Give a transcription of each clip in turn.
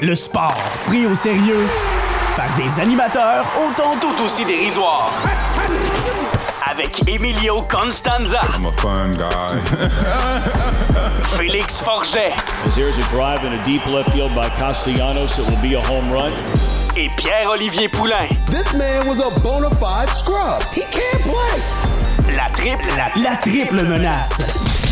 Le sport pris au sérieux par des animateurs autant tout aussi dérisoires. Avec Emilio Constanza. I'm a fun guy. Félix Forget. As there's a drive in a deep left field by Castellanos, it will be a home run. Et Pierre-Olivier Poulain. This man was a bona fide scrub. He can't play. La triple, la, la triple menace.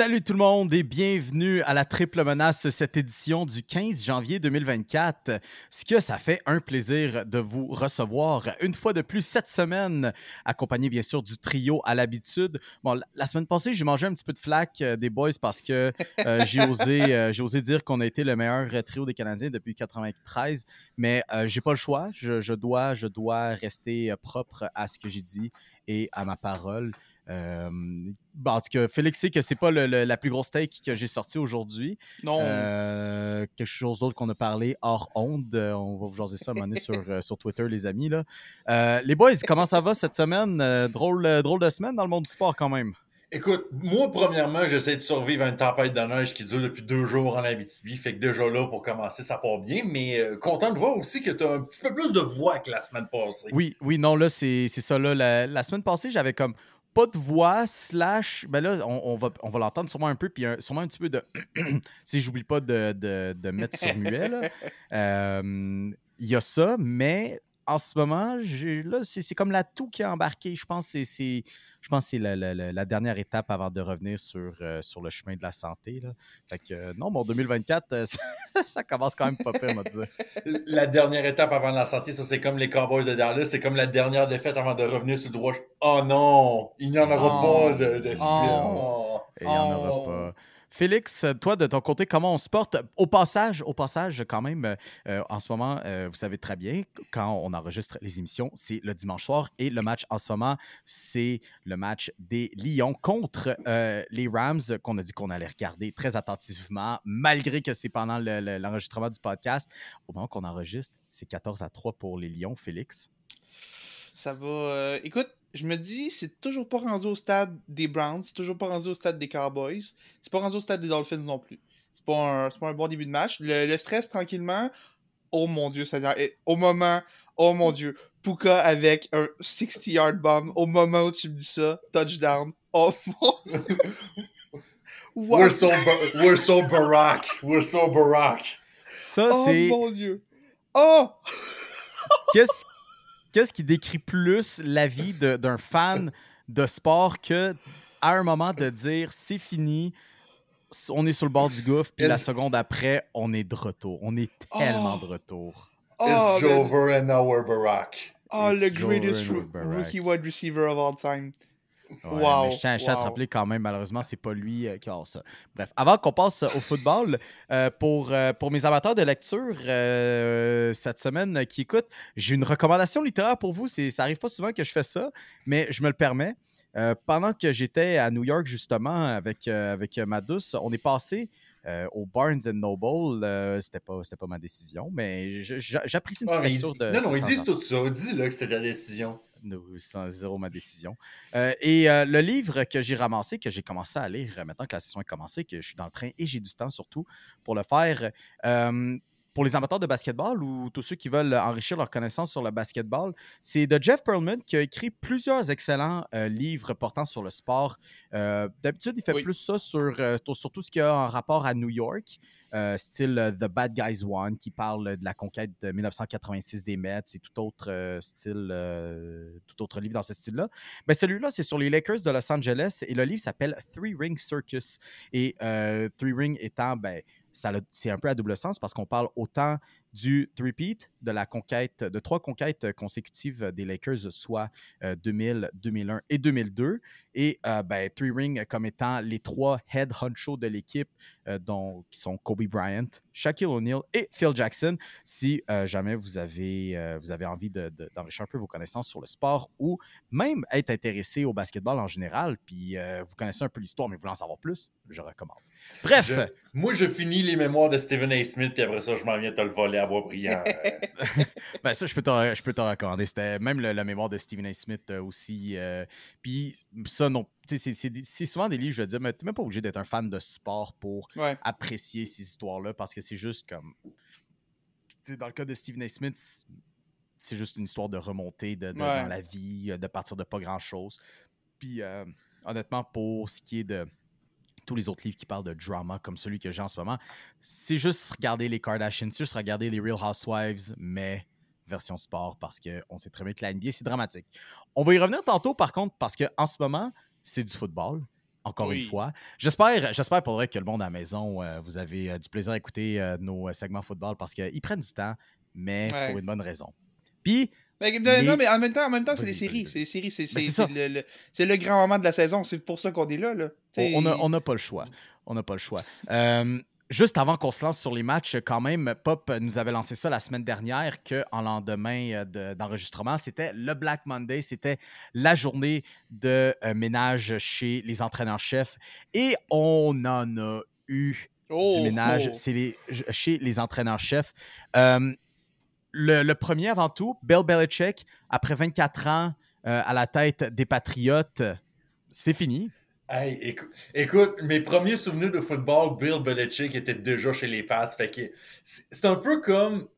Salut tout le monde et bienvenue à la Triple Menace, cette édition du 15 janvier 2024. Ce que ça fait un plaisir de vous recevoir une fois de plus cette semaine, accompagné bien sûr du trio à l'habitude. Bon, la semaine passée, j'ai mangé un petit peu de flac euh, des boys parce que euh, j'ai osé, euh, j'ai osé dire qu'on a été le meilleur trio des Canadiens depuis 93, mais j'ai pas le choix. Je, je, dois, je dois rester propre à ce que j'ai dit et à ma parole. Euh, en tout cas, Félix sait que c'est pas le, le, la plus grosse take que j'ai sortie aujourd'hui. Non. Euh, quelque chose d'autre qu'on a parlé hors onde. On va vous jaser ça à un moment donné sur, sur Twitter, les amis. Là. Euh, les boys, comment ça va cette semaine? Euh, drôle, drôle de semaine dans le monde du sport quand même. Écoute, moi, premièrement, j'essaie de survivre à une tempête de neige qui dure depuis deux jours en Abitibi. Fait que déjà là, pour commencer, ça part bien. Mais euh, content de voir aussi que tu as un petit peu plus de voix que la semaine passée. Oui, oui, non, là, c'est ça. Là. La, la semaine passée, j'avais comme pas de voix, slash. Ben là, on, on va, on va l'entendre sûrement un peu, puis un, sûrement un petit peu de. si j'oublie pas de, de, de, mettre sur muet, là. Il euh, y a ça, mais en ce moment, là, c'est comme la tout qui a embarqué. Je pense que c'est je pense que c'est la, la, la, dernière étape avant de revenir sur, euh, sur le chemin de la santé. Là. Fait que euh, non, mon 2024, euh, ça, ça, commence quand même pas pire, on dire. La dernière étape avant la santé, ça c'est comme les Cowboys de Dallas, c'est comme la dernière défaite avant de revenir sur le droit. Oh non, il n'y en aura oh. pas de, de suite. Oh. Il n'y en aura pas. Félix, toi, de ton côté, comment on se porte? Au passage, au passage, quand même, euh, en ce moment, euh, vous savez très bien, quand on enregistre les émissions, c'est le dimanche soir et le match en ce moment, c'est le match des Lions contre euh, les Rams qu'on a dit qu'on allait regarder très attentivement, malgré que c'est pendant l'enregistrement le, du podcast. Au moment qu'on enregistre, c'est 14 à 3 pour les Lions, Félix? Ça va. écoute, je me dis, c'est toujours pas rendu au stade des Browns, c'est toujours pas rendu au stade des Cowboys, c'est pas rendu au stade des Dolphins non plus. C'est pas, un, pas un bon début de match. Le, le stress, tranquillement, oh mon dieu, Seigneur. Et au moment, oh mon dieu, Puka avec un 60-yard bomb, au moment où tu me dis ça, touchdown. Oh mon dieu. we're, so we're so barack. We're so barack. Ça, oh c'est. mon dieu. Oh! Qu'est-ce qu'est-ce qui décrit plus la vie d'un fan de sport que à un moment de dire c'est fini, on est sur le bord du gouffre, puis la seconde après, on est de retour. On est tellement oh. de retour. Oh, It's Jover and now we're Barack. Oh, It's le greatest rookie wide receiver of all time. Ouais, wow, mais je tiens, je tiens wow. à te rappeler quand même, malheureusement, c'est pas lui euh, qui a ça. Bref, avant qu'on passe au football, euh, pour, euh, pour mes amateurs de lecture euh, cette semaine qui écoutent, j'ai une recommandation littéraire pour vous. Ça arrive pas souvent que je fais ça, mais je me le permets. pendant que j'étais à New York, justement, avec, avec ma douce, on est passé euh, au Barnes Noble, euh, c'était pas, pas ma décision, mais j'apprécie une petite ah, lecture de. Non, non, ils disent tout ça. Dis-le que c'était ta décision. Zéro ma décision. Euh, et euh, le livre que j'ai ramassé, que j'ai commencé à lire maintenant que la session est commencée, que je suis dans le train et j'ai du temps surtout pour le faire, euh, pour les amateurs de basketball ou tous ceux qui veulent enrichir leur connaissance sur le basketball, c'est de Jeff Pearlman qui a écrit plusieurs excellents euh, livres portant sur le sport. Euh, D'habitude, il fait oui. plus ça sur, euh, sur tout ce qui a en rapport à New York. Style The Bad Guys One, qui parle de la conquête de 1986 des Mets et tout autre style, tout autre livre dans ce style-là. Mais celui-là, c'est sur les Lakers de Los Angeles et le livre s'appelle Three Ring Circus. Et Three Ring étant, ben, c'est un peu à double sens parce qu'on parle autant du three-peat, de la conquête, de trois conquêtes consécutives des Lakers, soit euh, 2000, 2001 et 2002. Et euh, ben, Three Ring comme étant les trois head honcho de l'équipe, euh, qui sont Kobe Bryant, Shaquille O'Neal et Phil Jackson. Si euh, jamais vous avez, vous avez envie d'enrichir de, de, un peu vos connaissances sur le sport ou même être intéressé au basketball en général, puis vous connaissez un peu l'histoire, mais vous voulez en savoir plus, je recommande. Bref. Moi, je finis les mémoires de Stephen A. Smith, puis après ça, je m'en viens te le voler à Boisbriand. euh, Ben ça, je peux te, je peux te recommander. C'était même le- la mémoire de Stephen A. Smith euh, aussi. euh, Puis ça, non. tu sais, C'est c'est c'est souvent des livres, je veux dire, mais t'es même pas obligé d'être un fan de sport pour Ouais. apprécier ces histoires-là parce que c'est juste comme. tu sais, dans le cas de Stephen A. Smith, c'est- juste une histoire de remontée de, de- Ouais. dans la vie, de partir de pas grand-chose. Puis euh, honnêtement, pour ce qui est de tous les autres livres qui parlent de drama comme celui que j'ai en ce moment, c'est juste regarder les Kardashians, c'est juste regarder les Real Housewives, mais version sport parce qu'on sait très bien que la NBA, c'est dramatique. On va y revenir tantôt, par contre, parce qu'en ce moment, c'est du football. Encore Oui. une fois. J'espère, j'espère pour vrai que le monde à la maison, euh, vous avez euh, du plaisir à écouter euh, nos segments football parce qu'ils prennent du temps, mais Ouais. pour une bonne raison. Puis, Mais, Les- Non, mais en même temps, en même temps c'est des séries. C'est des séries. C'est Ben, c'est- c'est le, le- grand moment de la saison. C'est pour ça qu'on est là. là. on- n'a on n'a pas le choix. On n'a pas le choix. Euh, juste avant qu'on se lance sur les matchs, quand même, Pop nous avait lancé ça la semaine dernière qu'en lendemain euh, de- d'enregistrement, c'était le Black Monday, c'était la journée de euh, ménage chez les entraîneurs-chefs. Et on en a eu Oh, du ménage oh. les- chez les entraîneurs-chefs. Euh, le, le premier avant tout, Bill Belichick, après 24 ans euh, à la tête des Patriotes, c'est fini. Écoute, mes premiers souvenirs de football, Bill Belichick était déjà chez les Pats. C'est un peu comme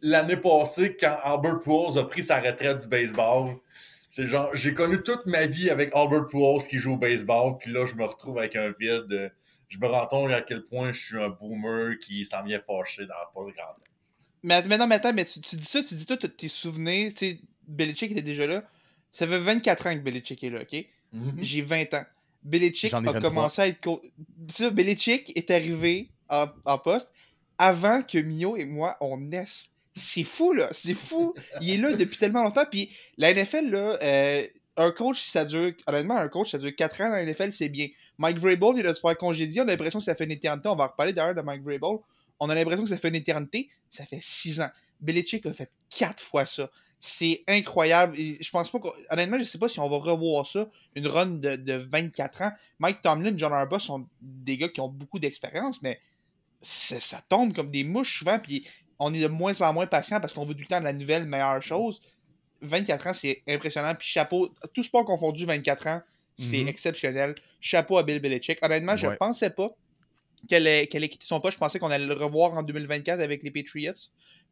l'année passée quand Albert Pujols a pris sa retraite du baseball. C'est genre, j'ai connu toute ma vie avec Albert Pujols qui joue au baseball, puis là, je me retrouve avec un vide. euh, Je me rends compte à quel point je suis un boomer qui s'en vient fâché dans pas de grand. Mais, mais non, mais attends, mais tu, tu dis ça, tu dis toi, tes souvenirs. Tu sais, Belichick était déjà là. Ça fait 24 ans que Belichick est là, OK? Mhm. J'ai 20 ans. Belichick a 23. commencé à être. co- Ça, Belichick est arrivé en, en poste avant que Mio et moi, on naisse. C'est fou, là. C'est fou. Il est là depuis tellement longtemps. Puis la NFL, là, euh, un coach, ça dure. Honnêtement, un coach, ça dure 4 ans dans la NFL, c'est bien. Mike Vrabel, il a se faire congédier. On a l'impression que ça fait une éternité. On va en reparler d'ailleurs de Mike Vrabel. On a l'impression que ça fait une éternité. Ça fait 6 ans. Belichick a fait 4 fois ça. C'est incroyable. Et je pense pas Honnêtement, je sais pas si on va revoir ça. Une run de, de 24 ans. Mike Tomlin, John Harbaugh sont des gars qui ont beaucoup d'expérience, mais ça tombe comme des mouches souvent. Puis on est de moins en moins patient parce qu'on veut le temps de la nouvelle, meilleure chose. 24 ans, c'est impressionnant. Puis chapeau, tout sport confondu, 24 ans, c'est Mhm. exceptionnel. Chapeau à Bill Belichick. Honnêtement, je Ouais. pensais pas qu'elle ait, ait quitté son poste. Je pensais qu'on allait le revoir en 2024 avec les Patriots.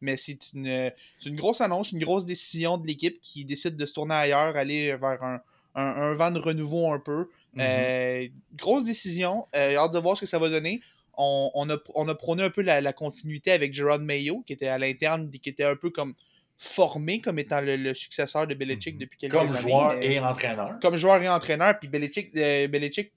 Mais c'est une, grosse annonce, une grosse décision de l'équipe qui décide de se tourner ailleurs, aller vers un, un, un vent de renouveau un peu. Mhm. Euh, grosse décision. Euh, hâte de voir ce que ça va donner. On, on, a, on a prôné un peu la, la continuité avec Gerard Mayo, qui était à l'interne, qui était un peu comme formé comme étant le, le successeur de Belichick Mhm. depuis quelques Comme années. joueur mais- et entraîneur. comme joueur et entraîneur. Puis Belichick, euh, Belichick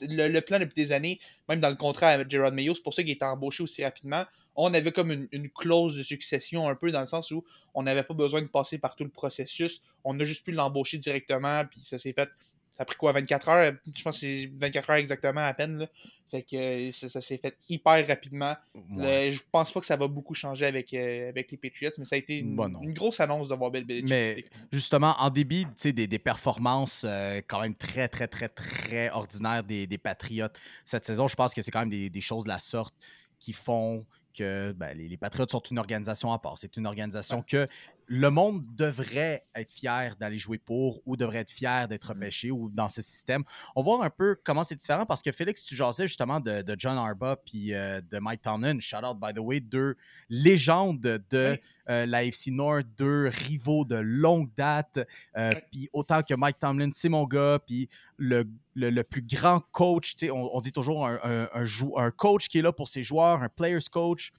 le, plan depuis des années, même dans le contrat avec Gerard Mayo, c'est pour ça qu'il est embauché aussi rapidement. On avait comme une clause de succession un peu dans le sens où on n'avait pas besoin de passer par tout le processus. On a juste pu l'embaucher directement, puis ça s'est fait. Ça a pris quoi, 24 heures? Je pense que c'est 24 heures exactement à peine. Là. Fait que euh, ça, ça s'est fait hyper rapidement. Ouais. Le- je pense pas que ça va beaucoup changer avec, euh, avec les Patriots, mais ça a été une, Bah une grosse annonce de voir Bill Belichick. Mais justement, en débit tu sais, des, des performances euh, quand même très, très, très, très ordinaires des, des Patriotes cette saison, je pense que c'est quand même des, des choses de la sorte qui font que ben, les, les Patriotes sont une organisation à part. C'est une organisation que le monde devrait être fier d'aller jouer pour ou devrait être fier d'être repêché ou dans ce système. On va voir un peu comment c'est différent parce que Félix, tu jasais justement de, de John Harbaugh puis euh, de Mike Tomlin. Shout out, by the way, deux légendes de Oui. euh, la FC Nord, deux rivaux de longue date. Euh, Oui. Puis autant que Mike Tomlin, c'est mon gars, puis le, le, le plus grand coach, on, on dit toujours un, un, un jou- un coach qui est là pour ses joueurs, un player's coach.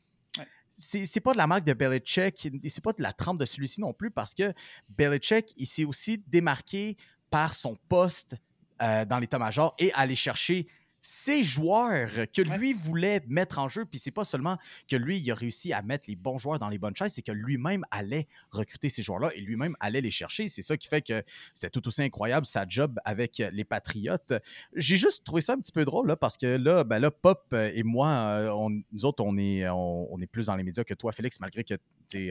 C'est pas de la marque de Belichick, c'est pas de la trempe de celui-ci non plus, parce que Belichick, il s'est aussi démarqué par son poste euh, dans l'état-major et aller chercher ses joueurs que Ouais. lui voulait mettre en jeu. Puis c'est pas seulement que lui, il a réussi à mettre les bons joueurs dans les bonnes chaises, c'est que lui-même allait recruter ces joueurs-là et lui-même allait les chercher. C'est ça qui fait que c'était tout aussi incroyable sa job avec les Patriotes. J'ai juste trouvé ça un petit peu drôle là, parce que là, ben là Pop euh, et moi, euh, on- nous autres, on est, on, on est plus dans les médias que toi, Félix, malgré, que,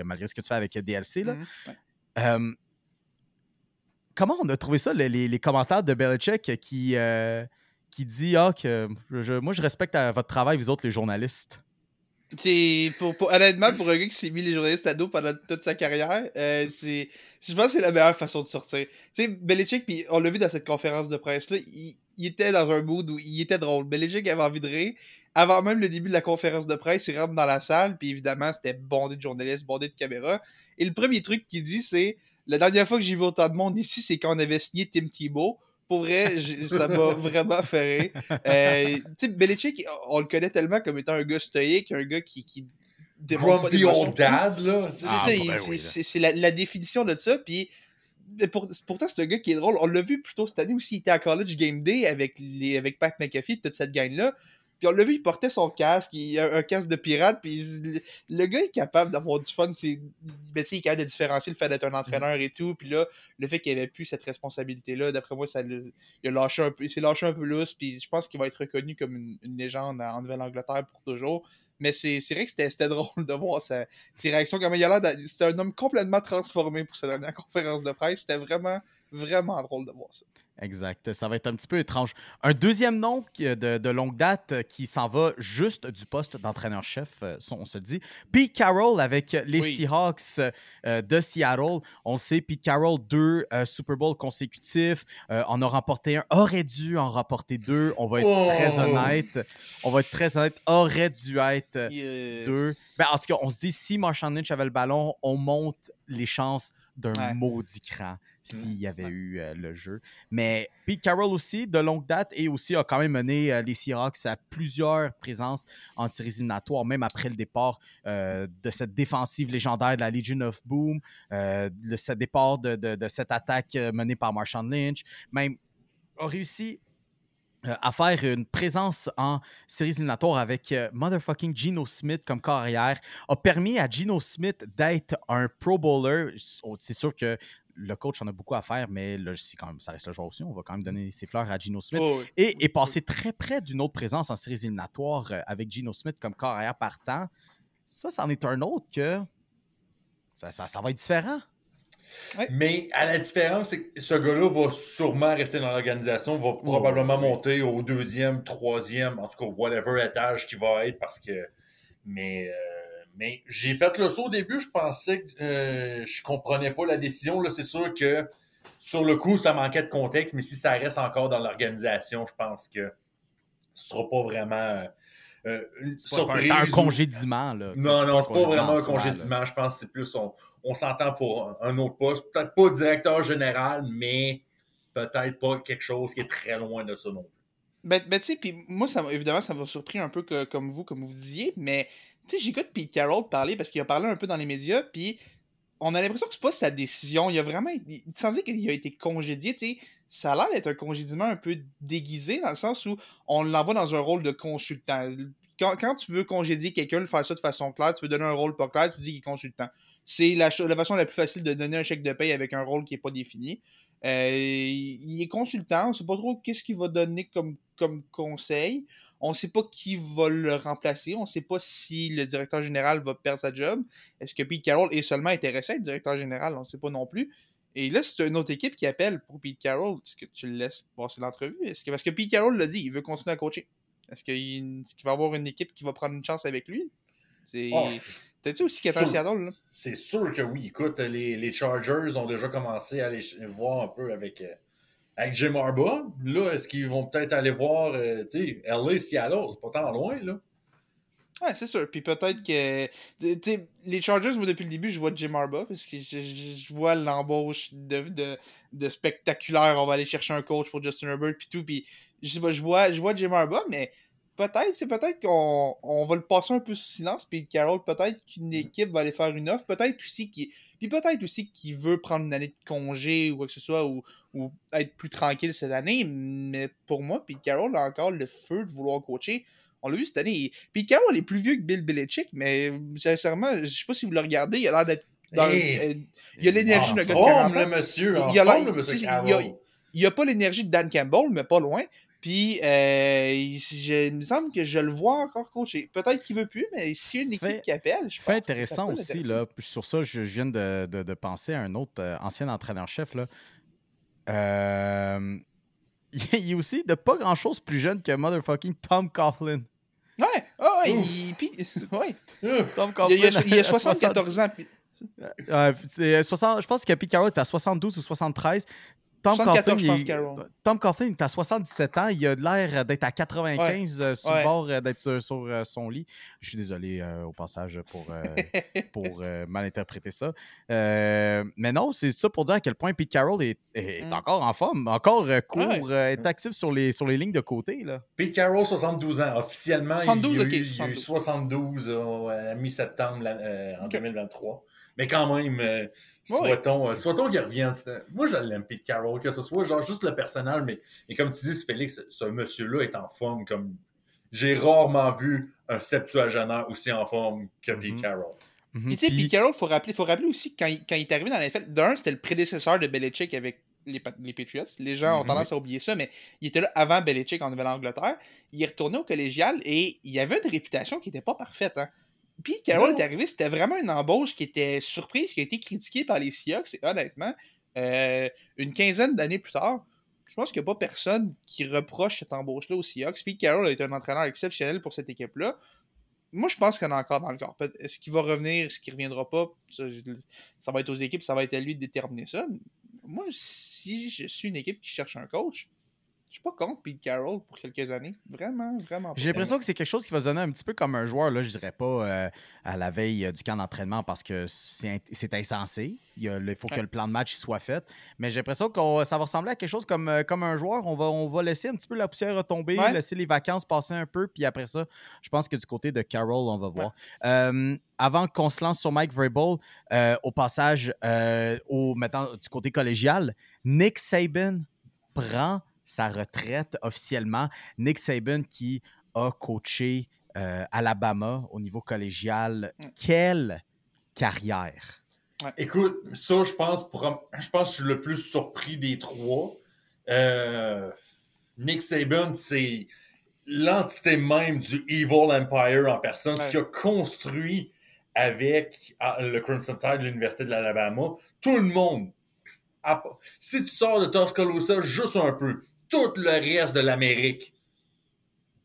malgré ce que tu fais avec DLC. Là. Ouais. Euh, comment on a trouvé ça, le- les, les commentaires de Belichick qui, euh, qui dit ah, que moi, je respecte votre travail, vous autres, les journalistes. Pour, honnêtement, pour un gars qui s'est mis les journalistes à dos pendant toute sa carrière, euh, c'est, je pense que c'est la meilleure façon de sortir. Tu sais, Belichick, puis on l'a vu dans cette conférence de presse-là, il, il était dans un mood où il était drôle. Belichick avait envie de rire. Avant même le début de la conférence de presse, il rentre dans la salle, puis évidemment, c'était bondé de journalistes, bondé de caméras. Et le premier truc qu'il dit, c'est La dernière fois que j'ai vu autant de monde ici, c'est quand on avait signé Tim Tebow. Pour vrai, ça m'a vraiment fait rire. Euh, tu sais, Belichick, on le connaît tellement comme étant un gars stoïque, un gars qui. qui Grumpy old dad, là. C'est Ah, ça, ben c'est- oui, la, la définition de ça. Puis pour- pourtant, c'est un gars qui est drôle. On l'a vu plus tôt cette année aussi. Il était à College Game Day avec, les, avec Pat McAfee et toute cette gang-là. Puis on l'a vu, il portait son casque, il a un casque de pirate. Puis le gars est capable d'avoir du fun. C'est, ben, il est capable de différencier le fait d'être un entraîneur et tout. Puis là, le fait qu'il avait plus cette responsabilité-là, d'après moi, ça il, a lâché un peu, s'est lâché un peu lousse. Puis je pense qu'il va être reconnu comme une, légende en Nouvelle-Angleterre pour toujours. Mais c'est vrai que c'était drôle de voir ses réactions. D'a- C'était un homme complètement transformé pour sa dernière conférence de presse. C'était vraiment, vraiment drôle de voir ça. Exact. Ça va être un petit peu étrange. Un deuxième nom qui- de, de longue date euh, qui s'en va juste du poste d'entraîneur-chef, euh, on se dit. Pete Carroll avec les Oui. Seahawks euh, de Seattle. On sait, Pete Carroll, deux euh, Super Bowls consécutifs. Euh, en a remporté un, aurait dû en remporter deux. On va être Oh. très honnête. On va être très honnête. Aurait dû être euh, euh, deux. Ben, en tout cas, on se dit, si Marshawn Lynch avait le ballon, on monte les chances d'un Ouais. maudit cran s'il y avait eu euh, le jeu. Mais Pete Carroll aussi, de longue date, et aussi a quand même mené euh, les Seahawks à plusieurs présences en séries éliminatoires, même après le départ euh, de cette défensive légendaire de la Legion of Boom, le ce départ de, de- de cette attaque menée par Marshawn Lynch, même a réussi à faire une présence en séries éliminatoires avec euh, motherfucking Geno Smith comme carrière, a permis à Geno Smith d'être un Pro Bowler. Oh, C'est sûr que le coach en a beaucoup à faire, mais là, c'est quand même, ça reste le joueur aussi. On va quand même donner ses fleurs à Geno Smith. oh, oui. Et passé très près d'une autre présence en séries éliminatoires euh, avec Geno Smith comme carrière partant. Ça, c'en est un autre que ça, ça- ça va être différent. Mais à la différence, c'est que ce gars-là va sûrement rester dans l'organisation, va probablement oui. monter au deuxième, troisième, en tout cas, whatever étage qui va être parce que. Mais, euh, mais j'ai fait le saut au début, je pensais que euh, je comprenais pas la décision. Là, c'est sûr que sur le coup, ça manquait de contexte, mais si ça reste encore dans l'organisation, je pense que ce sera pas vraiment euh, une pas un ou- congédiement. Là. non, non, c'est pas vraiment un congédiement là. Je pense que c'est plus, on, on s'entend pour un, un autre poste. Peut-être pas directeur général, mais peut-être pas quelque chose qui est très loin de ça non plus. Ben, ben tu sais, puis moi, ça, m'a- évidemment, ça m'a surpris un peu que- comme vous, comme vous disiez, mais tu sais, j'écoute Pete Carroll parler parce qu'il a parlé un peu dans les médias, puis on a l'impression que c'est pas sa décision. Il a vraiment, dire qu'il a été congédié, tu sais, ça a l'air d'être un congédiement un peu déguisé dans le sens où on l'envoie dans un rôle de consultant. Quand, quand tu veux congédier quelqu'un, faire ça de façon claire, tu veux donner un rôle pas clair, tu dis qu'il est consultant. C'est la, la façon la plus facile de donner un chèque de paye avec un rôle qui est pas défini. Euh, il est consultant, on sait pas trop qu'est-ce qu'il va donner comme, comme conseil. On sait pas qui va le remplacer. On sait pas si le directeur général va perdre sa job. Est-ce que Pete Carroll est seulement intéressé à être directeur général? On ne sait pas non plus. Et là, c'est une autre équipe qui appelle pour Pete Carroll. Est-ce que tu le laisses passer l'entrevue? Est-ce que, parce que Pete Carroll l'a dit, il veut continuer à coacher. Est-ce qu'il va avoir une équipe qui va prendre une chance avec lui? C'est... Oh, T'as-tu aussi qu'il sûr. Seattle, c'est sûr que oui. Écoute, les, les Chargers ont déjà commencé à aller voir un peu avec, euh, avec Jim Harbaugh. Là, est-ce qu'ils vont peut-être aller voir, euh, tu sais, LA, Seattle, c'est pas tant loin, là. Ouais, c'est sûr. Puis peut-être que. les Chargers, moi, depuis le début, je vois Jim Harbaugh, parce que je, je- je vois l'embauche de, de, de spectaculaire. On va aller chercher un coach pour Justin Herbert, puis tout. Puis je sais pas, je vois, je vois Jim Harbaugh, mais peut-être, c'est peut-être qu'on on va le passer un peu sous silence. Puis Carroll, peut-être qu'une équipe va aller faire une offre. Peut-être aussi qu'il. Puis peut-être aussi qu'il veut prendre une année de congé ou quoi que ce soit, ou, ou être plus tranquille cette année. Mais pour moi, Pete Carroll a encore le feu de vouloir coacher. On l'a vu cette année. Pete Carroll est plus vieux que Bill Belichick, mais sincèrement, je sais pas si vous le regardez, il a l'air d'être. dans- Hey! euh, il a l'énergie En d'un gars de forme, 40 ans. le monsieur. En Il a l'air- forme, le monsieur tu sais, il a- Carroll. Il a pas l'énergie de Dan Campbell, mais pas loin. Puis, euh, il, je- il me semble que je le vois encore coacher. Peut-être qu'il veut plus, mais s'il y a une équipe Fait- qui appelle, je pense Fait que ça intéressant aussi, là, sur ça, je, je viens de, de- de penser à un autre euh, ancien entraîneur-chef. là. Euh, il est aussi de pas grand-chose plus jeune que motherfucking Tom Coughlin. Ouais, ah ouais, il, puis- ouais. Tom Il, il Coughlin il y a à 74 ans. puis- Ouais, c'est 60 je pense que Pete Carroll est à 72 ou 73. Tom 74, Coughlin, je pense. Tom Coughlin est à 77 ans. Il a l'air d'être à 95 euh, sur Ouais. bord euh, d'être sur, sur, euh, son lit. Je suis désolé euh, au passage pour, euh, pour euh, mal interpréter ça. Euh, mais non, c'est ça pour dire à quel point Pete Carroll est, est Mm. encore en forme, encore euh, court, Ouais. euh, est actif sur les, sur les lignes de côté. Là. Pete Carroll, 72 ans. Officiellement, 72, il, a ok, eu, il y a eu 72. 72 euh, à mi-septembre euh, en Ok. 2023. Mais quand même, euh, Ouais. souhaitons, euh, souhaitons qu'il revienne. Moi, je l'aime, Pete Carroll, que ce soit genre juste le personnage, mais, mais comme tu dis, Félix, ce monsieur-là est en forme comme. J'ai rarement vu un septuagénaire aussi en forme que Pete Mhm. Carroll. Mhm. Puis tu sais, Pete Carroll, faut rappeler, faut rappeler aussi que quand il, quand il est arrivé dans la NFL, d'un, c'était le prédécesseur de Belichick avec les, les Patriots. Les gens ont Mhm. tendance à oublier ça, mais il était là avant Belichick en Nouvelle-Angleterre. Il est retourné au collégial et il avait une réputation qui n'était pas parfaite. Hein. Pete Carroll est arrivé, c'était vraiment une embauche qui était surprise, qui a été critiquée par les Seahawks. Et honnêtement, euh, une quinzaine d'années plus tard, je pense qu'il n'y a pas personne qui reproche cette embauche-là aux Seahawks. Pete Carroll été un entraîneur exceptionnel pour cette équipe-là. Moi, je pense qu'il y en a encore dans le corps. Est-ce qu'il va revenir, est-ce qu'il ne reviendra pas? Ça, je- ça va être aux équipes, ça va être à lui de déterminer ça. Moi, si je suis une équipe qui cherche un coach, je suis pas contre Pete Carroll pour quelques années. Vraiment, vraiment pas. J'ai l'impression que c'est quelque chose qui va se donner un petit peu comme un joueur, là, je dirais pas euh, à la veille euh, du camp d'entraînement parce que c'est insensé. Il, a il faut que le plan de match soit fait. Mais j'ai l'impression que ça va ressembler à quelque chose comme, euh, comme un joueur. On va, on va laisser un petit peu la poussière retomber, Ouais. laisser les vacances passer un peu. Puis après ça, je pense que du côté de Carroll, on va voir. Euh, avant qu'on se lance sur Mike Vrabel, euh, au passage, au, maintenant, du côté collégial, Nick Saban prend sa retraite officiellement. Nick Saban qui a coaché euh, Alabama au niveau collégial. Mm. Quelle carrière! Écoute, ça, je pense, pour- je pense que je suis le plus surpris des trois. Euh, Nick Saban, c'est l'entité même du Evil Empire en personne, ce Ouais. qu'il a construit avec ah, le Crimson Tide de l'Université de l'Alabama. Tout le monde, si tu sors de Tuscaloosa juste un peu, tout le reste de l'Amérique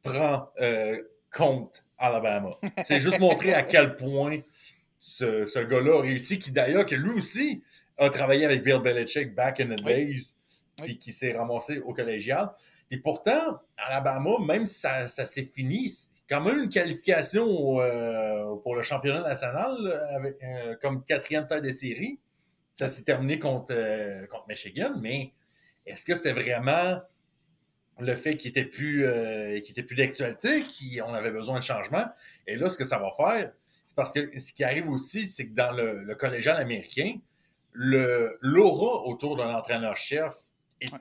prend euh, compte Alabama. C'est juste montrer à quel point ce, ce gars-là a réussi, qui d'ailleurs, que lui aussi a travaillé avec Bill Belichick back in the days, Oui. puis qui s'est ramassé au collégial. Et pourtant, Alabama, même si ça, ça s'est fini, quand même une qualification euh, pour le championnat national avec, euh, comme quatrième tête de série. Ça s'est terminé contre, euh, contre Michigan, mais est-ce que c'était vraiment le fait qu'il était plus, euh, était plus d'actualité, qu'on avait besoin de changement? Et là, ce que ça va faire, c'est parce que ce qui arrive aussi, c'est que dans le, le collégial américain, l'aura autour d'un entraîneur-chef est.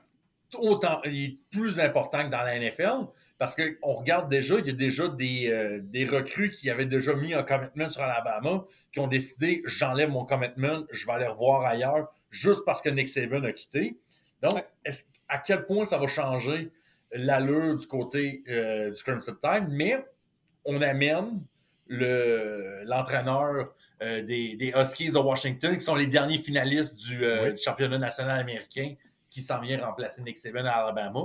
autant il est plus important que dans la NFL parce qu'on regarde déjà, il y a déjà des, euh, des recrues qui avaient déjà mis un commitment sur Alabama, qui ont décidé j'enlève mon commitment, je vais aller revoir ailleurs, juste parce que Nick Saban a quitté. Donc, est-ce- à quel point ça va changer l'allure du côté euh, du Crimson Tide, mais on amène le- l'entraîneur euh, des, des Huskies de Washington, qui sont les derniers finalistes du, euh, Oui. du championnat national américain, qui s'en vient remplacer Nick Saban à Alabama.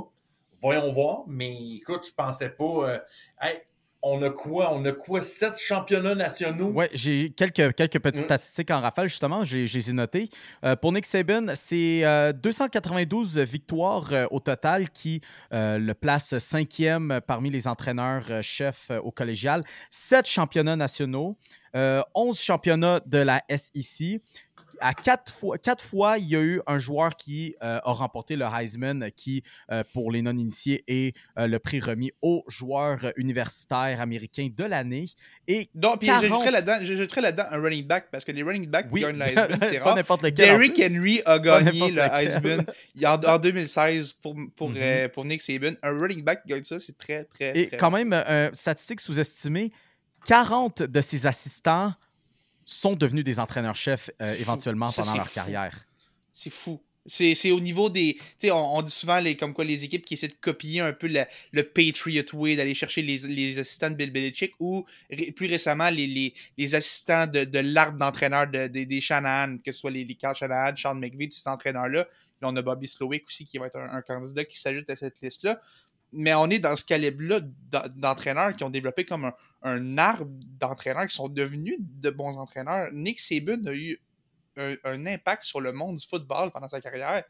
Voyons voir, mais écoute, je pensais pas. euh, hey, on a quoi? On a quoi? Sept championnats nationaux? Ouais, j'ai quelques, quelques petites Mm. statistiques en rafale, justement, j'ai ai notées. Euh, pour Nick Saban, c'est euh, 292 victoires euh, au total qui le place cinquième parmi les entraîneurs-chefs au collégial. Sept championnats nationaux, euh, 11 championnats de la SEC. À quatre fois, quatre fois, il y a eu un joueur qui euh, a remporté le Heisman, qui, euh, pour les non-initiés, est euh, le prix remis au joueur universitaire américain de l'année. Et Donc, puis 40. j'ajouterais là-dedans, j'ajouterais là-dedans un running back parce que les running backs oui, gagnent le Heisman, c'est pas rare. lequel. Derrick. Henry a gagné le. Heisman en, en 2016 pour, pour, Mhm. euh, pour Nick Saban. Un running back qui gagne ça, c'est très, très, Et très quand même, euh, statistique sous-estimée, 40 de ses assistants sont devenus des entraîneurs-chefs euh, éventuellement Ça, pendant leur fou. carrière. C'est fou. C'est au niveau des. Tu sais, on, on dit souvent les, comme quoi les équipes qui essaient de copier un peu la- le Patriot Way, d'aller chercher les, les assistants de Bill Belichick ou ré- plus récemment les, les, les assistants de, de l'arbre d'entraîneur de, des- des Shanahan, que ce soit les, les Carl Shanahan, Sean McVay, tous ces entraîneurs-là. Là, on a Bobby Slowick aussi qui va être un, un candidat qui s'ajoute à cette liste-là. Mais on est dans ce calibre-là d'en- d'entraîneurs qui ont développé comme un, un arbre d'entraîneurs qui sont devenus de bons entraîneurs. Nick Saban a eu un, un impact sur le monde du football pendant sa carrière.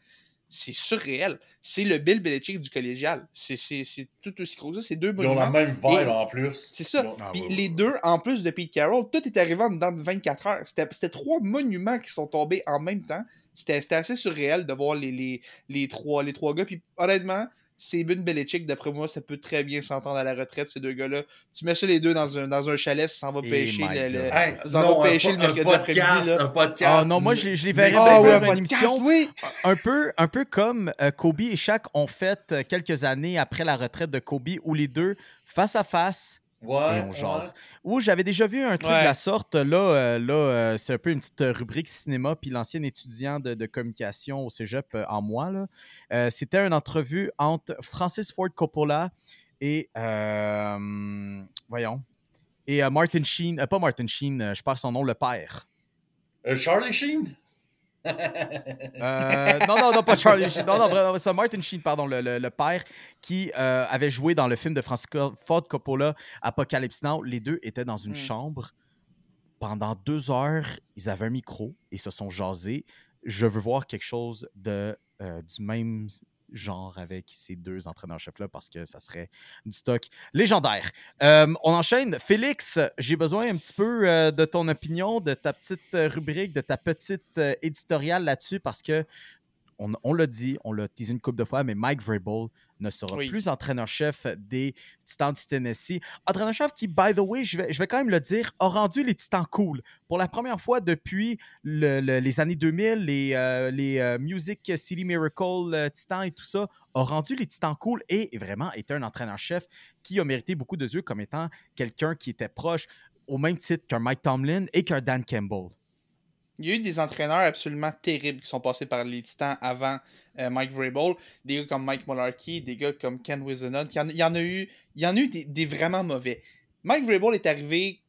C'est surréel. C'est le Bill Belichick du collégial. C'est c'est- c'est tout aussi gros que ça. C'est deux Ils ont la même vibe en plus. C'est ça. Ah, Puis ouais, les ouais. deux, en plus de Pete Carroll, tout est arrivé en dedans de 24 heures. C'était c'était trois monuments qui sont tombés en même temps. C'était c'était assez surréel de voir les, les, les, trois, les trois gars. Puis honnêtement, Sabin Belichick, d'après moi, ça peut très bien s'entendre à la retraite, ces deux gars-là. Tu mets ça les deux dans un, dans un chalet, ça s'en va Eh pêcher le, le-. Hey, Ça va non, pêcher po- le mercredi après-midi, là. un podcast. Ah non, moi, je les, je les verrais c'est ouais, un une podcast, émission oui! un peu, un peu comme euh, Kobe et Shaq ont fait euh, quelques années après la retraite de Kobe, où les deux, face à face, Ouais, et on jase. ouais. Où j'avais déjà vu un truc Ouais. de la sorte. Là, euh, là euh, c'est un peu une petite rubrique cinéma. Puis l'ancien étudiant de, de communication au cégep euh, en moi, là, euh, c'était une entrevue entre Francis Ford Coppola et. euh, voyons. Et euh, Martin Sheen. euh, pas Martin Sheen, euh, je perds son nom, le père. Euh, Charlie Sheen? Euh, non, non, non, pas Charlie Sheen. Non, non, vraiment, c'est Martin Sheen, pardon, le, le- le père qui euh, avait joué dans le film de Francis Ford Coppola, Apocalypse Now. Les deux étaient dans une Mm. chambre. Pendant deux heures, ils avaient un micro et se sont jasés. Je veux voir quelque chose de, euh, du même genre avec ces deux entraîneurs-chefs-là parce que ça serait du stock légendaire. Euh, on enchaîne. Félix, j'ai besoin un petit peu euh, de ton opinion, de ta petite euh, rubrique, de ta petite éditoriale là-dessus parce que on, on l'a dit, on l'a teasé une couple de fois, mais Mike Vrabel ne sera Oui. plus entraîneur-chef des Titans du Tennessee. Entraîneur-chef qui, by the way, je vais, je vais quand même le dire, a rendu les Titans cool. Pour la première fois depuis le- le- les années 2000, les, euh, les euh, Music City Miracle euh, Titans et tout ça, a rendu les Titans cool et vraiment était un entraîneur-chef qui a mérité beaucoup de yeux comme étant quelqu'un qui était proche au même titre qu'un Mike Tomlin et qu'un Dan Campbell. Il y a eu des entraîneurs absolument terribles qui sont passés par les Titans avant euh, Mike Vrabel. Des gars comme Mike Mularkey, des gars comme Ken Wisenhunt. Il y en, a eu, il y en a des, vraiment mauvais. Mike Vrabel est arrivé.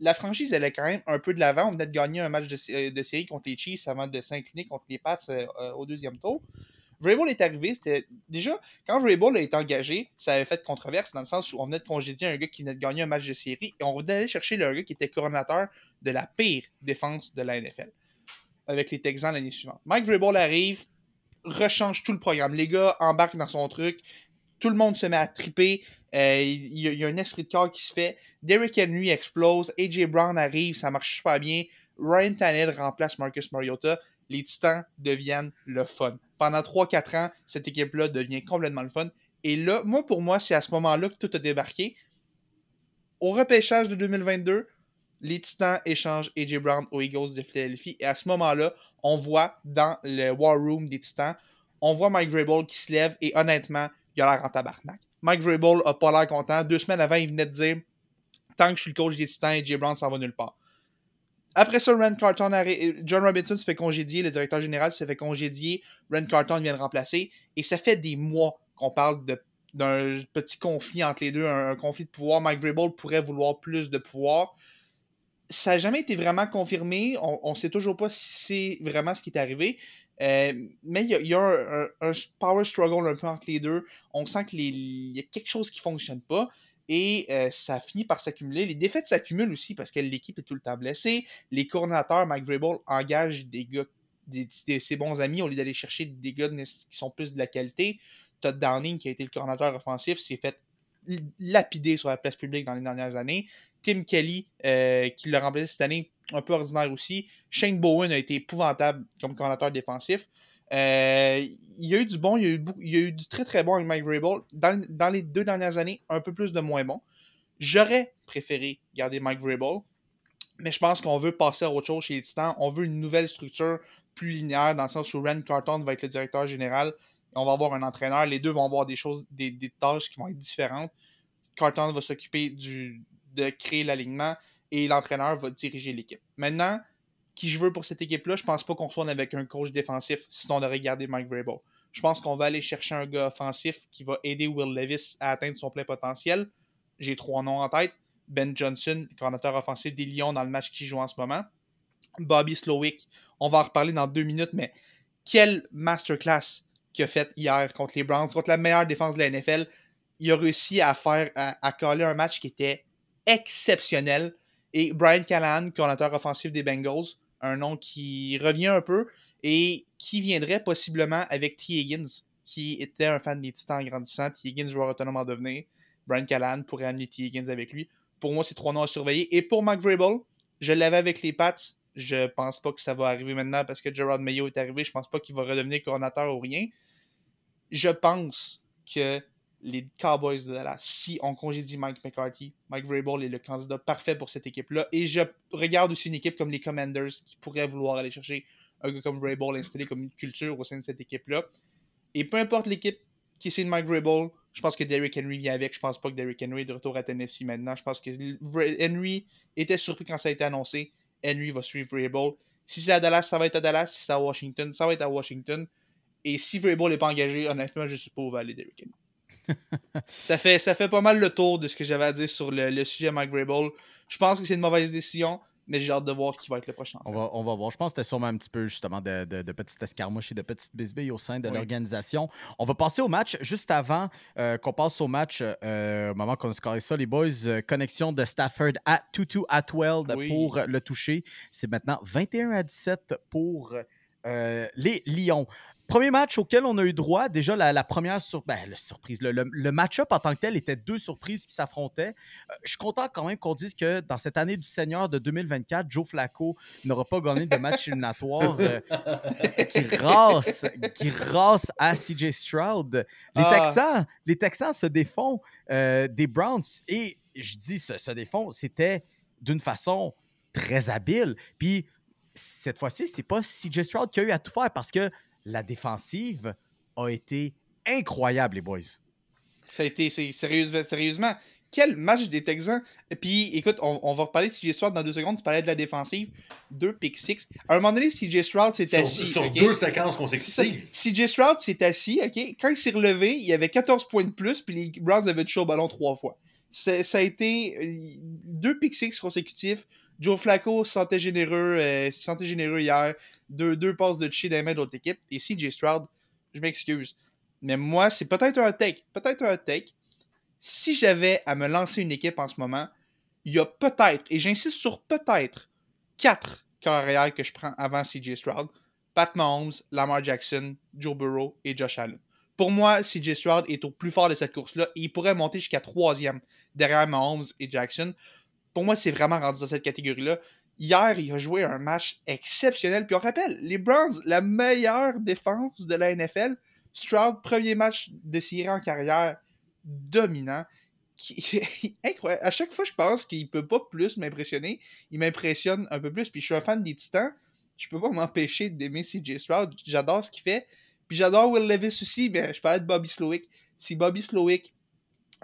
La franchise allait quand même un peu de l'avant. On venait de gagner un match de, de série contre les Chiefs avant de s'incliner contre les Pats euh, euh, au deuxième tour. Vrabel est arrivé, c'était déjà quand Vrabel a été engagé, ça avait fait controverse dans le sens où on venait de congédier un gars qui venait de gagner un match de série et on venait d'aller chercher le gars qui était coordonnateur de la pire défense de la NFL avec les Texans l'année suivante. Mike Vrabel arrive, rechange tout le programme. Les gars embarquent dans son truc. Tout le monde se met à triper. Euh, Il y, a- il y a un esprit de corps qui se fait. Derrick Henry explose. AJ Brown arrive, ça marche super bien. Ryan Tannehill remplace Marcus Mariota. Les Titans deviennent le fun. Pendant 3-4 ans, cette équipe-là devient complètement le fun. Et là, moi, pour moi, c'est à ce moment-là que tout a débarqué. Au repêchage de 2022, les Titans échangent AJ Brown aux Eagles de Philadelphie. Et à ce moment-là, on voit dans le War Room des Titans, on voit Mike Vrabel qui se lève et honnêtement, il a l'air en tabarnak. Mike Vrabel a pas l'air content. Deux semaines avant, il venait de dire Tant que je suis le coach des Titans, AJ Brown s'en va nulle part. Après ça, Rand Carton John Robinson se fait congédier, le directeur général se fait congédier, Rand Carton vient le remplacer, et ça fait des mois qu'on parle de- d'un petit conflit entre les deux, un, conflit de pouvoir. Mike Vrabel pourrait vouloir plus de pouvoir. Ça n'a jamais été vraiment confirmé. On ne sait toujours pas si c'est vraiment ce qui est arrivé. Euh, mais il y a, un- un power struggle un peu entre les deux. On sent qu'il y a quelque chose qui ne fonctionne pas. Et euh, ça finit par s'accumuler. Les défaites s'accumulent aussi parce que l'équipe est tout le temps blessée. Les coordinateurs, Mike Vrabel, engagent des gars, des, ses bons amis, au lieu d'aller chercher des gars qui sont plus de la qualité. Todd Downing, qui a été le coordinateur offensif, s'est fait lapider sur la place publique dans les dernières années. Tim Kelly, euh, qui l'a remplacé cette année, un peu ordinaire aussi. Shane Bowen a été épouvantable comme coordinateur défensif. Euh, il y a eu du bon, il y a eu, du très très bon avec Mike Vrabel. Dans, les deux dernières années, un peu plus de moins bon. J'aurais préféré garder Mike Vrabel, mais je pense qu'on veut passer à autre chose chez les Titans. On veut une nouvelle structure plus linéaire, dans le sens où Rand Carton va être le directeur général. On va avoir un entraîneur. Les deux vont avoir des choses, des, tâches qui vont être différentes. Carton va s'occuper de créer l'alignement et l'entraîneur va diriger l'équipe. Maintenant, qui je veux pour cette équipe-là, je pense pas qu'on soit avec un coach défensif, sinon on aurait gardé Mike Vrabel. Je pense qu'on va aller chercher un gars offensif qui va aider Will Levis à atteindre son plein potentiel. J'ai trois noms en tête. Ben Johnson, coordinateur offensif des Lions dans le match qui joue en ce moment. Bobby Slowick, on va en reparler dans deux minutes, mais quelle masterclass qu'il a fait hier contre les Browns, contre la meilleure défense de la NFL. il a réussi à faire, à, à coller un match qui était exceptionnel. Et Brian Callahan, coordinateur offensif des Bengals, un nom qui revient un peu et qui viendrait possiblement avec T. Higgins, qui était un fan des Titans en grandissant. T. Higgins, joueur autonome en devenir. Brian Callahan pourrait amener T. Higgins avec lui. Pour moi, c'est trois noms à surveiller. Et pour Mark je l'avais avec les Pats. Je pense pas que ça va arriver maintenant parce que Gerard Mayo est arrivé. Je pense pas qu'il va redevenir coordinateur ou rien. Je pense que les Cowboys de Dallas, si on congédie Mike McCarthy, Mike Vrabel est le candidat parfait pour cette équipe-là. Et je regarde aussi une équipe comme les Commanders qui pourrait vouloir aller chercher un gars comme Vrabel installé comme une culture au sein de cette équipe-là. Et peu importe l'équipe qui signe Mike Vrabel, je pense que Derrick Henry vient avec. Je pense pas que Derrick Henry est de retour à Tennessee maintenant. Je pense que Henry était surpris quand ça a été annoncé. Henry va suivre Vrabel. Si c'est à Dallas, ça va être à Dallas. Si c'est à Washington, ça va être à Washington. Et si Vrabel n'est pas engagé, honnêtement, je ne sais pas où va aller Derrick Henry ça, fait, ça fait pas mal le tour de ce que j'avais à dire sur le, le sujet Mike Vrabel. Je pense que c'est une mauvaise décision, mais j'ai hâte de voir qui va être le prochain. On va, on va voir. Je pense que c'était sûrement un petit peu justement de, de, de petites escarmouches et de petites bisbilles au sein de Oui. l'organisation. On va passer au match. Juste avant euh, qu'on passe au match, euh, au moment qu'on a scoré ça, les boys, euh, connexion de Stafford à Tutu Atwell Oui. pour le toucher. C'est maintenant 21 à 17 pour euh, les Lions. Premier match auquel on a eu droit, déjà la, la première sur, ben, la surprise, le, le- le match-up en tant que tel était deux surprises qui s'affrontaient. Euh, je suis content quand même qu'on dise que dans cette année du Seigneur de 2024, Joe Flacco n'aura pas gagné de match éliminatoire euh, qui rase, qui rase à CJ Stroud. Les Ah. Texans, les Texans se défont euh, des Browns et je dis se, se défont, c'était d'une façon très habile. Puis cette fois-ci, c'est pas CJ Stroud qui a eu à tout faire parce que la défensive a été incroyable, les boys. Ça a été, sérieusement, sérieusement, quel match des Texans. Et puis, écoute, on, on va reparler de CJ Stroud dans deux secondes. Tu parlais de la défensive. Deux pick six. À un moment donné, CJ Stroud s'est assis. sur deux séquences consécutives. CJ Stroud s'est assis, OK? Quand il s'est relevé, il y avait 14 points de plus, puis les Browns avaient touché au ballon trois fois. Ça a été euh, deux pick six consécutifs. Joe Flacco se sentait généreux, euh, se sentait généreux hier. Deux, passes de toucher des mains de l'autre équipe. Et CJ Stroud, je m'excuse. Mais moi, c'est peut-être un take. Peut-être un take. Si j'avais à me lancer une équipe en ce moment, il y a peut-être, et j'insiste sur peut-être, quatre carrières que je prends avant CJ Stroud. Pat Mahomes, Lamar Jackson, Joe Burrow et Josh Allen. Pour moi, CJ Stroud est au plus fort de cette course-là il pourrait monter jusqu'à troisième derrière Mahomes et Jackson. Pour moi, c'est vraiment rendu dans cette catégorie-là. Hier, il a joué un match exceptionnel. Puis on rappelle, les Browns, la meilleure défense de la NFL. Stroud, premier match de série en carrière, dominant. Qui- Incroyable. À chaque fois, je pense qu'il peut pas plus m'impressionner. Il m'impressionne un peu plus. Puis je suis un fan des Titans. Je peux pas m'empêcher d'aimer CJ Stroud. J'adore ce qu'il fait. Puis j'adore Will Levis aussi. Mais je parlais de Bobby Slowick. Si Bobby Slowick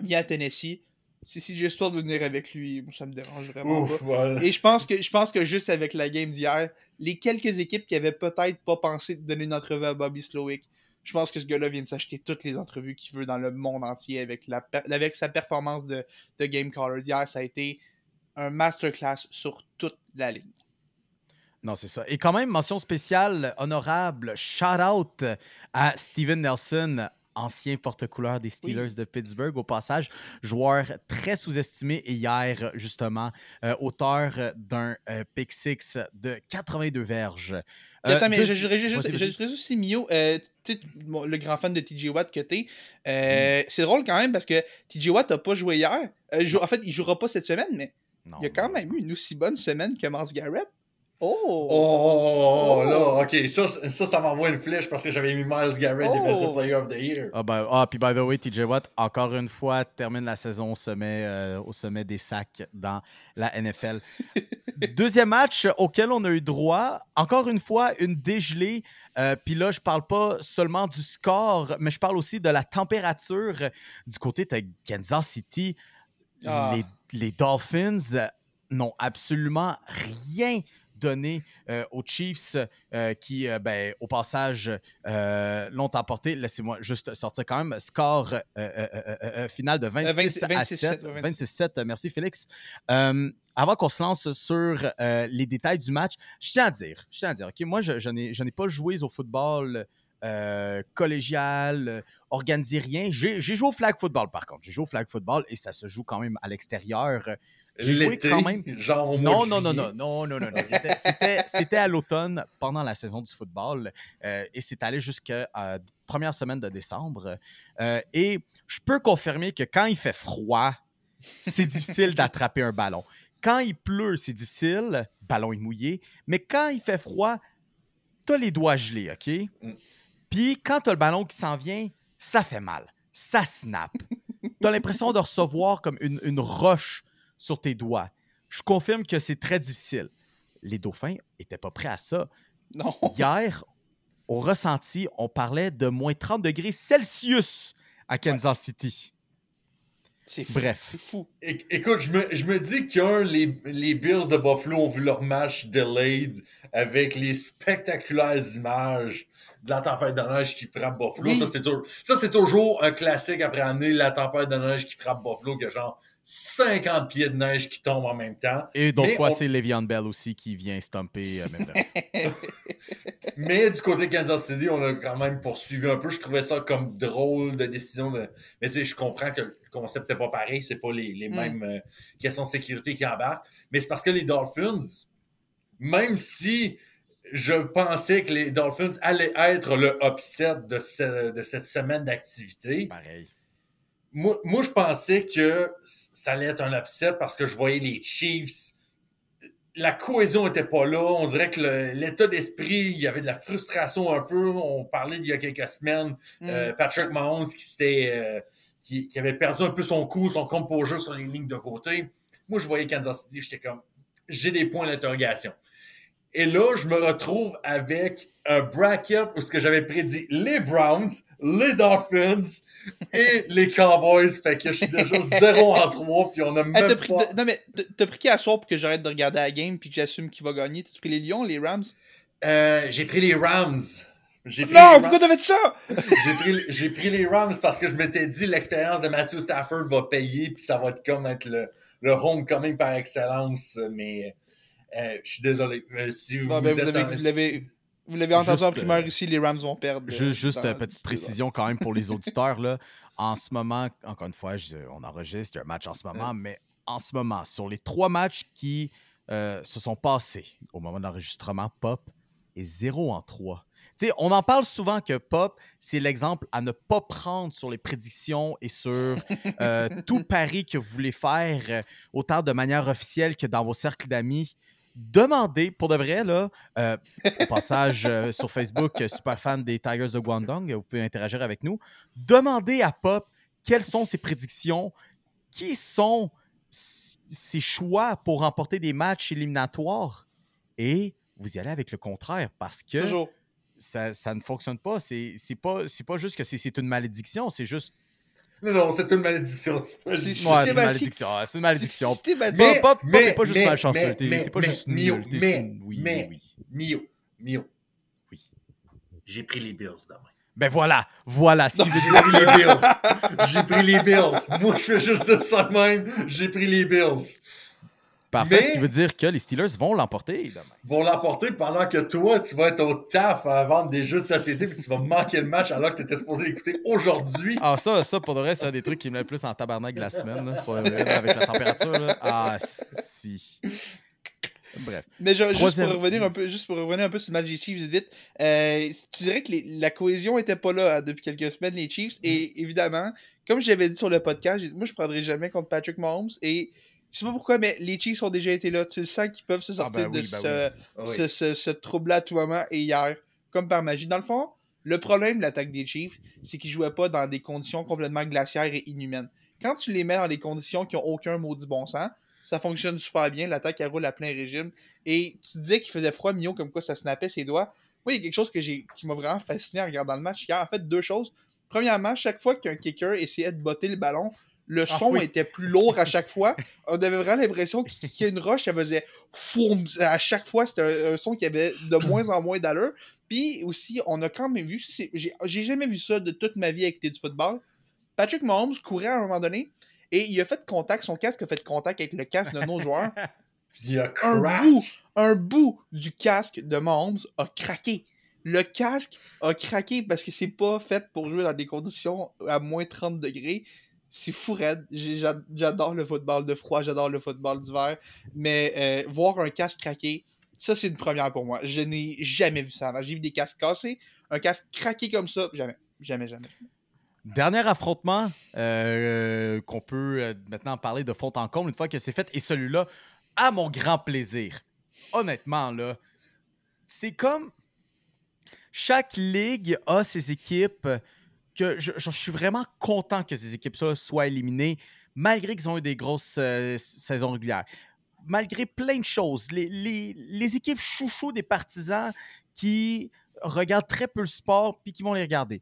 vient à Tennessee, si CJ Stroud veut venir avec lui, ça me dérange vraiment Ouf, pas. voilà. Et je pense que je pense que juste avec la game d'hier, les quelques équipes qui avaient peut-être pas pensé de donner une entrevue à Bobby Slowick, je pense que ce gars-là vient de s'acheter toutes les entrevues qu'il veut dans le monde entier avec, la, avec sa performance de, de game caller d'hier. Ça a été un masterclass sur toute la ligne. Non, c'est ça. Et quand même, mention spéciale, honorable, shout-out à Steven Nelson, ancien porte-couleur des Steelers de Pittsburgh, au passage, joueur très sous-estimé hier, justement, euh, auteur d'un euh, pick six de 82 verges. Euh, attends, mais je je aussi, Mio, bon, le grand fan de TJ Watt que t'es, Mm. c'est drôle quand même parce que TJ Watt n'a pas joué hier. En fait, il jouera pas cette semaine, mais Non, il a quand non, même eu une aussi bonne semaine que Mars Garrett. Oh! Oh, oh, Oh. là, ok, ça, ça, ça m'envoie une flèche parce que j'avais mis Miles Garrett, Oh. Defensive Player of the Year. Ah, ben, ah, puis by the way, TJ Watt, encore une fois, termine la saison au sommet, euh, au sommet des sacs dans la NFL. Deuxième match auquel on a eu droit, encore une fois, une dégelée. Euh, puis là, je parle pas seulement du score, mais je parle aussi de la température du côté de Kansas City. Ah. Les, les Dolphins n'ont absolument rien donné euh, aux Chiefs euh, qui, euh, ben, au passage, euh, l'ont emporté. Laissez-moi juste sortir quand même. Score final de 26, 26, à 26, 7. ouais, 26-7. Merci, Félix. Avant qu'on se lance sur les détails du match, je tiens à dire, je tiens à dire, OK, moi, je, je n'ai pas joué au football euh, collégial, euh, organisé rien. J'ai joué au flag football, par contre. J'ai joué au flag football et ça se joue quand même à l'extérieur. J'ai joué quand même. genre au mois Non, de non, non, non, non, non, non, non. C'était- à l'automne, pendant la saison du football, euh, et c'est allé jusqu'à la première semaine de décembre. Euh, et je peux confirmer que quand il fait froid, c'est difficile d'attraper un ballon. Quand il pleut, c'est difficile, ballon est mouillé, mais quand il fait froid, t'as les doigts gelés, OK? Mm. Puis quand t'as le ballon qui s'en vient, ça fait mal. Ça snap. T'as l'impression de recevoir comme une, une roche sur tes doigts. Je confirme que c'est très difficile. Les Dauphins étaient pas prêts à ça. Non. Hier, au ressenti, on parlait de moins 30 degrés Celsius à Kansas City. C'est fou. Bref. C'est fou. É- Écoute, je me, je me dis qu'un, les, les Bills de Buffalo ont vu leur match delayed avec les spectaculaires images de la tempête de neige qui frappe Buffalo. Oui. Ça, c'est toujours, ça, c'est toujours un classique après année, la tempête de neige qui frappe Buffalo, que genre 50 pieds de neige qui tombent en même temps. Et d'autres fois, on- c'est Le'Veon Bell aussi qui vient stomper. euh, même Mais du côté de Kansas City, on a quand même poursuivi un peu. Je trouvais ça comme drôle de décision. De... Mais tu sais, je comprends que le concept n'est pas pareil. C'est pas les, les Mm. mêmes euh, questions de sécurité qui embarquent. Mais c'est parce que les Dolphins, même si je pensais que les Dolphins allaient être le upset de, ce- de cette semaine d'activité, Pareil. Moi, moi, je pensais que ça allait être un upset parce que je voyais les Chiefs. La cohésion était pas là. On dirait que l'état d'esprit, il y avait de la frustration un peu. On parlait d'il y a quelques semaines. Mm. euh, Patrick Mahomes qui, s'était, euh, qui, qui avait perdu un peu son coup, son composure sur les lignes de côté. Moi, je voyais Kansas City, j'étais comme, j'ai des points d'interrogation. Et là, je me retrouve avec un bracket où ce que j'avais prédit les Browns, les Dolphins et les Cowboys. Fait que je suis déjà 0 en 3, puis on a même Hey, t'as pris, pas... Non, mais t'as- pris qui à soir pour que j'arrête de regarder la game puis que j'assume qui va gagner? T'as pris les Lions, les Rams? Euh, j'ai pris les Rams. Pris Non, pourquoi t'as fait ça? J'ai pris, j'ai pris les Rams parce que je m'étais dit l'expérience de Matthew Stafford va payer, puis ça va être comme être le, le homecoming par excellence. Mais euh, je suis désolé. Euh, si vous, Non, vous êtes l'avez- un- vous l'avez vous l'avez entendu en Juste, primaire euh, ici, les Rams vont perdre. euh, Juste, dans- euh, petite précision quand même pour les auditeurs. Là. En ce moment, encore une fois, je- on enregistre, il y a un match en ce moment, mais en ce moment, sur les trois matchs qui euh, se sont passés au moment de l'enregistrement, Pop est 0 en 3. Tu sais, on en parle souvent que Pop, c'est l'exemple à ne pas prendre sur les prédictions et sur euh, tout pari que vous voulez faire, autant de manière officielle que dans vos cercles d'amis. Demandez, pour de vrai, là, euh, au passage euh, sur Facebook, euh, super fan des Tigers de Guangdong, vous pouvez interagir avec nous. Demandez à Pop quelles sont ses prédictions, qui sont ses choix pour remporter des matchs éliminatoires et vous y allez avec le contraire parce que Toujours. ça, ça ne fonctionne pas. C'est pas, pas juste que c'est une malédiction, c'est juste. Non, non, c'est une malédiction. c'est pas- une malédiction. ouais, C'est une malédiction. Mais- est pas juste mais- malchanceux. mais- T'es pas mais- juste Mio, nul. mais- mais-. Mio, Mio. Oui. J'ai pris les Bills demain. Ben voilà, voilà ce qui veut J'ai dire. pris les Bills. J'ai pris les Bills. Moi, je fais juste ça de même. J'ai pris les Bills. Parfait, Mais- ce qui veut dire que les Steelers vont l'emporter demain. Ils vont l'emporter pendant que toi, tu vas être au taf à vendre des jeux de société puis tu vas manquer le match alors que tu étais supposé l'écouter aujourd'hui. Ah, ça, ça, pour de vrai, c'est un des trucs qui me met le plus en tabarnak de la semaine. là, pour là, avec la température. Là. Ah, si. Bref. Mais genre, juste pour revenir un peu, juste pour revenir un peu sur le match des Chiefs vite vite, euh, tu dirais que les- la cohésion était pas là hein, depuis quelques semaines les Chiefs et évidemment, comme j'avais dit sur le podcast, moi je prendrai jamais contre Patrick Mahomes et je sais pas pourquoi mais les Chiefs ont déjà été là, tu le sens qu'ils peuvent se sortir ben oui, de ben ce, Oui. ce, ce- ce trouble-là à tout moment et hier, comme par magie. Dans le fond, le problème de l'attaque des Chiefs, c'est qu'ils jouaient pas dans des conditions complètement glaciaires et inhumaines. Quand tu les mets dans des conditions qui ont aucun maudit bon sens, ça fonctionne super bien, l'attaque elle roule à plein régime. Et tu disais qu'il faisait froid, Mio, comme quoi ça snappait ses doigts. Moi, il y a quelque chose que j'ai qui m'a vraiment fasciné en regardant le match hier. En fait, deux choses. Premièrement, chaque fois qu'un kicker essayait de botter le ballon, le Ah son oui. était plus lourd à chaque fois. On avait vraiment l'impression qu'il y a une roche, ça faisait foum. À chaque fois, c'était un, un son qui avait de moins en moins d'allure. Puis aussi, on a quand même vu, j'ai jamais vu ça de toute ma vie avec du football. Patrick Mahomes courait à un moment donné et il a fait contact, son casque a fait contact avec le casque de nos joueurs. Il y a Un bout, un bout du casque de Mahomes a craqué. Le casque a craqué parce que c'est pas fait pour jouer dans des conditions à moins 30 degrés. C'est fou J'adore le football de froid, j'adore le football d'hiver. Mais euh, voir un casque craquer, ça c'est une première pour moi. Je n'ai jamais vu ça. J'ai vu des casques cassés. Un casque craqué comme ça, jamais. Jamais, jamais. Dernier affrontement euh, qu'on peut euh, maintenant parler de fond en comble une fois que c'est fait. Et celui-là, à mon grand plaisir. Honnêtement, là, c'est comme chaque ligue a ses équipes que je, je suis vraiment content que ces équipes-là soient éliminées, malgré qu'ils ont eu des grosses euh, saisons régulières. Malgré plein de choses. Les, les- les équipes chouchous des partisans qui regardent très peu le sport puis qui vont les regarder.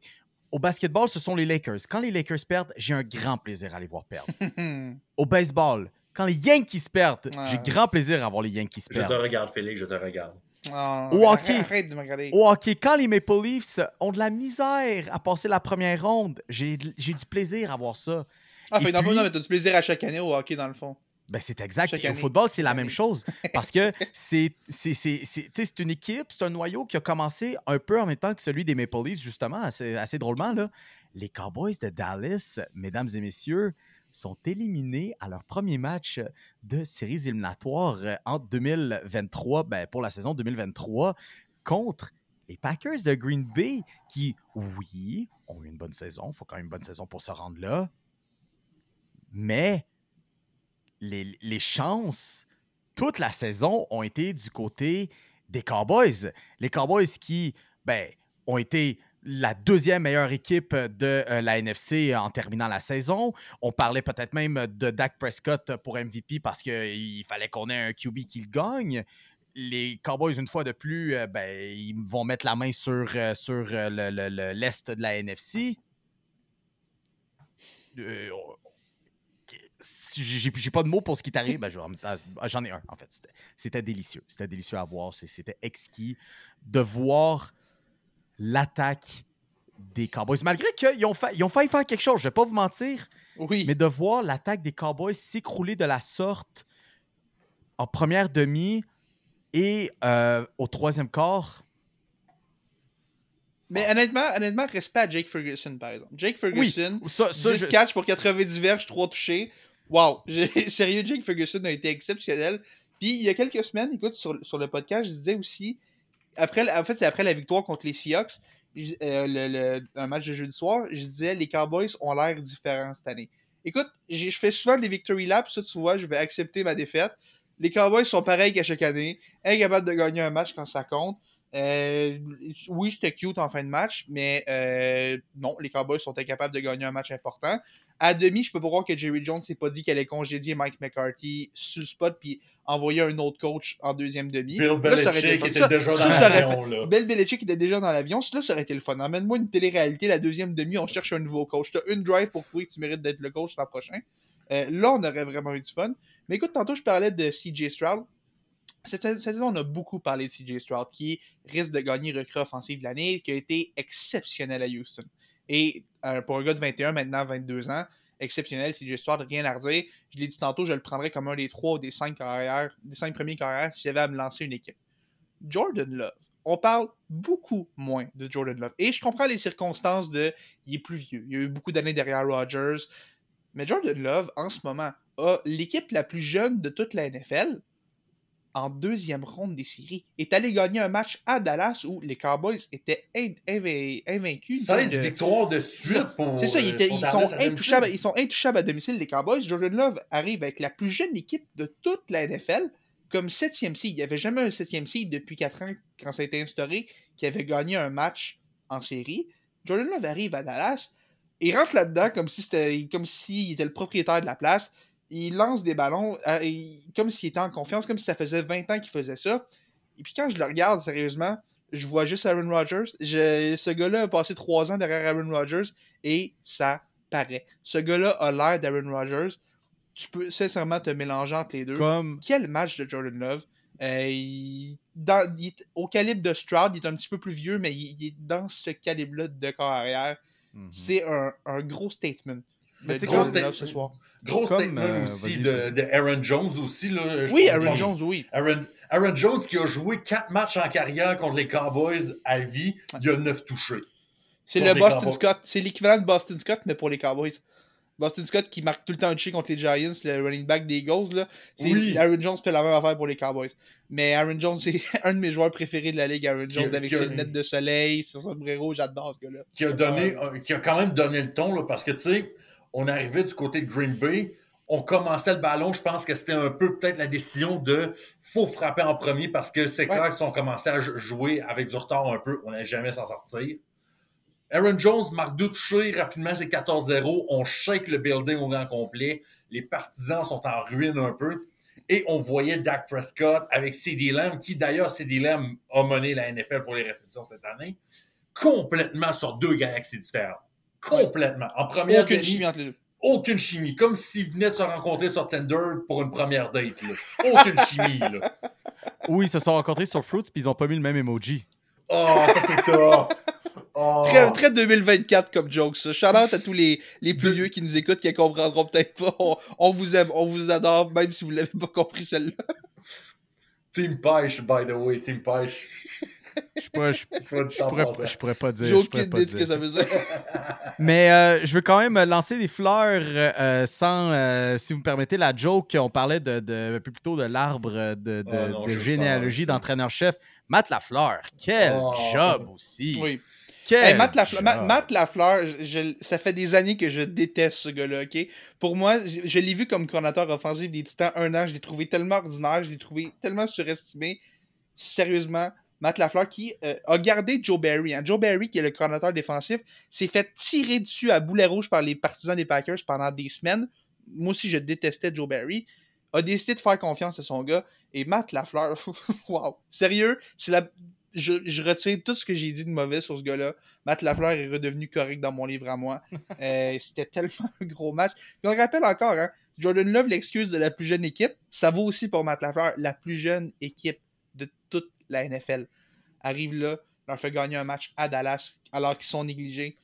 Au basketball, ce sont les Lakers. Quand les Lakers perdent, j'ai un grand plaisir à les voir perdre. Au baseball, quand les Yankees perdent, Ouais. j'ai grand plaisir à voir les Yankees Je te perdre. regarde, Félix, je te regarde. Ah, Au hockey. Arrête de me regarder. Au hockey, quand les Maple Leafs ont de la misère à passer la première ronde, j'ai du plaisir à voir ça. Ah, fait Et dans le fond, puis- non, mais t'as du plaisir à chaque année au hockey, dans le fond. Ben, c'est exact. Au football, c'est la même chose. Parce que c'est une équipe, c'est un noyau qui a commencé un peu en même temps que celui des Maple Leafs, justement, assez, assez drôlement. Là. Les Cowboys de Dallas, mesdames et messieurs, sont éliminés à leur premier match de séries éliminatoires euh, en 2023, ben, pour la saison 2023, contre les Packers de Green Bay, qui, oui, ont eu une bonne saison. Il faut quand même une bonne saison pour se rendre là. Mais les, les chances, toute la saison, ont été du côté des Cowboys. Les Cowboys qui, ben, ont été la deuxième meilleure équipe de euh, la NFC en terminant la saison. On parlait peut-être même de Dak Prescott pour MVP parce qu'il fallait qu'on ait un QB qui le gagne. Les Cowboys, une fois de plus, euh, ben, ils vont mettre la main sur, euh, l'Est de la NFC. Si j'ai j'ai pas de mots pour ce qui t'arrive. Ben, J'en ai un, en fait. C'était- C'était délicieux. C'était délicieux à voir. C'était exquis de voir l'attaque des Cowboys. Malgré qu'ils ont, ils ont failli faire quelque chose, je vais pas vous mentir, Oui. mais de voir l'attaque des Cowboys s'écrouler de la sorte en première demi et euh, au troisième quart. Mais honnêtement, honnêtement, respect à Jake Ferguson, par exemple. Jake Ferguson, Ça, ça, 10 je- catchs pour 90 verges, 3 touchés. Wow! Sérieux, Jake Ferguson a été exceptionnel. Puis il y a quelques semaines, écoute, sur, sur le podcast, je disais aussi, après, en fait, c'est après la victoire contre les Seahawks, euh, le, un match de jeudi soir, je disais les Cowboys ont l'air différents cette année. Écoute, je fais souvent des victory laps, ça tu vois, je vais accepter ma défaite. Les Cowboys sont pareils qu'à chaque année, incapables de gagner un match quand ça compte. Euh, oui, c'était cute en fin de match, mais euh, non, les Cowboys sont incapables de gagner un match important. À demi, je peux pas croire que Jerry Jones s'est pas dit qu'elle allait congédier Mike McCarthy sur le spot puis envoyer un autre coach en deuxième demi. Bill Belichick était déjà dans l'avion. Bill Belichick était déjà dans l'avion. Ça aurait été le fun. Amène-moi une télé-réalité, la deuxième demi, on cherche un nouveau coach. T'as une drive pour prouver que tu mérites d'être le coach l'an prochain. Euh, là, on aurait vraiment eu du fun. Mais écoute, tantôt, je parlais de CJ Stroud. Cette, saison, on a beaucoup parlé de CJ Stroud, qui risque de gagner recrue offensive de l'année, qui a été exceptionnel à Houston. Et euh, pour un gars de 21, maintenant 22 ans, exceptionnel, CJ Stroud, rien à redire. Je l'ai dit tantôt, je le prendrais comme un des trois ou des cinq carrières, premiers carrières si j'avais à me lancer une équipe. Jordan Love. On parle beaucoup moins de Jordan Love. Et je comprends les circonstances de. Il est plus vieux. Il y a eu beaucoup d'années derrière Rodgers. Mais Jordan Love, en ce moment, a l'équipe la plus jeune de toute la NFL en deuxième ronde des séries. Est allé gagner un match à Dallas où les Cowboys étaient in- inv- invaincus. 16 de- victoires de suite pour. c'est ça, ils, euh, étaient- pour ils Dallas sont intouchables, ils sont intouchables à domicile, les Cowboys. Jordan Love arrive avec la plus jeune équipe de toute la NFL comme septième seed. Il n'y avait jamais un septième seed depuis 4 ans, quand ça a été instauré, qui avait gagné un match en série. Jordan Love arrive à Dallas, il rentre là-dedans comme si c'était comme s'il était le propriétaire de la place. Il lance des ballons euh, il- comme s'il était en confiance, comme si ça faisait 20 ans qu'il faisait ça. Et puis quand je le regarde sérieusement, je vois juste Aaron Rodgers. Je- ce gars-là a passé 3 ans derrière Aaron Rodgers et ça paraît. Ce gars-là a l'air d'Aaron Rodgers. Tu peux sincèrement te mélanger entre les deux. Comme Quel match de Jordan Love. Euh, il- dans- il au calibre de Stroud, il est un petit peu plus vieux, mais il, il est dans ce calibre-là de corps arrière. Mhm. C'est un, un gros statement. Mais de tu sais, Jordan gros Love sta- ce soir. Gros Comme, statement euh, aussi vas-y, de, vas-y. de Aaron Jones aussi. Là, Oui, Aaron Jones, oui. Aaron, Aaron Jones qui a joué quatre matchs en carrière contre les Cowboys à vie, il a neuf touchés. C'est le Boston Cowboys. Scott. C'est l'équivalent de Boston Scott, mais pour les Cowboys. Boston Scott qui marque tout le temps un touché contre les Giants, le running back des Eagles. Là. C'est- Oui. Aaron Jones fait la même affaire pour les Cowboys. Mais Aaron Jones, c'est un de mes joueurs préférés de la ligue. Aaron Qui Jones avec qui a- ses lunettes de soleil, son sombrero, j'adore ce gars-là. qui a donné, qui a quand même donné le ton, là, parce que, tu sais, on arrivait du côté de Green Bay, on commençait le ballon, je pense que c'était un peu peut-être la décision de faut frapper en premier parce que c'est Ouais. clair que si on commençait à jou- jouer avec du retard un peu, on n'allait jamais s'en sortir. Aaron Jones marque deux touchés, rapidement c'est 14-0, on shake le building au grand complet, les partisans sont en ruine un peu, et on voyait Dak Prescott avec CD Lamb, qui d'ailleurs CD Lamb a mené la NFL pour les réceptions cette année, complètement sur deux galaxies différentes. Complètement. En première Aucune chimie entre les deux. aucune chimie. Comme s'ils venaient de se rencontrer sur Tinder pour une première date. Là. Aucune chimie. Là. Oui, ils se sont rencontrés sur Fruits puis ils ont pas mis le même emoji. Oh, ça c'est tough. Oh. Très, très 2024 comme joke, ça. Shout out à tous les, les plus De- vieux qui nous écoutent, qui ne comprendront peut-être pas. On, on vous aime, on vous adore, même si vous l'avez pas compris celle-là. Team Pêche, by the way. Team Pêche. Je pourrais, je, pourrais, passant. je pourrais pas dire. J'ai je pourrais aucune pas idée de ce que dire. ça veut dire. Mais euh, je veux quand même lancer des fleurs euh, sans, euh, si vous me permettez, la joke. On parlait de, de- plus tôt de l'arbre de, de- Oh non, de je veux généalogie d'entraîneur-chef. Matt Lafleur, quel Oh. job aussi. Oui. Quel Hey, Matt, Lafleur. Matt- Matt Lafleur, je- je- ça fait des années que je déteste ce gars-là, ok? Pour moi, je, je l'ai vu comme coordinateur offensif des Titans un an, je l'ai trouvé tellement ordinaire, je l'ai trouvé tellement surestimé. Sérieusement, Matt Lafleur qui euh, a gardé Joe Barry. hein. Joe Barry, qui est le coordinateur défensif, s'est fait tirer dessus à boulet rouge par les partisans des Packers pendant des semaines. Moi aussi, je détestais Joe Barry. A décidé de faire confiance à son gars. Et Matt Lafleur, wow. Sérieux, c'est la... je, je retire tout ce que j'ai dit de mauvais sur ce gars-là. Matt Lafleur est redevenu correct dans mon livre à moi. Euh, C'était tellement un gros match. Puis on rappelle encore, hein, Jordan Love, l'excuse de la plus jeune équipe, ça vaut aussi pour Matt Lafleur, la plus jeune équipe la NFL. Arrive là, leur fait gagner un match à Dallas alors qu'ils sont négligés.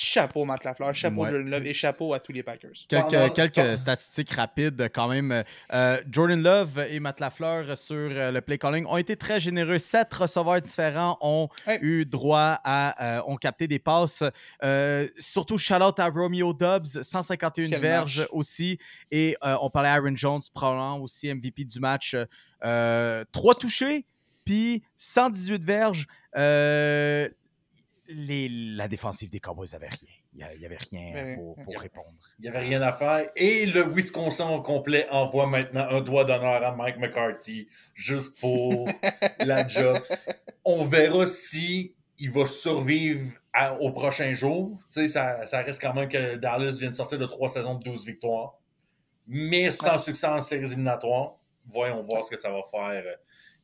Chapeau Matt Lafleur, chapeau Ouais. Jordan Love et chapeau à tous les Packers. Quelques, Pendant- quelques pendant- statistiques rapides quand même. Euh, Jordan Love et Matt Lafleur sur euh, le play calling ont été très généreux. Sept receveurs différents ont eu droit à... euh, ont capté des passes. Euh, surtout shout-out à Romeo Dobbs, 151 Quel verges match. aussi. Et euh, on parlait à Aaron Jones, probablement aussi MVP du match. Euh, trois touchés, puis 118 verges. Euh, les- la défensive des Cowboys n'avait rien. Il n'y avait rien pour, répondre. Il n'y avait rien à faire. Et le Wisconsin au complet envoie maintenant un doigt d'honneur à Mike McCarthy, juste pour la job. On verra si il va survivre à- au prochain jour. Tu sais, ça, ça reste quand même que Dallas vient de sortir de trois saisons de 12 victoires. Mais sans succès en séries éliminatoires. Voyons voir ce que ça va faire euh,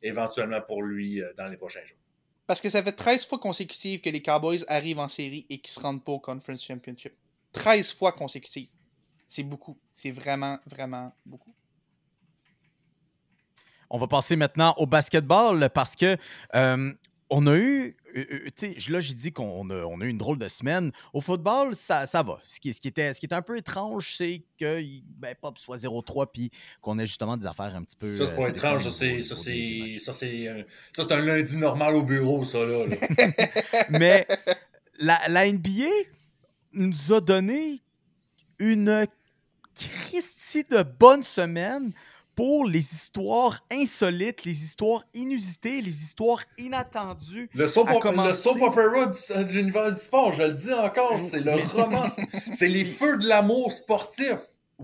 éventuellement pour lui euh, dans les prochains jours. Parce que ça fait 13 fois consécutives que les Cowboys arrivent en série et qu'ils se rendent pas au Conference Championship. 13 fois consécutives. C'est beaucoup. C'est vraiment, vraiment beaucoup. On va passer maintenant au basketball parce que euh, on a eu, euh, euh, là j'ai dit qu'on a, on a eu une drôle de semaine. Au football, ça, ça va. Ce qui, ce, qui était, ce qui était un peu étrange, c'est que ben, Pop soit 0-3 puis qu'on ait justement des affaires un petit peu. Ça, c'est euh, pas étrange. Ça, c'est, ça, ça, un- ça, c'est un lundi normal au bureau, ça, là. là. Mais la, la NBA nous a donné une Christie de bonne semaine pour les histoires insolites, les histoires inusitées, les histoires inattendues. Le soap, À op- commencer- le soap opera du- de l'univers du sport, je le dis encore, c'est le roman, c'est les feux de l'amour sportif.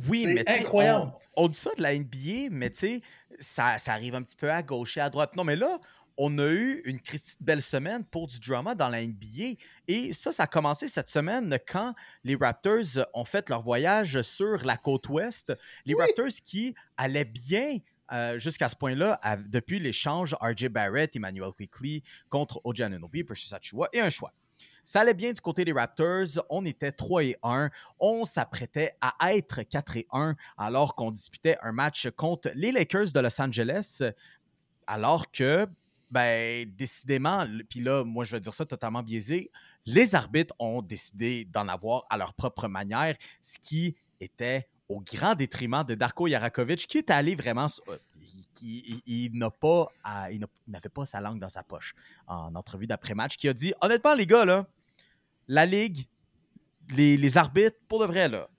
Oui, mais incroyable. On, on dit ça de la NBA, mais tu sais, ça, ça arrive un petit peu à gauche et à droite. Non, mais là, on a eu une Christie de belle semaine pour du drama dans la NBA. Et ça, ça a commencé cette semaine quand les Raptors ont fait leur voyage sur la côte ouest. Les Raptors qui allaient bien euh, jusqu'à ce point-là depuis l'échange RJ Barrett, Emmanuel Quickly contre Oji Anunoby, Precious Achua et un choix. Ça allait bien du côté des Raptors. On était 3 et 1. On s'apprêtait à être 4 et 1 alors qu'on disputait un match contre les Lakers de Los Angeles. Alors que, ben, décidément, puis là, moi, je vais dire ça totalement biaisé, les arbitres ont décidé d'en avoir à leur propre manière, ce qui était au grand détriment de Darko Yarakovic, qui est allé vraiment. euh, il, il- n'a pas il n'a- il n'avait pas sa langue dans sa poche en entrevue d'après-match, qui a dit honnêtement, les gars, là, la Ligue, les, arbitres, pour de vrai, là,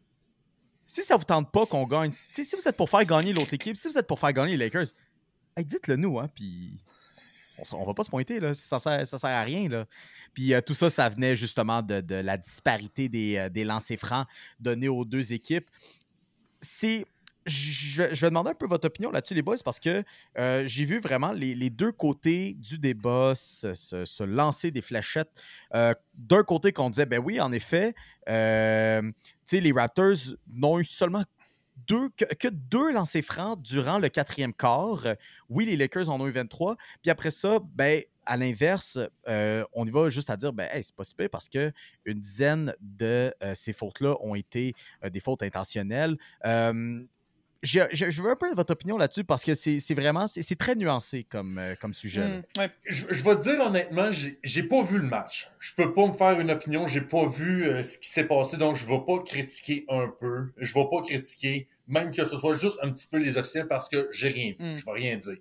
si ça vous tente pas qu'on gagne, si, vous êtes pour faire gagner l'autre équipe, si vous êtes pour faire gagner les Lakers, dites-le nous, hein, puis on, va pas se pointer, là, ça sert, ça sert à rien, là. Puis euh, tout ça, ça venait justement de, la disparité des, euh, des lancers francs donnés aux deux équipes. C'est. Je, vais demander un peu votre opinion là-dessus, les boys, parce que euh, j'ai vu vraiment les, les deux côtés du débat se, lancer des fléchettes. D'un côté, qu'on disait, ben oui, en effet, les Raptors n'ont eu seulement deux, que, deux lancers francs durant le quatrième quart. Euh, Oui, les Lakers en ont eu 23. Puis après ça, ben, à l'inverse, euh, on y va juste à dire, ben, c'est pas si pire parce que une dizaine de euh, ces fautes-là ont été des fautes intentionnelles. Je, je- je veux un peu votre opinion là-dessus parce que c'est vraiment, c'est très nuancé comme, euh, comme sujet. ouais. Je, je vais te dire honnêtement, j'ai pas vu le match. Je peux pas me faire une opinion, j'ai pas vu euh, ce qui s'est passé, donc je vais pas critiquer un peu. Je vais pas critiquer, même que ce soit juste un petit peu les officiels parce que j'ai rien vu. Mm. Je vais rien dire.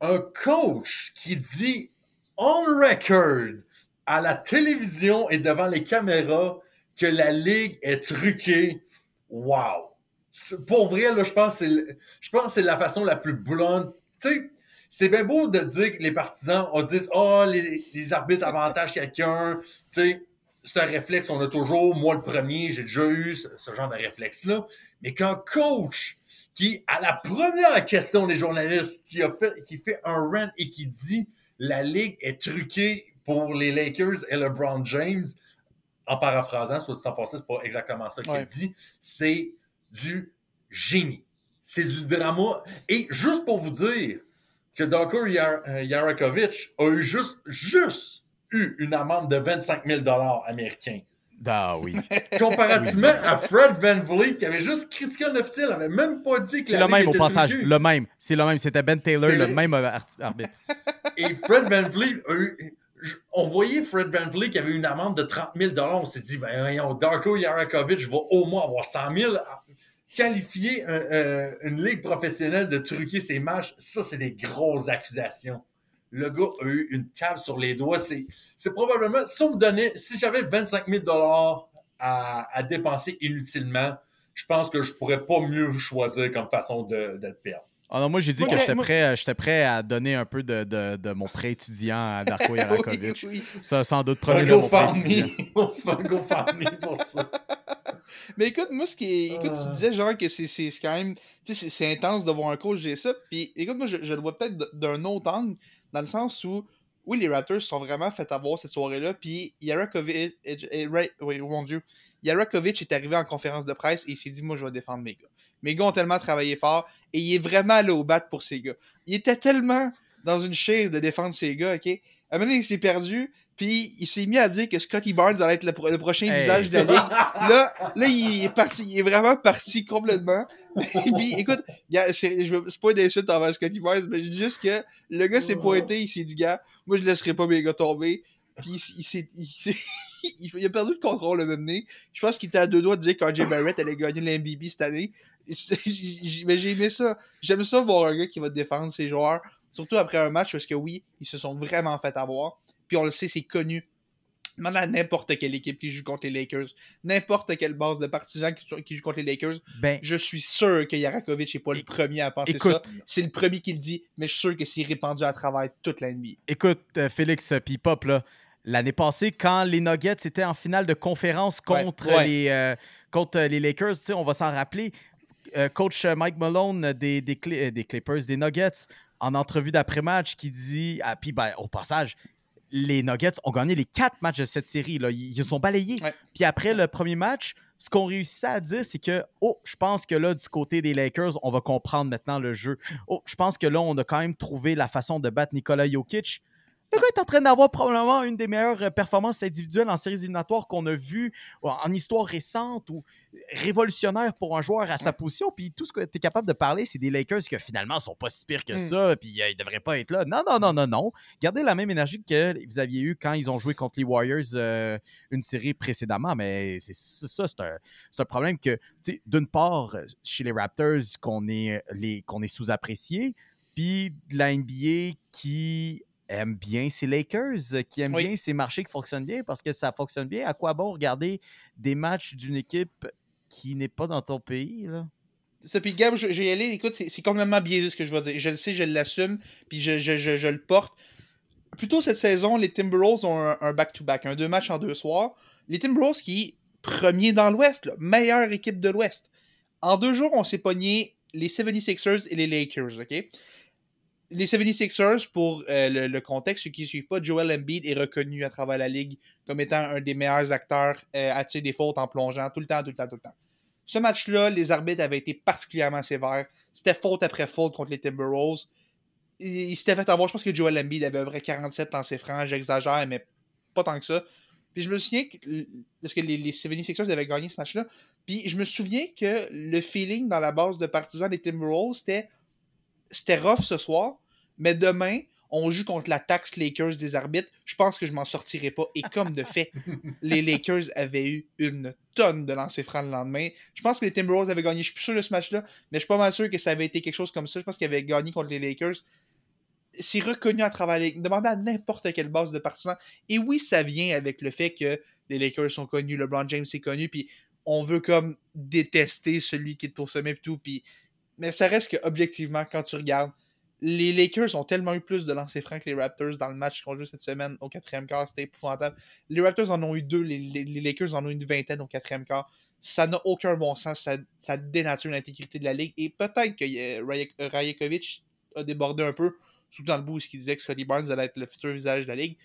Un coach qui dit on record à la télévision et devant les caméras que la ligue est truquée. Wow! Pour vrai, là, je pense que c'est la façon la plus blonde. Tu sais, c'est bien beau de dire que les partisans, on dit Oh, les, les arbitres avantagent quelqu'un. Tu sais, c'est un réflexe, on a toujours, moi le premier, j'ai déjà eu ce, ce genre de réflexe-là. Mais qu'un coach qui, à la première question des journalistes, qui, a fait, qui fait un rant et qui dit la ligue est truquée pour les Lakers et LeBron James, en paraphrasant, soit dit en passant, c'est pas exactement ça qu'il Ouais. dit, c'est du génie. C'est du drama. Et juste pour vous dire que Darko Yar- euh, Yarakovic a eu juste, juste eu une amende de 25 000 américains. Ah oui. Comparativement à Fred Van Vliet, qui avait juste critiqué un officiel, avait même pas dit que C'est la le même au passage. truquée. Le même. C'est le même. C'était Ben Taylor, le même euh, arbitre. Et Fred Van Vliet a eu. On voyait Fred Van Vliet qui avait une amende de 30 000 On s'est dit, ben voyons, Darko Yarakovic va au moins avoir 100 000 Qualifier euh, une ligue professionnelle de truquer ses matchs, ça, c'est des grosses accusations. Le gars a eu une table sur les doigts. C'est, c'est probablement, si on me donnait, si j'avais 25 000 à, à dépenser inutilement, je pense que je pourrais pas mieux choisir comme façon de, de le perdre. Ah non, moi, j'ai dit Moi, que j'étais prêt, à- j'étais prêt à donner un peu de, de- de mon prêt étudiant à Darko Yarakovic. Oui, oui. Ça, sans doute, premier là, mon prêt GoFundMe. étudiant. On se fait un GoFundMe pour ça. Mais écoute, moi, ce qui est. Écoute, Ah. tu disais genre que c'est quand même. Tu sais, c'est- c'est intense de voir un coach dire ça. Puis écoute, moi, je, je le vois peut-être d'un autre angle, dans le sens où, oui, les Raptors sont vraiment fait avoir cette soirée-là. Puis Yarakovic. right- oui, oh mon Dieu. Yarakovic est arrivé en conférence de presse et il s'est dit Moi, je vais défendre mes gars. Mes gars ont tellement travaillé fort et il est vraiment allé au bat pour ses gars. Il était tellement dans une chaise de défendre ses gars, ok? À un moment donné, il s'est perdu, puis il s'est mis à dire que Scotty Barnes allait être le, pro- le prochain Hey. visage de la ligue. Là, là, il est parti, il est vraiment parti complètement. Et puis, écoute, c'est, pas une insulte envers Scotty Barnes, mais je dis juste que le gars s'est pointé, il s'est dit, gars, moi, je laisserai pas mes gars tomber. Puis, il, il- il a perdu le contrôle le même nez. Je pense qu'il était à deux doigts de dire qu'RJ Barrett allait gagner l'MVP cette année. Mais j'ai aimé ça. J'aime ça voir un gars qui va défendre ses joueurs, surtout après un match parce que oui, ils se sont vraiment fait avoir. Puis on le sait, c'est connu. Demande à n'importe quelle équipe qui joue contre les Lakers, n'importe quelle base de partisans qui, qui joue contre les Lakers, Ben, je suis sûr que Yarakovic n'est pas le premier à penser écoute. ça. C'est le premier qui le dit, mais je suis sûr que c'est répandu à travers toute la NBA. écoute, euh, Félix euh, puis Pop, là, l'année passée, quand les Nuggets étaient en finale de conférence contre, ouais. Les, euh, contre les Lakers, on va s'en rappeler. Euh, coach euh, Mike Malone des, des, Cli- euh, des Clippers, des Nuggets, en entrevue d'après-match, qui dit. Ah, puis, ben, au passage, les Nuggets ont gagné les quatre matchs de cette série. Là. Ils, ils sont balayés. Ouais. Puis après le premier match, ce qu'on réussissait à dire, c'est que, oh, je pense que là, du côté des Lakers, on va comprendre maintenant le jeu. Oh, je pense que là, on a quand même trouvé la façon de battre Nikola Jokic. Le gars est en train d'avoir probablement une des meilleures euh, performances individuelles en séries éliminatoires qu'on a vues en histoire récente ou révolutionnaire pour un joueur à sa position. Puis tout ce que tu es capable de parler, c'est des Lakers qui finalement sont pas si pires que Mm. ça, puis euh, ils devraient pas être là. Non, non, non, non, non. Gardez la même énergie que vous aviez eu quand ils ont joué contre les Warriors euh, une série précédemment. Mais c'est ça, c'est un, problème que, tu sais, d'une part, chez les Raptors, qu'on est, les- est sous-apprécié, puis la NBA qui aime bien ses Lakers, euh, qui aime Oui. bien ces marchés qui fonctionnent bien parce que ça fonctionne bien. À quoi bon regarder des matchs d'une équipe qui n'est pas dans ton pays? Là? Ça, puis Gab, j'ai allé, écoute, c'est complètement biaisé ce que je vais dire. Je le sais, je l'assume, puis je, je, je, je le porte. Plutôt cette saison, les Timberwolves ont un- un back-to-back, un deux matchs en deux soirs. Les Timberwolves qui, premier dans l'Ouest, meilleure équipe de l'Ouest. En deux jours, on s'est pogné les 76ers et les Lakers, OK? Les 76ers, pour euh, le, contexte, ceux qui ne suivent pas, Joel Embiid est reconnu à travers la ligue comme étant un des meilleurs acteurs euh, à tirer des fautes en plongeant tout le temps, tout le temps, tout le temps. Ce match-là, les arbitres avaient été particulièrement sévères. C'était faute après faute contre les Timberwolves. Il, il s'était fait avoir, je pense que Joel Embiid avait à peu près 47 lancers francs, j'exagère, mais pas tant que ça. Puis je me souviens que, parce que les, les 76ers avaient gagné ce match-là, puis je me souviens que le feeling dans la base de partisans des Timberwolves, c'était c'était rough ce soir, mais demain, on joue contre la taxe Lakers des arbitres. Je pense que je m'en sortirai pas. Et comme de fait, les Lakers avaient eu une tonne de lancers francs le lendemain. Je pense que les Timberwolves avaient gagné. Je suis plus sûr de ce match-là, mais je suis pas mal sûr que ça avait été quelque chose comme ça. Je pense qu'ils avaient gagné contre les Lakers. C'est reconnu à travers les. Demandez à n'importe quelle base de partisans. Et oui, ça vient avec le fait que les Lakers sont connus, LeBron James est connu, puis on veut comme détester celui qui est au sommet et tout. Puis... Mais ça reste que, objectivement, quand tu regardes, les Lakers ont tellement eu plus de lancers francs que les Raptors dans le match qu'on joue cette semaine au quatrième quart. C'était épouvantable. Les Raptors en ont eu deux, les, Lakers en ont une vingtaine au quatrième quart. Ça n'a aucun bon sens. Ça, dénature l'intégrité de la ligue. Et peut-être que euh, Rajek- Rajakovic a débordé un peu, surtout dans le bout où il disait que Scotty Barnes allait être le futur visage de la ligue.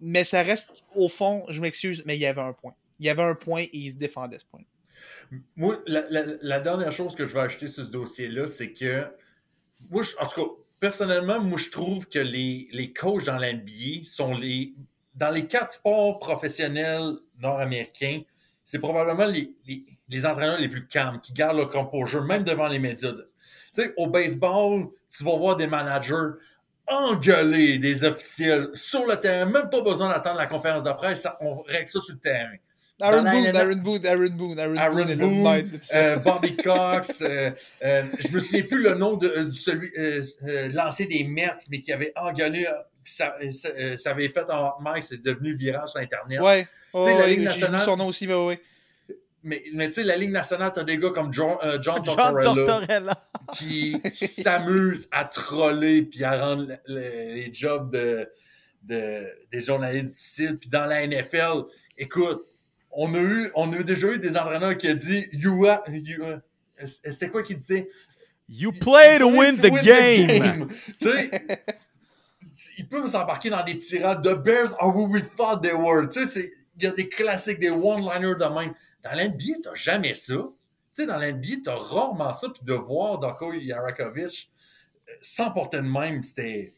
Mais ça reste, au fond, je m'excuse, mais il y avait un point. Il y avait un point et il se défendait ce point. Moi, la, dernière chose que je vais ajouter sur ce dossier-là, c'est que, moi, en tout cas, personnellement, moi, je trouve que les, les coachs dans l'NBA sont les. Dans les quatre sports professionnels nord-américains, c'est probablement les, entraîneurs les plus calmes, qui gardent leur composure, même devant les médias. Tu sais, au baseball, tu vas voir des managers engueuler des officiels sur le terrain, même pas besoin d'attendre la conférence de presse, on règle ça sur le terrain. Aaron Boone, Aaron Boone, Aaron Boone, Aaron, Aaron Boone euh, Bobby Cox, euh, euh, je me souviens plus le nom de, de celui euh, euh, lancé des Mets, mais qui avait engueulé, euh, ça, euh, ça, euh, ça avait fait en mic, c'est devenu viral sur Internet. Ouais. Tu sais, la Ligue nationale- son nom aussi, mais ouais. Mais, mais tu sais, la Ligue nationale, t'as des gars comme John, euh, John John Tortorella Tortorella. qui, qui s'amusent à troller puis à rendre le- le- les jobs de, de- des journalistes difficiles. Puis dans la NFL, écoute, on a eu, on a déjà eu des entraîneurs qui ont dit You are- you are- C'était quoi qu'il disait? You play to win the win game. tu sais, il peut s'embarquer dans des tirades. The Bears are who we thought they were. Tu sais, c'est- il y a des classiques, des one-liners de même. Dans l'NBA, t'as jamais ça. Tu sais, dans l'NBA, t'as rarement ça. Puis de voir Darko Yarakovic euh, sans porter de même, c'était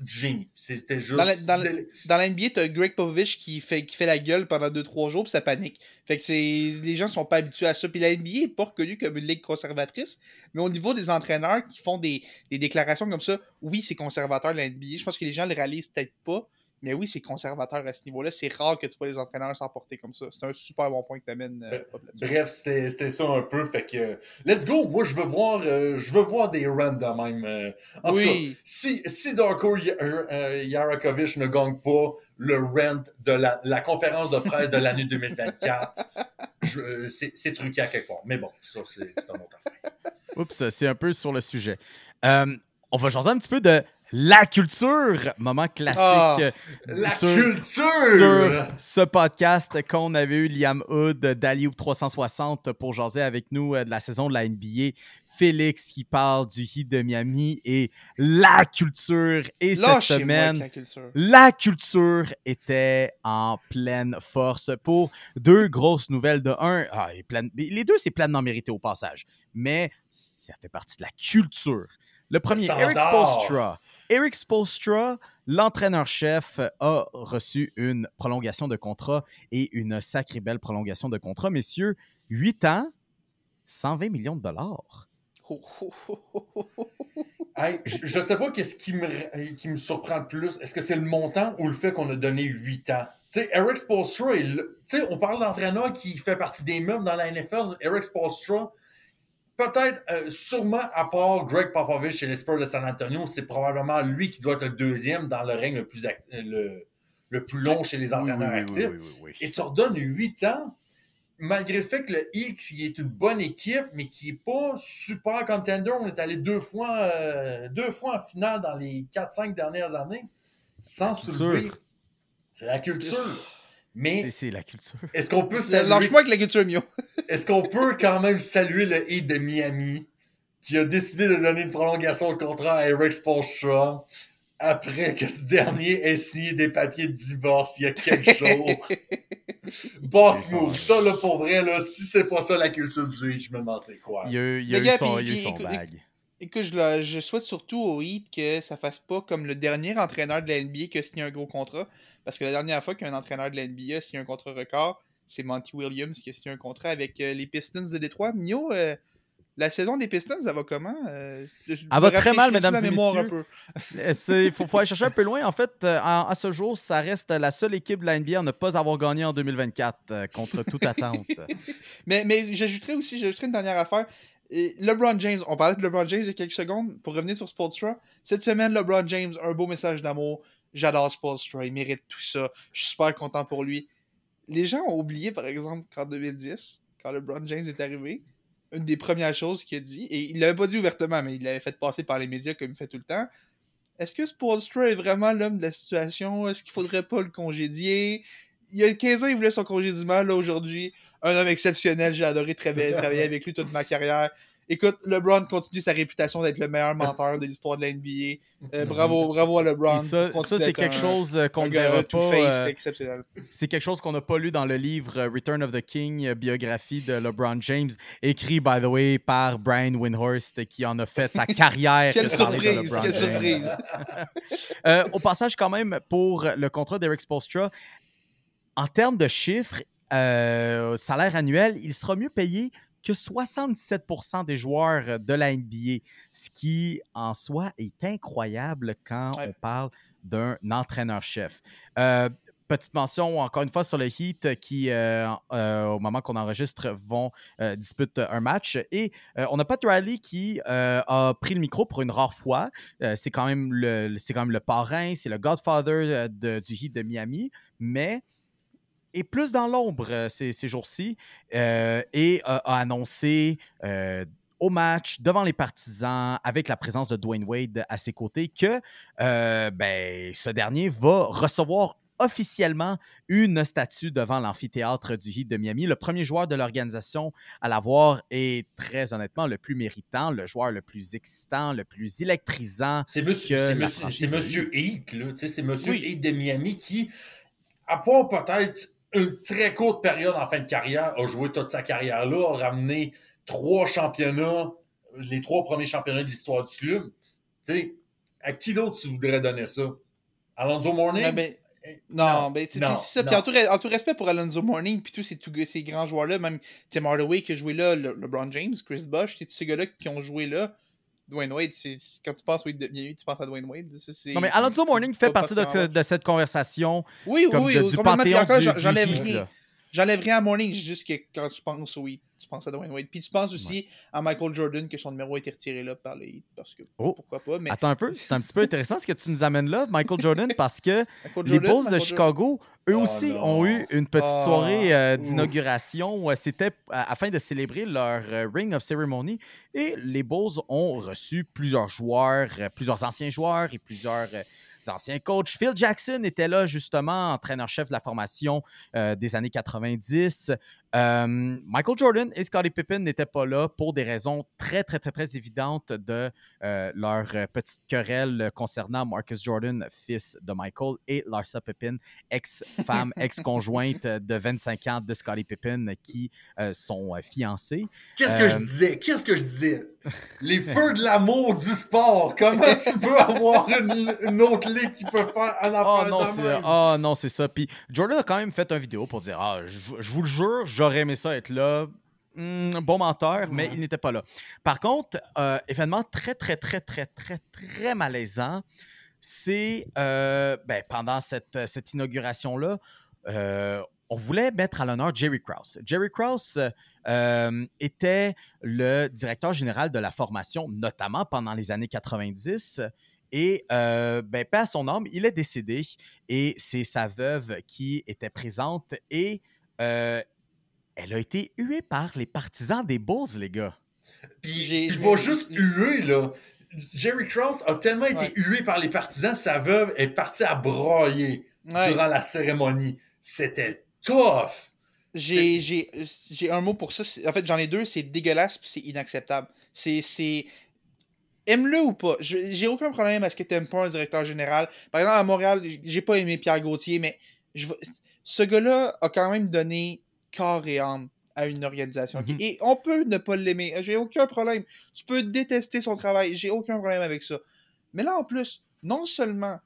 du génie. C'était juste. Dans la- dans la- déli- Dans la NBA, t'as Greg Popovich qui fait, qui fait la gueule pendant 2-3 jours, puis ça panique. Fait que c'est les gens sont pas habitués à ça. Puis la NBA est pas reconnue comme une ligue conservatrice, mais au niveau des entraîneurs qui font des, des déclarations comme ça, oui, c'est conservateur la NBA. Je pense que les gens le réalisent peut-être pas, mais oui, c'est conservateur à ce niveau-là. C'est rare que tu vois les entraîneurs s'emporter comme ça. C'est un super bon point que t'amènes, euh, Pop, là-dessus. Bref, c'était c'était ça un peu. Fait que, let's go. Moi, je veux voir, euh, je veux voir des runs de même. euh. En tout cas, Oui. si, si Darko euh, euh, Yarakovic ne gagne pas le rent de la, la conférence de presse de l'année 2024, je- euh, c'est truqué à quelque part. Mais bon, ça, c'est c'est un autre affaire. Oups, c'est un peu sur le sujet. Euh, on va changer un petit peu de la culture, moment classique Ah, euh, La sur, culture! sur ce podcast qu'on avait eu Liam Hood d'Aliou 360 pour jaser avec nous euh, de la saison de la NBA. Félix qui parle du Heat de Miami et la culture. Et cette semaine, la culture. la culture était en pleine force pour deux grosses nouvelles. De un, ah, et les deux, c'est pleinement mérité au passage, mais ça fait partie de la culture. Le premier, Eric. Spolstra. Eric Spolstra L'entraîneur-chef a reçu une prolongation de contrat et une sacrée belle prolongation de contrat. Messieurs, 8 ans, 120 millions de dollars. Hey, je ne sais pas qu'est-ce qui me, qui me surprend le plus. Est-ce que c'est le montant ou le fait qu'on a donné 8 ans? Tu sais, Eric Spolstra, on parle d'entraîneur qui fait partie des meubles dans la NFL. Eric Spolstra, peut-être, euh, sûrement, à part Greg Popovich chez les Spurs de San Antonio, c'est probablement lui qui doit être le deuxième dans le règne le plus, le, le plus long chez les entraîneurs Oui, actifs. oui, oui, oui. Et tu redonnes 8 ans, malgré le fait que le X il est une bonne équipe, mais qui n'est pas super contender. On est allé deux fois, euh, deux fois en finale dans les 4-5 dernières années, sans soulever. C'est la culture. Mais C'est la culture. est-ce qu'on peut saluer, Lâche-moi avec la culture Mio. est-ce qu'on peut quand même saluer le Heat de Miami qui a décidé de donner une prolongation de contrat à Eric Spoelstra après que ce dernier ait signé des papiers de divorce il y a quelques jours? Boss move. Ça, là, pour vrai, là, si c'est pas ça la culture du Heat, je me demande c'est quoi. Il y a, eu- il y a Les eu gars, son, puis- il y a eu puis son écoute- je, le- je souhaite surtout au Heat que ça fasse pas comme le dernier entraîneur de la NBA qui a signé un gros contrat. Parce que la dernière fois qu'un entraîneur de la NBA a signé un contrat record, c'est Monty Williams qui a signé un contrat avec euh, les Pistons de Détroit. Mio, euh, la saison des Pistons, ça va comment? Euh, Elle va très mal, mesdames et messieurs. peu. Il faut, faut aller chercher un peu loin. En fait, euh, à ce jour, ça reste la seule équipe de la NBA à ne pas avoir gagné en 2024 euh, contre toute attente. Mais, mais j'ajouterais aussi, j'ajouterais une dernière affaire. Et LeBron James, on parlait de LeBron James il y a quelques secondes. Pour revenir sur Spolstra, cette semaine, LeBron James, un beau message d'amour. J'adore Spolstra, il mérite tout ça. Je suis super content pour lui. Les gens ont oublié, par exemple, qu'en 2010, quand LeBron James est arrivé, une des premières choses qu'il a dit, et il l'avait pas dit ouvertement, mais il l'avait fait passer par les médias comme il fait tout le temps. Est-ce que Spolstra est vraiment l'homme de la situation? Est-ce qu'il faudrait pas le congédier? Il y a 15 ans, il voulait son congédiement. Là, aujourd'hui, un homme exceptionnel. J'ai adoré travailler, travailler avec lui toute ma carrière. Écoute, LeBron continue sa réputation d'être le meilleur menteur de l'histoire de la NBA. Euh, bravo, bravo à LeBron. Et ça, ça, c'est quelque chose euh, qu'on ne pas. c'est euh. C'est quelque chose qu'on n'a pas lu dans le livre Return of the King, biographie de LeBron James, écrit, by the way, par Brian Windhorst, qui en a fait sa carrière. Quelle surprise, quelle James. surprise. Euh, au passage, quand même, pour le contrat d'Eric Spolstra, en termes de chiffres, salaire annuel, il sera mieux payé que 77% des joueurs de la NBA, ce qui en soi est incroyable quand Ouais. on parle d'un entraîneur-chef. Euh, Petite mention, encore une fois, sur le Heat qui, euh, euh, au moment qu'on enregistre, vont euh, disputer un match. Et euh, on a Pat Riley qui euh, a pris le micro pour une rare fois. Euh, c'est quand, même le- c'est quand même le parrain, c'est le godfather euh, de- du Heat de Miami, mais est plus dans l'ombre euh, ces, ces jours-ci euh, et a, a annoncé euh, au match, devant les partisans, avec la présence de Dwayne Wade à ses côtés, que euh, ben, ce dernier va recevoir officiellement une statue devant l'amphithéâtre du Heat de Miami. Le premier joueur de l'organisation à l'avoir est très honnêtement le plus méritant, le joueur le plus excitant, le plus électrisant. C'est monsieur, monsieur, monsieur sais, C'est monsieur Oui. Heath de Miami qui, à part peut-être une très courte période en fin de carrière, a joué toute sa carrière-là, a ramené trois championnats, les trois premiers championnats de l'histoire du club. Tu sais, à qui d'autre tu voudrais donner ça? Alonso Morning? Ben, Eh, Non, ben, tu sais, non, puis c'est ça. Puis en tout, re- en tout respect pour Alonso Morning, puis tous ces, grands joueurs-là, même Tim Hardaway qui a joué là, le- LeBron James, Chris Bosh, tous ces gars-là qui ont joué là, Dwayne Wade, c'est quand tu penses Wade de Miami, tu penses à Dwayne Wade. Non, mais Alonso Morning fait partie de, cette conversation Oui, comme oui, de- oui, du panthéon j'enlève rien. Là. J'enlève rien à Morning, juste que quand tu penses, oui, tu penses à Dwayne Wade. Puis tu penses aussi à Michael Jordan, que son numéro a été retiré là par les. Parce que Oh. pourquoi pas. Mais Attends un peu, c'est un petit peu intéressant ce que tu nous amènes là, Michael Jordan, parce que les Bulls de Chicago, eux Oh aussi, non. ont eu une petite Ah, soirée euh, ouf. d'inauguration. Euh, C'était à- afin de célébrer leur euh, Ring of Ceremony. Et les Bulls ont reçu plusieurs joueurs, euh, plusieurs anciens joueurs et plusieurs anciens coachs. Phil Jackson était là, justement, entraîneur-chef de la formation euh, des années 90. Euh, Michael Jordan et Scottie Pippen n'étaient pas là pour des raisons très, très, très, très évidentes de euh, leur petite querelle concernant Marcus Jordan, fils de Michael, et Larsa Pippen, ex-femme, ex-conjointe de 25 ans de Scottie Pippen, qui euh, sont euh, fiancés. Qu'est-ce que je disais? Qu'est-ce que je disais? Les feux de l'amour du sport. Comment tu peux avoir une, une autre ligue qui peut faire un Oh affaire non, de c'est ah, non, c'est ça. Puis Jordan a quand même fait une vidéo pour dire Ah, je, je vous le jure, j'aurais aimé ça être là. Hmm, bon menteur, mais il n'était pas là. Par contre, euh, événement très, très, très, très, très, très malaisant, c'est euh, ben, pendant cette, cette inauguration-là, euh, on voulait mettre à l'honneur Jerry Krause. Jerry Krause euh, était le directeur général de la formation, notamment pendant les années 90. Et, euh, ben, paix à son âme, il est décédé et c'est sa veuve qui était présente et euh, elle a été huée par les partisans des Bulls, les gars. Puis il va juste huer, là. Jerry Krause a tellement été Ouais. hué par les partisans, sa veuve est partie à Ouais. durant la cérémonie. C'était tough. J'ai, j'ai, j'ai un mot pour ça. En fait, j'en ai deux. C'est dégueulasse puis c'est inacceptable. C'est, c'est... Aime-le ou pas? J'ai aucun problème à ce que t'aimes pas un directeur général. Par exemple, à Montréal, j'ai pas aimé Pierre Gauthier, mais je... vais- ce gars-là a quand même donné corps et âme à une organisation. Mhm. Et on peut ne pas l'aimer. J'ai aucun problème. Tu peux détester son travail. J'ai aucun problème avec ça. Mais là, en plus, non seulement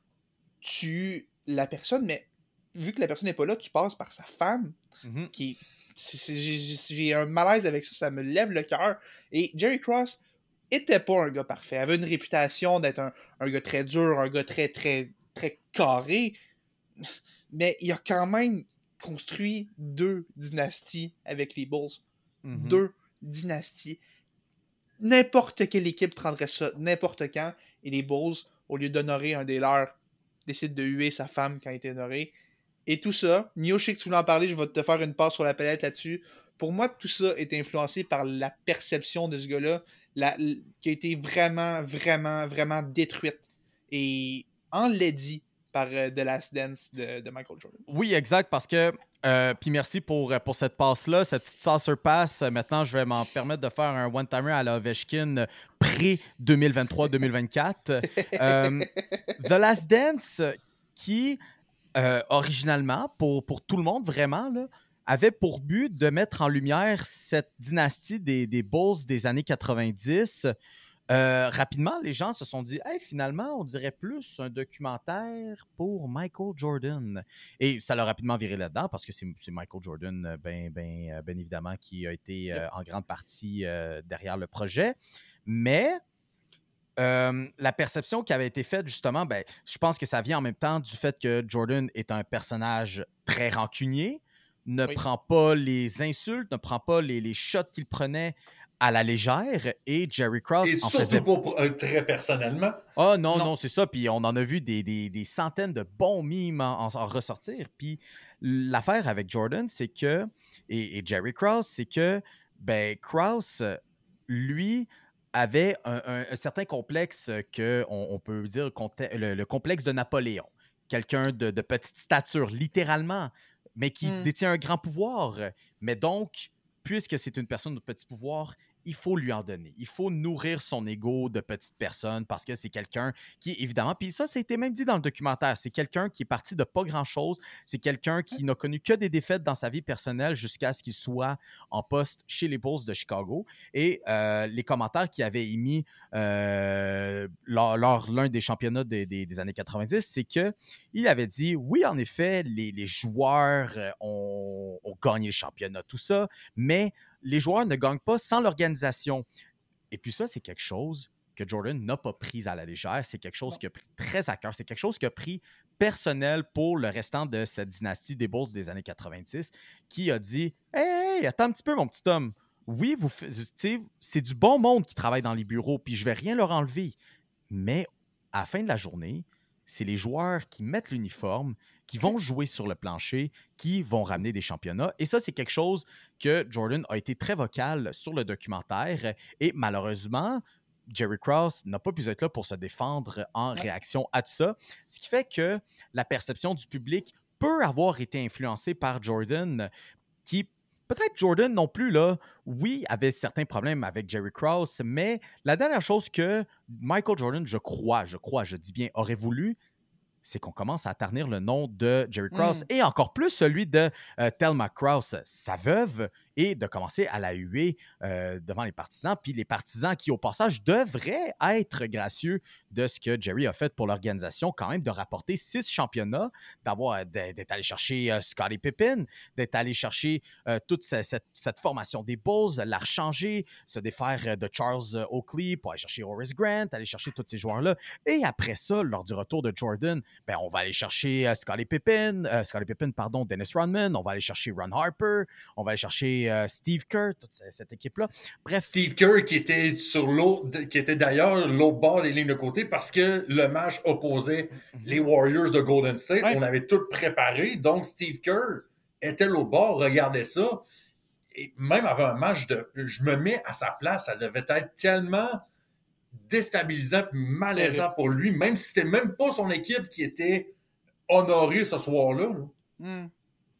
tu la personne, mais vu que la personne n'est pas là, tu passes par sa femme qui j'ai- j'ai j'ai un malaise avec ça, ça me lève le cœur. Et Jerry Cross était pas un gars parfait. Il avait une réputation d'être un, un gars très dur, un gars très, très, très carré. Mais il a quand même construit deux dynasties avec les Bulls. Mhm. Deux dynasties. N'importe quelle équipe prendrait ça n'importe quand. Et les Bulls, au lieu d'honorer un des leurs, décident de huer sa femme quand il était honoré. Et tout ça, Nio, je sais que tu voulais en parler, je vais te faire une passe sur la palette là-dessus. Pour moi, tout ça est influencé par la perception de ce gars-là, la- qui a été vraiment, vraiment, vraiment détruite. Et enlaidie par euh, The Last Dance de, de Michael Jordan. Oui, exact, parce que. euh, puis merci pour, pour cette passe-là, cette petite saucer passe. Maintenant, je vais m'en permettre de faire un one-timer à la Ovechkin pré-2023-2024. Euh, The Last Dance, qui, euh, originalement, pour, pour tout le monde, vraiment, là, avait pour but de mettre en lumière cette dynastie des, des Bulls des années 90. Euh, rapidement, les gens se sont dit hey, finalement, on dirait plus un documentaire pour Michael Jordan. Et ça l'a rapidement viré là-dedans parce que c'est Michael Jordan, bien ben, euh, ben évidemment, qui a été euh, en grande partie euh, derrière le projet. Mais euh, la perception qui avait été faite, justement, ben, je pense que ça vient en même temps du fait que Jordan est un personnage très rancunier, ne Oui. prend pas les insultes, ne prend pas les, les shots qu'il prenait à la légère et Jerry Cross Et en surtout faisait pas pour- euh, très personnellement. ah non, non, Non. c'est ça. Puis on en a vu des, des- des centaines de bons mimes en, en- en ressortir. Puis l'affaire avec Jordan, c'est que, et, et Jerry Krause, c'est que, ben, Krause, lui, avait un, un- un certain complexe que on, on peut dire le, le complexe de Napoléon. Quelqu'un de, de petite stature, littéralement, mais qui Mm. détient un grand pouvoir. Mais donc, puisque c'est une personne de petit pouvoir, il faut lui en donner. Il faut nourrir son ego de petite personne parce que c'est quelqu'un qui, évidemment, puis ça, c'était même dit dans le documentaire, c'est quelqu'un qui est parti de pas grand-chose, c'est quelqu'un qui n'a connu que des défaites dans sa vie personnelle jusqu'à ce qu'il soit en poste chez les Bulls de Chicago. Et euh, les commentaires qu'il avait émis euh, lors, l'un des championnats des, années 90, c'est que il avait dit, oui, en effet, les, joueurs euh, ont gagné le championnat, tout ça, mais les joueurs ne gagnent pas sans l'organisation. Et puis ça, c'est quelque chose que Jordan n'a pas pris à la légère. C'est quelque chose qui a pris très à cœur. C'est quelque chose qui a pris personnel pour le restant de cette dynastie des Bulls des années 90, qui a dit Hey, hey, attends un petit peu, mon petit homme. Oui, vous, c'est du bon monde qui travaille dans les bureaux, puis je vais rien leur enlever. Mais à la fin de la journée, c'est les joueurs qui mettent l'uniforme, qui vont jouer sur le plancher, qui vont ramener des championnats. Et ça, c'est quelque chose que Jordan a été très vocal sur le documentaire. Et malheureusement, Jerry Krause n'a pas pu être là pour se défendre en réaction à tout ça. Ce qui fait que la perception du public peut avoir été influencée par Jordan, qui peut-être Jordan non plus, là, oui, avait certains problèmes avec Jerry Krause, mais la dernière chose que Michael Jordan, je crois, je crois, je dis bien, aurait voulu, c'est qu'on commence à ternir le nom de Jerry Krause Mm. et encore plus celui de euh, Thelma Krause, sa veuve, et de commencer à la huer euh, devant les partisans. Puis les partisans qui, au passage, devraient être gracieux de ce que Jerry a fait pour l'organisation, quand même, de rapporter six championnats, d'avoir d'être d'être allé chercher euh, Scottie Pippen, d'être allé chercher euh, toute ce- cette, cette formation des Bulls, la rechanger, se défaire euh, de Charles euh, Oakley pour aller chercher Horace Grant, aller chercher tous ces joueurs-là. Et après ça, lors du retour de Jordan, ben, on va aller chercher euh, Scottie Pippen, euh, Scottie Pippen, pardon, Dennis Rodman, on va aller chercher Ron Harper, on va aller chercher euh, Steve Kerr, toute ce- cette équipe-là. Bref, Steve Kerr qui était sur l'autre, qui était d'ailleurs l'autre bord des lignes de côté parce que le match opposait les Warriors de Golden State. Ouais. On avait tout préparé. Donc Steve Kerr était l'autre bord, regardait ça. Et même avant un match, de, je me mets à sa place. Ça devait être tellement déstabilisant et malaisant pour lui, même si c'était même pas son équipe qui était honorée ce soir-là. là. Hmm.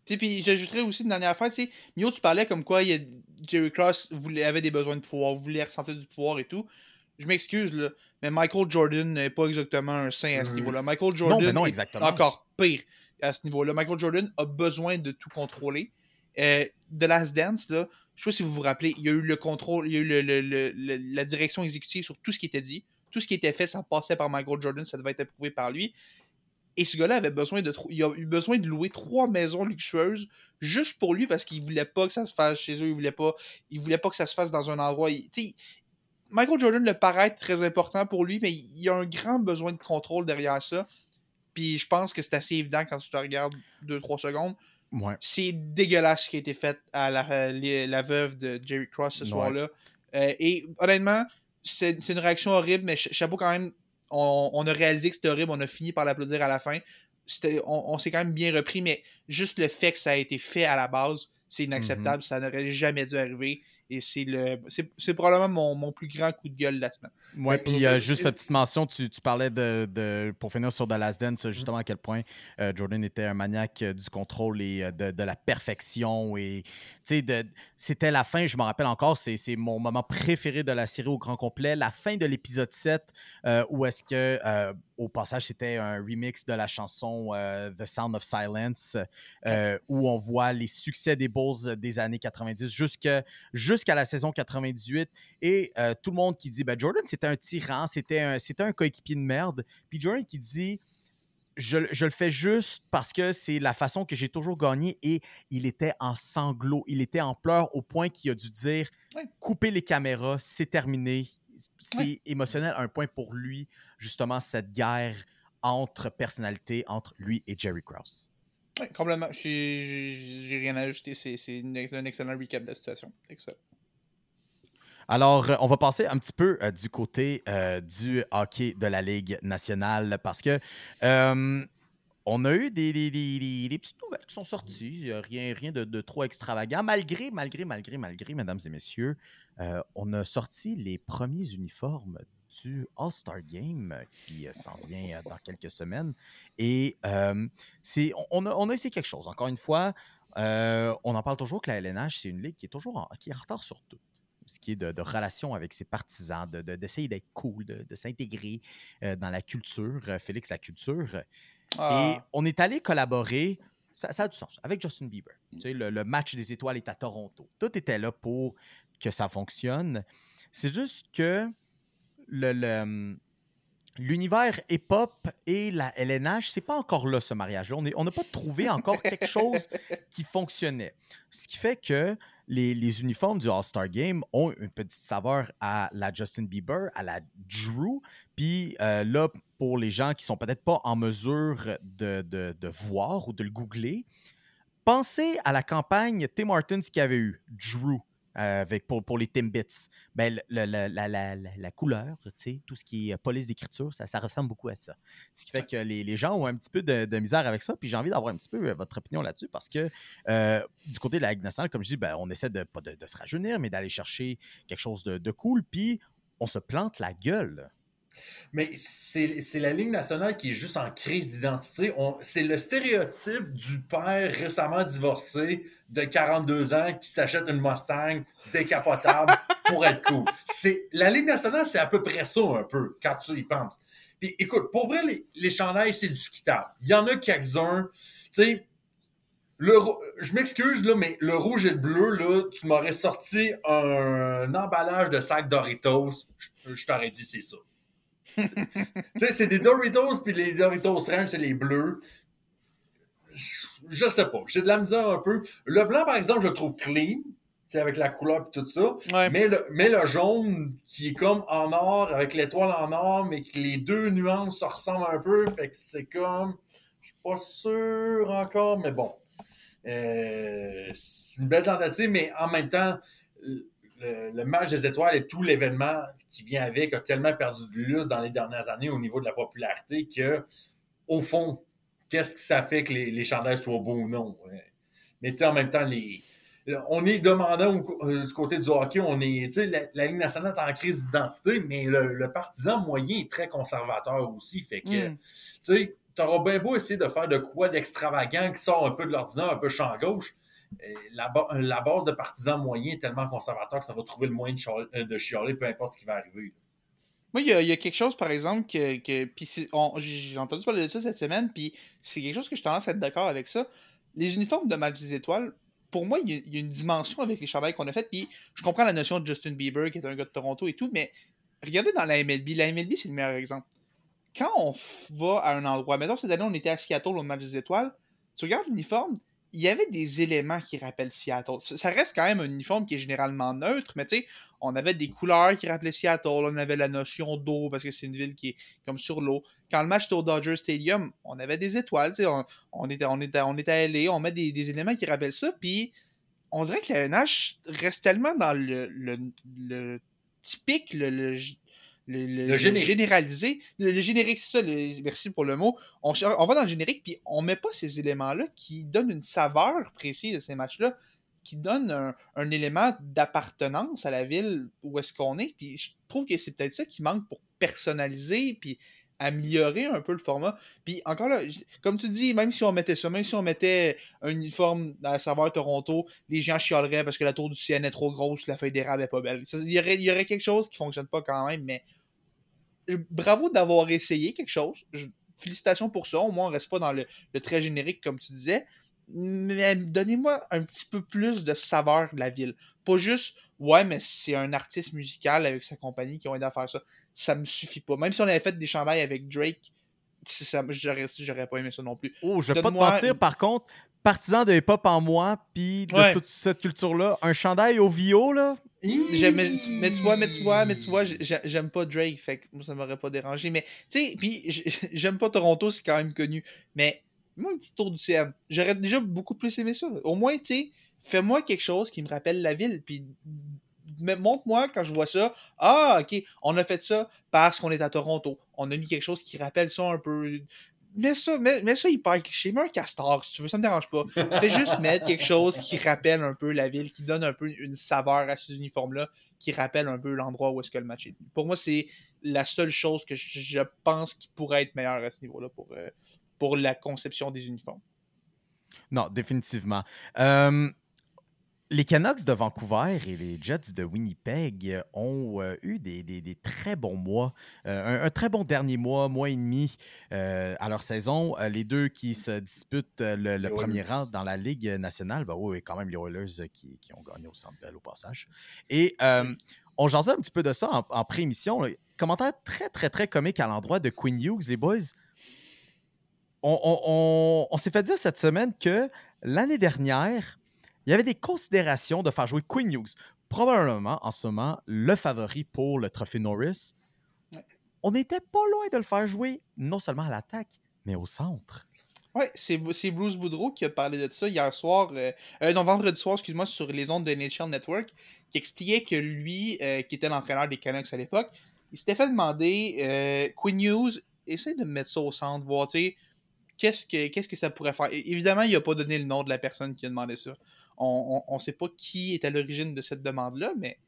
Puis j'ajouterais aussi une dernière affaire, tu sais, Mio, tu parlais comme quoi il y a Jerry Cross voulait, avait des besoins de pouvoir, voulait ressentir du pouvoir et tout. Je m'excuse, là, mais Michael Jordan n'est pas exactement un saint à ce Mhm. niveau-là. Michael Jordan mais non, est exactement. encore pire à ce niveau-là. Michael Jordan a besoin de tout contrôler. Euh, The Last Dance, là, je sais pas si vous vous rappelez, il y a eu le contrôle, il y a eu la direction exécutive sur tout ce qui était dit. Tout ce qui était fait, ça passait par Michael Jordan, ça devait être approuvé par lui. Et ce gars-là avait besoin de il a eu besoin de louer trois maisons luxueuses juste pour lui parce qu'il voulait pas que ça se fasse chez eux, il voulait pas, il voulait pas que ça se fasse dans un endroit. Michael Jordan le paraît très important pour lui, mais il y a un grand besoin de contrôle derrière ça. Puis je pense que c'est assez évident quand tu te regardes 2-3 secondes. Ouais. C'est dégueulasse ce qui a été fait à la, à la- veuve de Jerry Cross ce Ouais. soir-là. Euh, et honnêtement, c'est une réaction horrible, mais ch- chapeau quand même. On, on a réalisé que c'était horrible, on a fini par l'applaudir à la fin. On, on s'est quand même bien repris, mais juste le fait que ça a été fait à la base, c'est inacceptable. Ça n'aurait jamais dû arriver. Et c'est le c'est probablement mon, mon plus grand coup de gueule de la semaine. Ouais, Mais puis euh, juste cette petite mention, tu, tu parlais de, de- pour finir sur The Last Dance, justement à quel point euh, Jordan était un maniaque euh, du contrôle et euh, de, de la perfection. Et tu sais, de- c'était la fin, je me rappelle encore, c'est c'est mon moment préféré de la série au grand complet, la fin de l'épisode 7, euh, où est-ce que, euh, au passage, c'était un remix de la chanson euh, The Sound of Silence, euh, où on voit les succès des Bulls des années 90 jusqu'à la saison 98 et euh, tout le monde qui dit ben, Jordan c'était un tyran, c'était un, coéquipier de merde. Puis Jordan qui dit je, je le fais juste parce que c'est la façon que j'ai toujours gagné et il était en sanglots, il était en pleurs au point qu'il a dû dire Ouais. couper les caméras, c'est terminé. C'est Ouais. émotionnel à un point pour lui, justement, cette guerre entre personnalités, entre lui et Jerry Krause. Ouais, complètement. J'ai- rien à ajouter. C'est un excellent recap de la situation. Excellent. Alors, euh, on va passer un petit peu euh, du côté euh, du hockey de la Ligue nationale parce que euh, on a eu des, des- des- des- des petites nouvelles qui sont sorties. Rien, rien de, de trop extravagant. Malgré, malgré, malgré, malgré, mesdames et messieurs, euh, on a sorti les premiers uniformes du All-Star Game qui euh, s'en vient euh, dans quelques semaines. Et euh, c'est, on, a, on a essayé quelque chose. Encore une fois, euh, on en parle toujours que la LNH, c'est une ligue qui est toujours en, qui est en retard sur tout ce qui est de, de relation avec ses partisans, de- de- d'essayer d'être cool, de, s'intégrer euh, dans la culture, Félix, la culture. Et Ah, on est allé collaborer, ça, ça a du sens, avec Justin Bieber. Tu sais, le, le match des étoiles est à Toronto. Tout était là pour que ça fonctionne. C'est juste que le- le, l'univers hip-hop et la LNH, c'est pas encore là, ce mariage-là. On n'a pas trouvé encore quelque chose qui fonctionnait. Ce qui fait que les, les uniformes du All-Star Game ont une petite saveur à la Justin Bieber, à la Drew. Puis euh, là, pour les gens qui sont peut-être pas en mesure de, de- de voir ou de le googler, pensez à la campagne Tim Hortons qui avait eu Drew. Euh, avec, pour, pour les Timbits. Ben, le- le- la, la- la- couleur, tout ce qui est euh, police d'écriture, ça, ça ressemble beaucoup à ça. Ce qui fait que les, les gens ont un petit peu de, de misère avec ça. Puis j'ai envie d'avoir un petit peu euh, votre opinion là-dessus parce que euh, du côté de la Ligue nationale, comme je dis, ben, on essaie de, pas de, de se rajeunir, mais d'aller chercher quelque chose de, de cool. Puis on se plante la gueule Mais c'est la Ligue nationale qui est juste en crise d'identité. C'est le stéréotype du père récemment divorcé de 42 ans qui s'achète une Mustang décapotable pour être cool. La Ligue nationale, c'est à peu près ça un peu, quand tu y penses. Puis écoute, pour vrai, les, les chandails, c'est discutable. Il y en a quelques-uns. Tu sais, le, je m'excuse, là, mais le rouge et le bleu, là, tu m'aurais sorti un, emballage de sac Doritos, je, je t'aurais dit c'est ça. tu sais, c'est des Doritos, puis les Doritos Ranch, c'est les bleus. Je, sais pas, j'ai de la misère un peu. Le blanc, par exemple, je le trouve clean, avec la couleur et tout ça. Ouais. Mais le, mais le jaune, qui est comme en or, avec l'étoile en or, mais que les deux nuances se ressemblent un peu, fait que c'est comme... Je suis pas sûr encore, mais bon. Euh, c'est une belle tentative, mais en même temps, le, le match des étoiles et tout l'événement qui vient avec a tellement perdu de lustre dans les dernières années au niveau de la popularité que, au fond, qu'est-ce que ça fait que les, les chandails soient beaux ou non? Mais tu sais, en même temps, les, on est demandant au- euh, du côté du hockey, on est, tu sais, la, la Ligue nationale est en crise d'identité, mais le, le partisan moyen est très conservateur aussi. Fait que, Mm. tu sais, t'auras bien beau essayer de faire de quoi d'extravagant qui sort un peu de l'ordinaire, un peu champ gauche. Euh, La, ba- la base de partisans moyens est tellement conservateur que ça va trouver le moyen de, euh, chialer, peu importe ce qui va arriver. Moi, il y, a- quelque chose, par exemple, que. j'ai entendu parler de ça cette semaine, puis c'est quelque chose que je tendance à être d'accord avec ça. Les uniformes de match des étoiles, pour moi, il y, a, une dimension avec les chandails qu'on a fait, puis je comprends la notion de Justin Bieber, qui est un gars de Toronto et tout, mais regardez dans la MLB. La MLB, c'est le meilleur exemple. Quand on va à un endroit, mettons cette année, on était à Seattle au match des étoiles, tu regardes l'uniforme, il y avait des éléments qui rappellent Seattle. Ça reste quand même un uniforme qui est généralement neutre, mais tu sais, on avait des couleurs qui rappelaient Seattle, on avait la notion d'eau parce que c'est une ville qui est comme sur l'eau. Quand le match était au Dodger Stadium, on avait des étoiles, tu sais, on, on était, on, était, on était à LA, on met des, éléments qui rappellent ça, puis on dirait que la NH reste tellement dans le, le, typique, le, le, le- le générique. généralisé. Le, générique, c'est ça, merci pour le mot. On va dans le générique, puis on met pas ces éléments-là qui donnent une saveur précise à ces matchs-là, qui donnent un, un élément d'appartenance à la ville où est-ce qu'on est. Puis je trouve que c'est peut-être ça qui manque pour personnaliser, puis améliorer un peu le format. Puis encore là, comme tu dis, même si on mettait ça, même si on mettait un uniforme à la saveur Toronto, les gens chialeraient parce que la tour du CN est trop grosse, la feuille d'érable est pas belle. Il y aurait, quelque chose qui fonctionne pas quand même, mais bravo d'avoir essayé quelque chose. Félicitations pour ça. Au moins, on reste pas dans le, le très générique, comme tu disais. Mais donnez-moi un petit peu plus de saveur de la ville. Pas juste, ouais, mais c'est un artiste musical avec sa compagnie qui ont aidé à faire ça. Ça me suffit pas. Même si on avait fait des chandails avec Drake, j'aurais j'aurais pas aimé ça non plus. Oh, je vais pas te mentir, par contre, partisan de hip-hop en moi, puis de Ouais. toute cette culture-là, un chandail au VO, là, J'aime- mais, mais tu vois, mais tu vois, mais tu vois, j'ai- j'aime pas Drake, fait que moi, ça m'aurait pas dérangé. Mais, tu sais, puis j- j'aime pas Toronto, c'est quand même connu. Mais, moi, un petit tour du CN. J'aurais déjà beaucoup plus aimé ça. Au moins, tu sais, fais-moi quelque chose qui me rappelle la ville, puis montre-moi quand je vois ça. Ah, ok, on a fait ça parce qu'on est à Toronto. On a mis quelque chose qui rappelle ça un peu. Mets ça, mets, mets ça hyper cliché. Mets un castor si tu veux, ça me dérange pas. Fais juste mettre quelque chose qui rappelle un peu la ville, qui donne un peu une saveur à ces uniformes-là, qui rappelle un peu l'endroit où est-ce que le match est. Pour moi, c'est la seule chose que je, je pense qui pourrait être meilleure à ce niveau-là pour, euh, pour la conception des uniformes. Non, définitivement. Euh, les Canucks de Vancouver et les Jets de Winnipeg ont euh, eu des, des- des très bons mois, euh, un, un très bon dernier mois, mois et demi euh, à leur saison. Euh, les deux qui se disputent euh, le, premier rang dans la Ligue nationale, ben oui, quand même les Oilers euh, qui, qui ont gagné au Centre Bell au passage. Et euh, on jasait un petit peu de ça en, en pré-émission. là. Commentaire très, très, très comique à l'endroit de Quinn Hughes, les boys. On, on- on- on s'est fait dire cette semaine que l'année dernière, il y avait des considérations de faire jouer Quinn Hughes, probablement en ce moment le favori pour le trophée Norris. Ouais. On n'était pas loin de le faire jouer non seulement à l'attaque, mais au centre. Ouais, c'est c'est Bruce Boudreau qui a parlé de ça hier soir, euh, euh, non, vendredi soir, excuse-moi, sur les ondes de NHL Network, qui expliquait que lui, euh, qui était l'entraîneur des Canucks à l'époque, il s'était fait demander, Quinn Hughes, essaie de me mettre ça au centre, voir, tu sais, qu'est-ce que, qu'est-ce que ça pourrait faire? Et- évidemment, il n'a pas donné le nom de la personne qui a demandé ça. On ne sait pas qui est à l'origine de cette demande-là, mais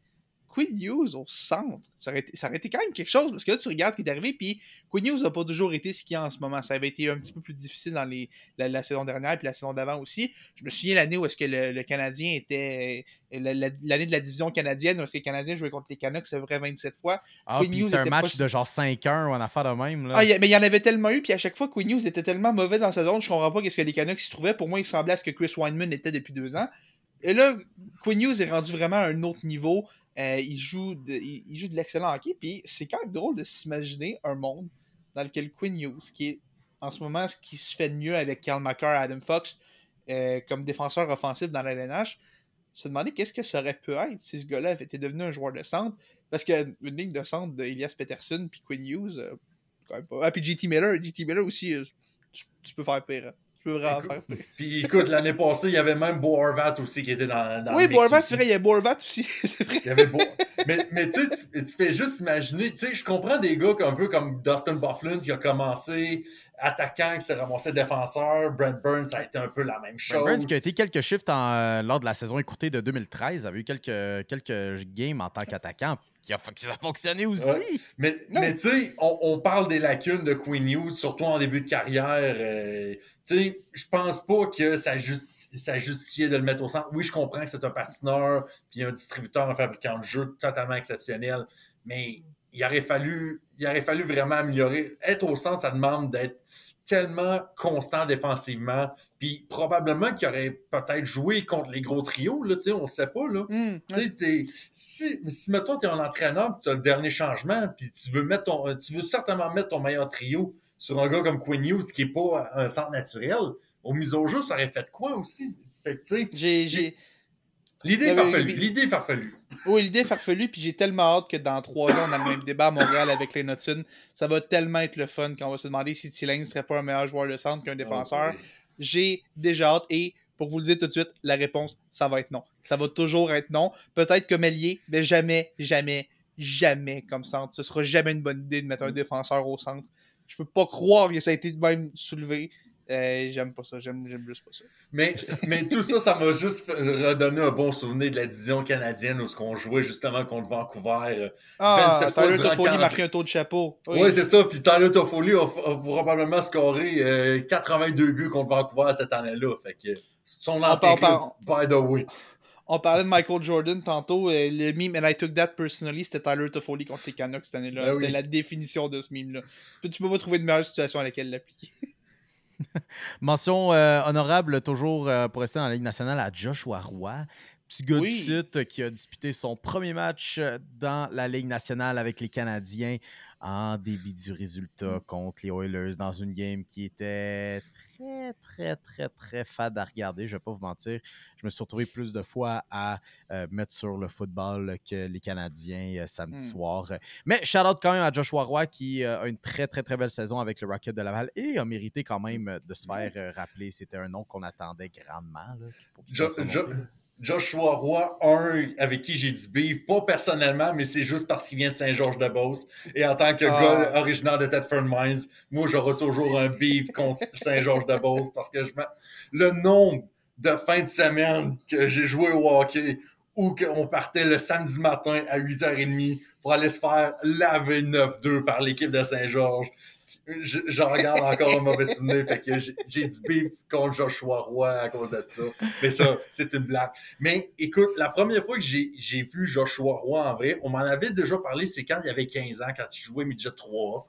Quinn Hughes au centre, ça aurait, été, ça aurait été quand même quelque chose, parce que là, tu regardes ce qui est arrivé, puis Quinn Hughes n'a pas toujours été ce qu'il y a en ce moment. Ça avait été un petit peu plus difficile dans les, la, la saison dernière, puis la saison d'avant aussi. Je me souviens l'année où est-ce que le, le Canadien était... la- L'année de la division canadienne, où est-ce que les Canadiens jouaient contre les Canucks, c'est vrai, 27 fois. Ah, Quinn puis c'était un match pas- de genre 5-1 ou un affaire de même. Là. Ah, a- mais il y en avait tellement eu, puis à chaque fois, Quinn Hughes était tellement mauvais dans sa zone, je comprends pas qu'est-ce que les Canucks s'y trouvaient. Pour moi, il semblait à ce que Chris Weinman était depuis deux ans. Et là, Quinn Hughes est rendu vraiment à un autre niveau. Euh, il, joue de, il, joue de l'excellent hockey, puis c'est quand même drôle de s'imaginer un monde dans lequel Quinn Hughes, qui est en ce moment ce qui se fait de mieux avec Karl et Adam Fox euh, comme défenseur offensif dans la LNH, se demander qu'est-ce que ça aurait pu être si ce gars-là été devenu un joueur de centre. Parce qu'une ligne de centre de Elias Peterson puis Quinn Hughes, euh, quand même pas. Ah, puis JT Miller, JT Miller aussi, euh, tu, tu peux faire pire. Tu peux vraiment Écoute, faire. Puis écoute, l'année passée, il y avait même Bo Horvat aussi qui était dans, dans Oui, aussi. c'est vrai, il y a Borvat aussi, c'est vrai. Il y avait mais mais tu sais, tu- tu fais juste imaginer, tu sais, je comprends des gars un peu comme Dustin Bufflin qui a commencé attaquant, qui s'est ramassé défenseur. Brent Burns, ça a été un peu la même Brent chose. Burns qui a été quelques shifts en, euh, lors de la saison écoutée de 2013, avait eu quelques, quelques games en tant qu'attaquant qui a, fon- qui a fonctionné aussi. Ouais. Mais, tu sais, on, on parle des lacunes de Queen Hughes, surtout en début de carrière. euh, tu sais, je pense pas que ça, justi- ça justifiait de le mettre au centre. Oui, je comprends que c'est un patineur, puis un distributeur, un fabricant de jeux totalement exceptionnel, mais il aurait fallu, il aurait fallu vraiment améliorer. Être au centre, ça demande d'être tellement constant défensivement, puis probablement qu'il aurait peut-être joué contre les gros trios, là, tu sais, on sait pas, là. Sais, t'es- si, si mettons, tu es un entraîneur tu as le dernier changement, puis tu veux mettre ton, tu veux certainement mettre ton meilleur trio sur un gars comme Quinn Hughes qui n'est pas un centre naturel, au mise au jeu, ça aurait fait quoi aussi? Fait que, tu sais, J'ai, j'ai... l'idée est farfelue. L'idée est farfelue. Oui, l'idée est farfelue, puis j'ai tellement hâte que dans trois ans, on a le même débat à Montréal avec les Notsun. Ça va tellement être le fun quand on va se demander si Tilling serait pas un meilleur joueur de centre qu'un défenseur. J'ai déjà hâte et pour vous le dire tout de suite, la réponse, ça va être non. Ça va toujours être non. Peut-être comme ailier, mais jamais, jamais, jamais comme centre. Ce sera jamais une bonne idée de mettre un défenseur au centre. Je peux pas croire que ça a été de même soulevé. Euh, j'aime pas ça, j'aime, j'aime juste pas ça. Mais, mais tout ça, ça m'a juste redonné un bon souvenir de la division canadienne où ce qu'on jouait justement contre Vancouver. Ah, 27 fois Tyler durant Toffoli 40. marqué un tour de chapeau. Oui, c'est ça. Puis Tyler Toffoli a, a probablement scoré euh, 82 buts contre Vancouver cette année-là. Fait que son ancien parle- club, by the way. On parlait de Michael Jordan tantôt. euh, le meme And I took that personally, c'était Tyler Toffoli contre les Canucks cette année-là. Ben c'était oui. la définition de ce meme-là. Puis Tu peux pas trouver de meilleure situation à laquelle l'appliquer. Mention euh, honorable toujours euh, pour rester dans la Ligue nationale à Joshua Roy. Petit gars Oui. du Sud euh, qui a disputé son premier match dans la Ligue nationale avec les Canadiens en débit du résultat contre les Oilers dans une game qui était très, très, très, très fade à regarder. Je ne vais pas vous mentir. Je me suis retrouvé plus de fois à euh, mettre sur le football que les Canadiens euh, samedi Hmm. soir. Mais shout out quand même à Joshua Roy qui euh, a une très, très, très belle saison avec le Rocket de Laval et a mérité quand même euh, de se faire rappeler. C'était un nom qu'on attendait grandement. là, pour Joshua Roy, un avec qui j'ai du beef, pas personnellement, mais c'est juste parce qu'il vient de Saint-Georges-de-Beauce. Et en tant que Ah. gars originaire de Thetford Mines, moi, j'aurai toujours un beef contre Saint-Georges-de-Beauce parce que je le nombre de fins de semaine que j'ai joué au hockey ou qu'on partait le samedi matin à 8h30 pour aller se faire laver 9-2 par l'équipe de Saint-Georges. Je, je regarde encore un mauvais souvenir, fait que j'ai du beef contre Joshua Roy à cause de ça. Mais ça, c'est une blague. Mais écoute, la première fois que j'ai vu Joshua Roy en vrai, on m'en avait déjà parlé, c'est quand il avait 15 ans, quand il jouait Midget 3.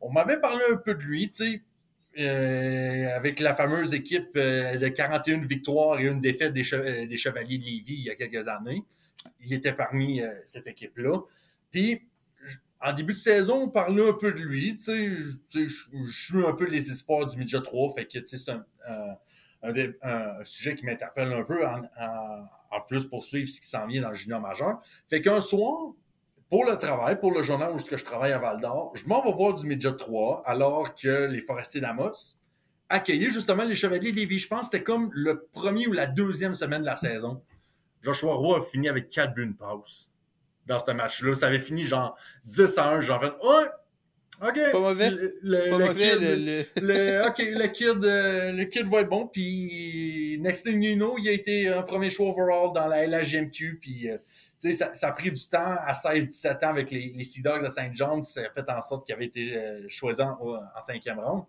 On m'avait parlé un peu de lui, tu sais, euh, avec la fameuse équipe euh, de 41 victoires et une défaite euh, des Chevaliers de Lévis il y a quelques années. Il était parmi cette équipe-là. Puis, en début de saison, on parlait un peu de lui. Je- suis un peu les espoirs du Midget 3, fait que c'est un, sujet qui m'interpelle un peu en, en- en plus pour suivre ce qui s'en vient dans le junior majeur. Fait qu'un soir, pour le travail, pour le journal où je travaille à Val d'Or, je m'en vais voir du Midget 3 alors que les Forestiers d'Amos accueillaient justement les Chevaliers Lévis. Je pense que c'était comme le premier ou la deuxième semaine de la saison. Joshua Roy a fini avec 4 buts de passe dans ce match-là. Ça avait fini genre 10 à 1. J'en fait, ouais, OK. Pas mauvais. Le, le- Pas le mauvais, kid- le- le- le, OK, le kid, euh, le kid va être bon. Puis, next thing you know, il a été un premier choix overall dans la LHGMQ. Puis, euh, sais, ça, ça a pris du temps à 16-17 ans avec les, les Sea Dogs de Saint John, ça a fait en sorte qu'il avait été euh, choisi en, en cinquième ronde.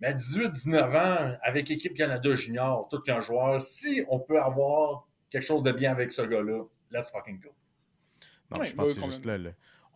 Mais à 18-19 ans, avec l'équipe Canada Junior, tout qu'un joueur, si on peut avoir quelque chose de bien avec ce gars-là, let's fucking go. Non, Ouais, je pense ouais, que c'est juste là.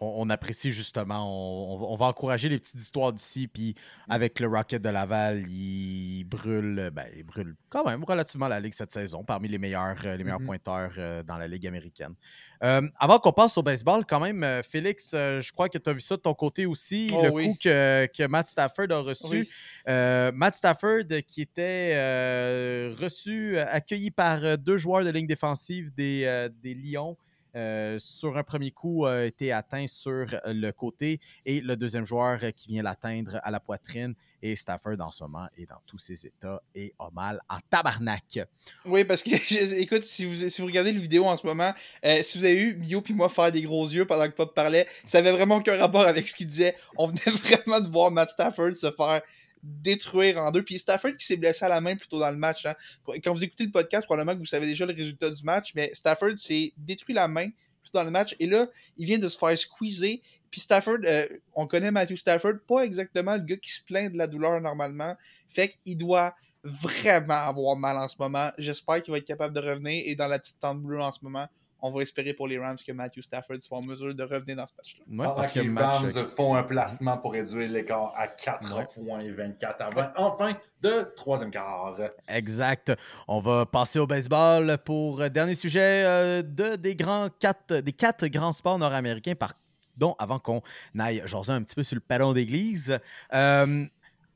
on, on apprécie justement, on, on va, encourager les petites histoires d'ici, puis avec le Rocket de Laval, il brûle, ben, il brûle quand même relativement la Ligue cette saison, parmi les meilleurs, euh, les meilleurs Mhm. pointeurs euh, dans la Ligue américaine. Euh, avant qu'on passe au baseball, quand même, Félix, je crois que tu as vu ça de ton côté aussi, Oh le oui. coup que, que Matt Stafford a reçu. Oui. Euh, Matt Stafford qui était euh, reçu, accueilli par deux joueurs de ligne défensive des, des Lions. Euh, sur un premier coup, a été atteint sur le côté et le deuxième joueur euh, qui vient l'atteindre à la poitrine. Et Stafford, en ce moment, est dans tous ses états et a mal en tabarnak. Oui, parce que, écoute, si vous, regardez le vidéo en ce moment, euh, si vous avez eu Mio puis moi faire des gros yeux pendant que Pop parlait, ça avait vraiment aucun rapport avec ce qu'il disait. On venait vraiment de voir Matt Stafford se faire détruire en deux. Puis Stafford qui s'est blessé à la main plus tôt dans le match. hein. Quand vous écoutez le podcast, probablement que vous savez déjà le résultat du match, mais Stafford s'est détruit la main plus tôt dans le match. Et là, il vient de se faire squeezer. Puis Stafford, euh, on connaît Matthew Stafford, pas exactement le gars qui se plaint de la douleur normalement. Fait qu'il doit vraiment avoir mal en ce moment. J'espère qu'il va être capable de revenir. Et dans la petite tente bleue en ce moment, on va espérer pour les Rams que Matthew Stafford soit en mesure de revenir dans ce match-là. Ouais, parce que les match, Rams font un placement pour réduire l'écart à 4 Ouais. points et 24 avant, enfin, de troisième quart. Exact. On va passer au baseball pour euh, dernier sujet euh, de, des, grands quatre, des quatre grands sports nord-américains, pardon, avant qu'on aille jaser un petit peu sur le perron d'église. Euh,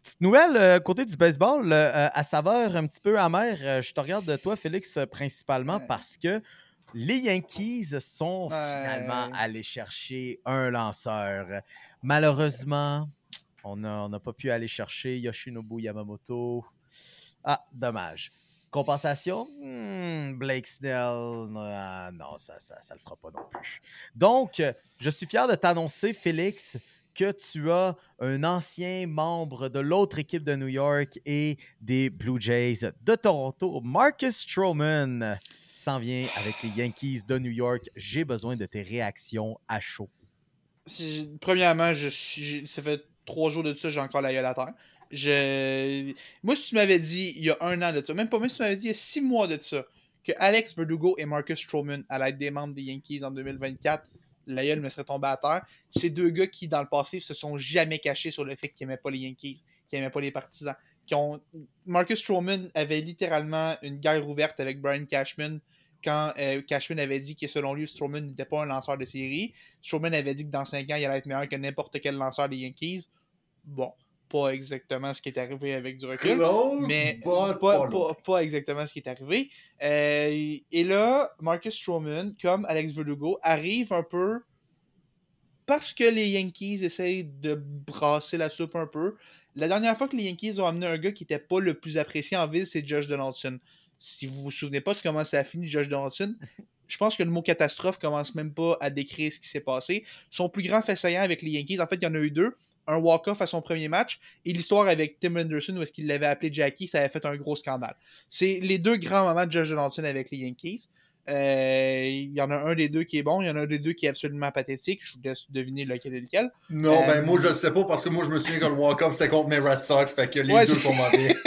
petite nouvelle, euh, côté du baseball, euh, à saveur un petit peu amère. Euh, je te regarde de toi, Félix, principalement Ouais. parce que les Yankees sont Ouais. finalement allés chercher un lanceur. Malheureusement, on n'a pas pu aller chercher Yoshinobu Yamamoto. Ah, dommage. Compensation? Hmm, Blake Snell, ah, non, ça ça, ça le fera pas non plus. Donc, je suis fier de t'annoncer, Félix, que tu as un ancien membre de l'autre équipe de New York et des Blue Jays de Toronto, Marcus Stroman, s'en vient avec les Yankees de New York. J'ai besoin de tes réactions à chaud. Premièrement, ça fait trois jours de ça, j'ai encore la gueule à terre. Moi, si tu m'avais dit il y a un an de ça, même pas même si tu m'avais dit il y a six mois de ça, que Alex Verdugo et Marcus Stroman allaient être des membres des Yankees en 2024, la gueule me serait tombée à terre. Ces deux gars qui, dans le passé, se sont jamais cachés sur le fait qu'ils n'aimaient pas les Yankees, qu'ils n'aimaient pas les partisans. Qui ont... Marcus Stroman avait littéralement une guerre ouverte avec Brian Cashman quand euh, Cashman avait dit que selon lui, Stroman n'était pas un lanceur de série. Strowman avait dit que dans 5 ans, il allait être meilleur que n'importe quel lanceur des Yankees. Bon, pas exactement ce qui est arrivé avec du recul. Close, Mais pas, pas pas, loin. pas exactement ce qui est arrivé. Euh, et là, Marcus Stroman, comme Alex Verdugo, arrive un peu parce que les Yankees essayent de brasser la soupe un peu. La dernière fois que les Yankees ont amené un gars qui n'était pas le plus apprécié en ville, c'est Josh Donaldson. Si vous vous souvenez pas de comment ça a fini, Josh Donaldson, je pense que le mot catastrophe commence même pas à décrire ce qui s'est passé. Son plus grand fait saillant avec les Yankees, en fait, il y en a eu deux. Un walk-off à son premier match et l'histoire avec Tim Anderson où est-ce qu'il l'avait appelé Jackie, ça avait fait un gros scandale. C'est les deux grands moments de Josh Donaldson avec les Yankees. Euh, Il y en a un des deux qui est bon, il y en a un des deux qui est absolument pathétique. Je vous laisse deviner lequel est lequel. Non, Euh, ben moi je le sais pas parce que moi je me souviens que le walk-off c'était contre mes Red Sox, fait que les Ouais, deux sont mauvais.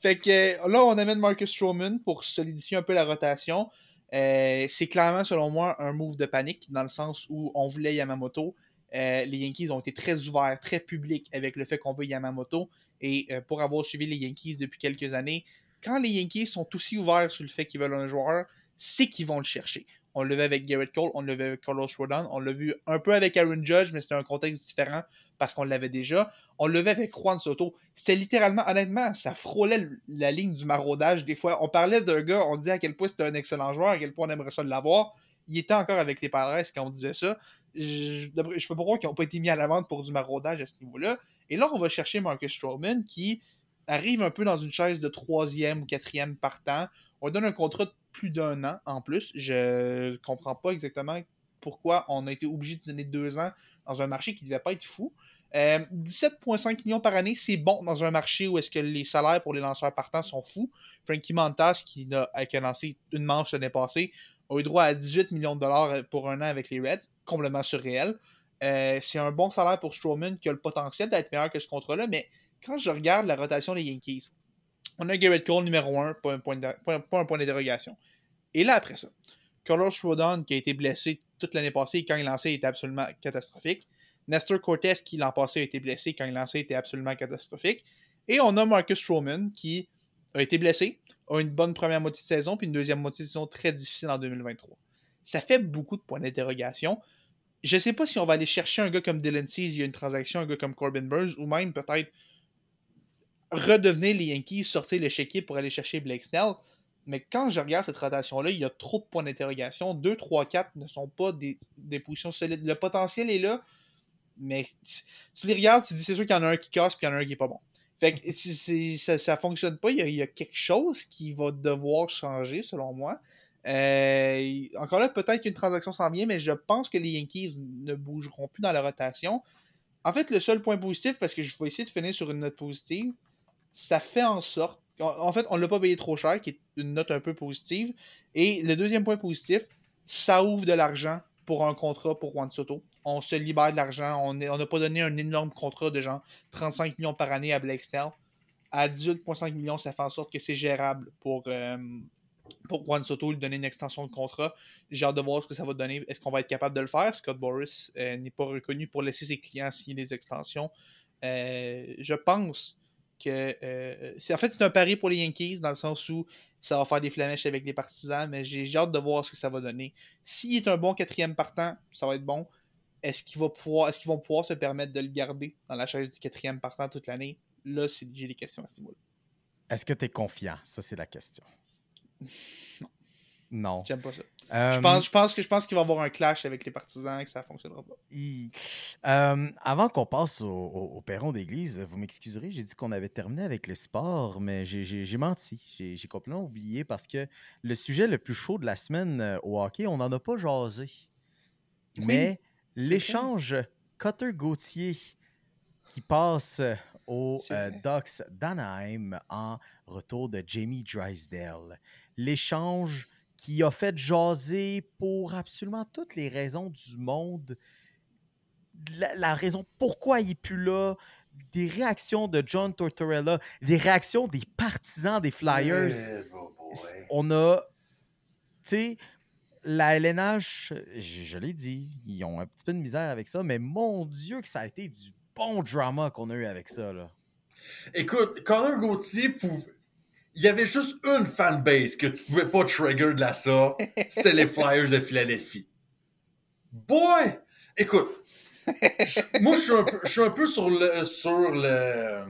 Fait que là, on amène Marcus Stroman pour solidifier un peu la rotation. Euh, c'est clairement, selon moi, un move de panique dans le sens où on voulait Yamamoto. Euh, les Yankees ont été très ouverts, très publics avec le fait qu'on veut Yamamoto. Et euh, pour avoir suivi les Yankees depuis quelques années, quand les Yankees sont aussi ouverts sur le fait qu'ils veulent un joueur, c'est qu'ils vont le chercher. On l'a vu avec Garrett Cole, on l'a vu avec Carlos Rodon, on l'a vu un peu avec Aaron Judge, mais c'était un contexte différent parce qu'on l'avait déjà. On le vu avec Juan Soto. C'était littéralement, honnêtement, ça frôlait la ligne du maraudage. Des fois, on parlait d'un gars, on disait à quel point c'était un excellent joueur, à quel point on aimerait ça l'avoir. Il était encore avec les Padres quand on disait ça. Je, je, je peux pas croire qu'ils n'ont pas été mis à la vente pour du maraudage à ce niveau-là. Et là, on va chercher Marcus Stroman qui arrive un peu dans une chaise de troisième ou quatrième partant. On donne un contrat de plus d'un an en plus. Je comprends pas exactement pourquoi on a été obligé de donner deux ans dans un marché qui ne devait pas être fou. Euh, 17,5 millions par année, c'est bon dans un marché où est-ce que les salaires pour les lanceurs partants sont fous. Frankie Montas, qui a, qui a lancé une manche l'année passée, a eu droit à 18 millions de dollars pour un an avec les Reds, complètement surréel. Euh, c'est un bon salaire pour Strowman qui a le potentiel d'être meilleur que ce contrat-là, mais quand je regarde la rotation des Yankees, on a Garrett Cole numéro 1, pas un point d'interrogation. Et là, après ça, Carlos Rodon qui a été blessé toute l'année passée quand il lançait était absolument catastrophique. Nestor Cortez qui l'an passé a été blessé quand il lançait était absolument catastrophique. Et on a Marcus Stroman qui a été blessé, a une bonne première moitié de saison, puis une deuxième moitié de saison très difficile en 2023. Ça fait beaucoup de points d'interrogation. Je ne sais pas si on va aller chercher un gars comme Dylan Cease, il y a une transaction, un gars comme Corbin Burns, ou même peut-être redevenir les Yankees, sortir le chéquier pour aller chercher Blake Snell. Mais quand je regarde cette rotation-là, il y a trop de points d'interrogation. 2, 3, 4 ne sont pas des, des positions solides. Le potentiel est là, mais tu les regardes, tu dis c'est sûr qu'il y en a un qui casse puis il y en a un qui est pas bon. Fait que ça, ça fonctionne pas. Il y, a, quelque chose qui va devoir changer, selon moi. Euh, encore là, peut-être qu'une transaction s'en vient, mais je pense que les Yankees ne bougeront plus dans la rotation. En fait, le seul point positif, parce que je vais essayer de finir sur une note positive, ça fait en sorte. En fait, on ne l'a pas payé trop cher, qui est une note un peu positive. Et le deuxième point positif, ça ouvre de l'argent pour un contrat pour Juan Soto. On se libère de l'argent. On n'a pas donné un énorme contrat de genre 35 millions par année à Blake Snell. À 18,5 millions, ça fait en sorte que c'est gérable pour, euh, pour Juan Soto lui donner une extension de contrat. J'ai hâte de voir ce que ça va donner. Est-ce qu'on va être capable de le faire? Scott Boris euh, n'est pas reconnu pour laisser ses clients signer des extensions. Euh, je pense que. en fait, c'est un pari pour les Yankees dans le sens où ça va faire des flamèches avec les partisans, mais j'ai hâte de voir ce que ça va donner. S'il est un bon quatrième partant, ça va être bon. Est-ce qu'ils vont vont pouvoir se permettre de le garder dans la chaise du quatrième partant toute l'année? Là, j'ai des questions à ce niveau-là. Est-ce que tu es confiant? Ça, c'est la question. non. Non. J'aime pas ça. Je, pense, je pense que je pense qu'il va y avoir un clash avec les partisans et que ça ne fonctionnera pas. Euh, avant qu'on passe au, perron d'église, vous m'excuserez, j'ai dit qu'on avait terminé avec le sport, mais j'ai menti. J'ai complètement oublié parce que le sujet le plus chaud de la semaine euh, au hockey, on n'en a pas jasé. mais l'échange Cutter-Gauthier qui passe aux euh, Ducks d'Anaheim en retour de Jamie Drysdale. L'échange qui a fait jaser pour absolument toutes les raisons du monde. La, raison pourquoi il n'est plus là, des réactions de John Tortorella, des réactions des partisans des Flyers. On a, tu sais, la LNH, je, l'ai dit, ils ont un petit peu de misère avec ça, mais mon Dieu que ça a été du bon drama qu'on a eu avec ça. Là. Écoute, Connor Gauthier, pour il y avait juste une fanbase que tu pouvais pas trigger de la ça. C'était les Flyers de Philadelphie. Boy! Écoute, moi, je suis un peu, sur, le, sur le,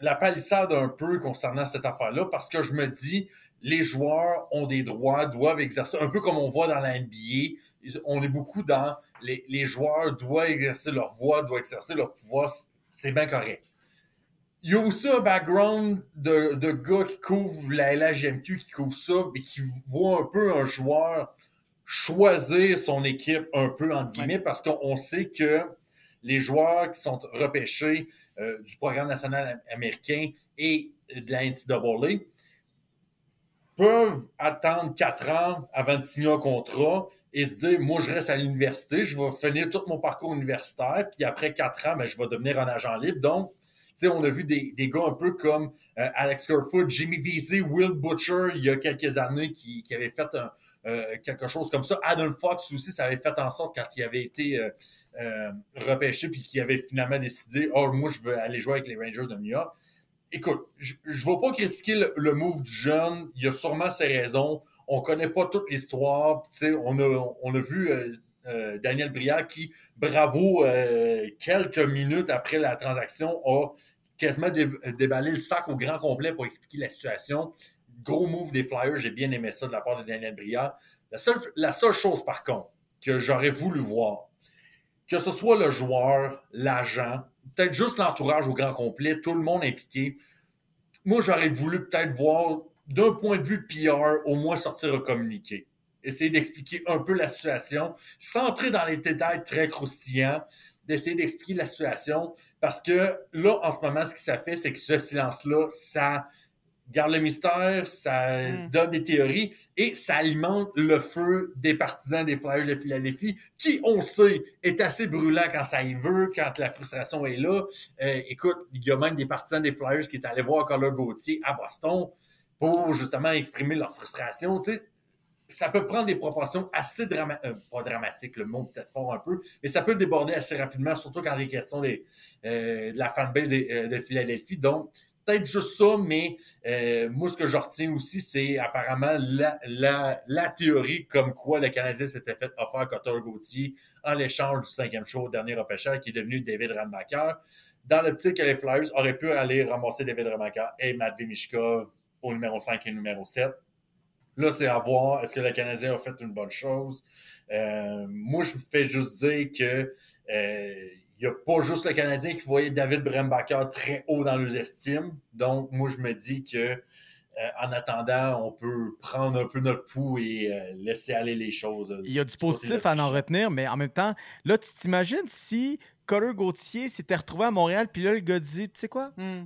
la palissade un peu concernant cette affaire-là parce que je me dis, les joueurs ont des droits, doivent exercer, un peu comme on voit dans la NBA. On est beaucoup dans les, les joueurs doivent exercer leur voix, doivent exercer leur pouvoir. C'est bien correct il y a aussi un background de, de gars qui couvrent la LHMQ, qui couvre ça, et qui voit un peu un joueur choisir son équipe un peu, entre guillemets, parce qu'on sait que les joueurs qui sont repêchés euh, du programme national américain et de la NCAA peuvent attendre quatre ans avant de signer un contrat et se dire, moi, je reste à l'université, je vais finir tout mon parcours universitaire, puis après quatre ans, ben, je vais devenir un agent libre. Donc, on a vu des, gars un peu comme euh, Alex Kerfoot, Jimmy Vesey, Will Butcher, il y a quelques années, qui, avaient fait euh, quelque chose comme ça. Adam Fox aussi, ça avait fait en sorte quand il avait été euh, repêché puis qu'il avait finalement décidé Oh, moi, je veux aller jouer avec les Rangers de New York. Écoute, je ne vais pas critiquer le, move du jeune. Il y a sûrement ses raisons. On ne connaît pas toute l'histoire. On a, on a vu Daniel Briard qui, bravo, quelques minutes après la transaction, a quasiment déballer le sac au grand complet pour expliquer la situation. Gros move des Flyers, j'ai bien aimé ça de la part de Daniel Briard. La seule, la seule chose, par contre, que j'aurais voulu voir, que ce soit le joueur, l'agent, peut-être juste l'entourage au grand complet, tout le monde impliqué, moi, j'aurais voulu peut-être voir, d'un point de vue PR, au moins sortir un communiqué. Essayer d'expliquer un peu la situation, sans entrer dans les détails très croustillants, d'essayer d'expliquer la situation. Parce que là, en ce moment, ce que ça fait, c'est que ce silence-là, ça garde le mystère, ça Mm. donne des théories et ça alimente le feu des partisans des Flyers de Philadelphie, qui, on sait, est assez brûlant quand ça y veut, quand la frustration est là. Euh, écoute, il y a même des partisans des Flyers qui est allé voir Carlo Gauthier à Boston pour justement exprimer leur frustration. Tu sais, ça peut prendre des proportions assez dramatiques, pas dramatiques, le mot peut-être fort un peu, mais ça peut déborder assez rapidement, surtout quand il est des, euh, de la fanbase euh, de Philadelphie. Donc, peut-être juste ça, mais euh, moi, ce que je retiens aussi, c'est apparemment la, théorie comme quoi le Canadien s'était fait offrir Cotter Gauthier en l'échange du cinquième show au dernier repêcheur qui est devenu David Ranbacker. Dans l'optique que les Flyers auraient pu aller ramasser David Ranbacker et Matvey Mishkov au numéro 5 et numéro 7. Là, c'est à voir. Est-ce que le Canadien a fait une bonne chose? Euh, moi, je me fais juste dire que euh, il n'y a pas juste le Canadien qui voyait David Brembacher très haut dans leurs estimes. Donc, moi, je me dis que euh, en attendant, on peut prendre un peu notre pouls et euh, laisser aller les choses. euh, Il y a du positif à en retenir, mais en même temps, là, tu t'imagines si Cutter Gauthier s'était retrouvé à Montréal, puis là, le gars dit Tu sais quoi? Hmm.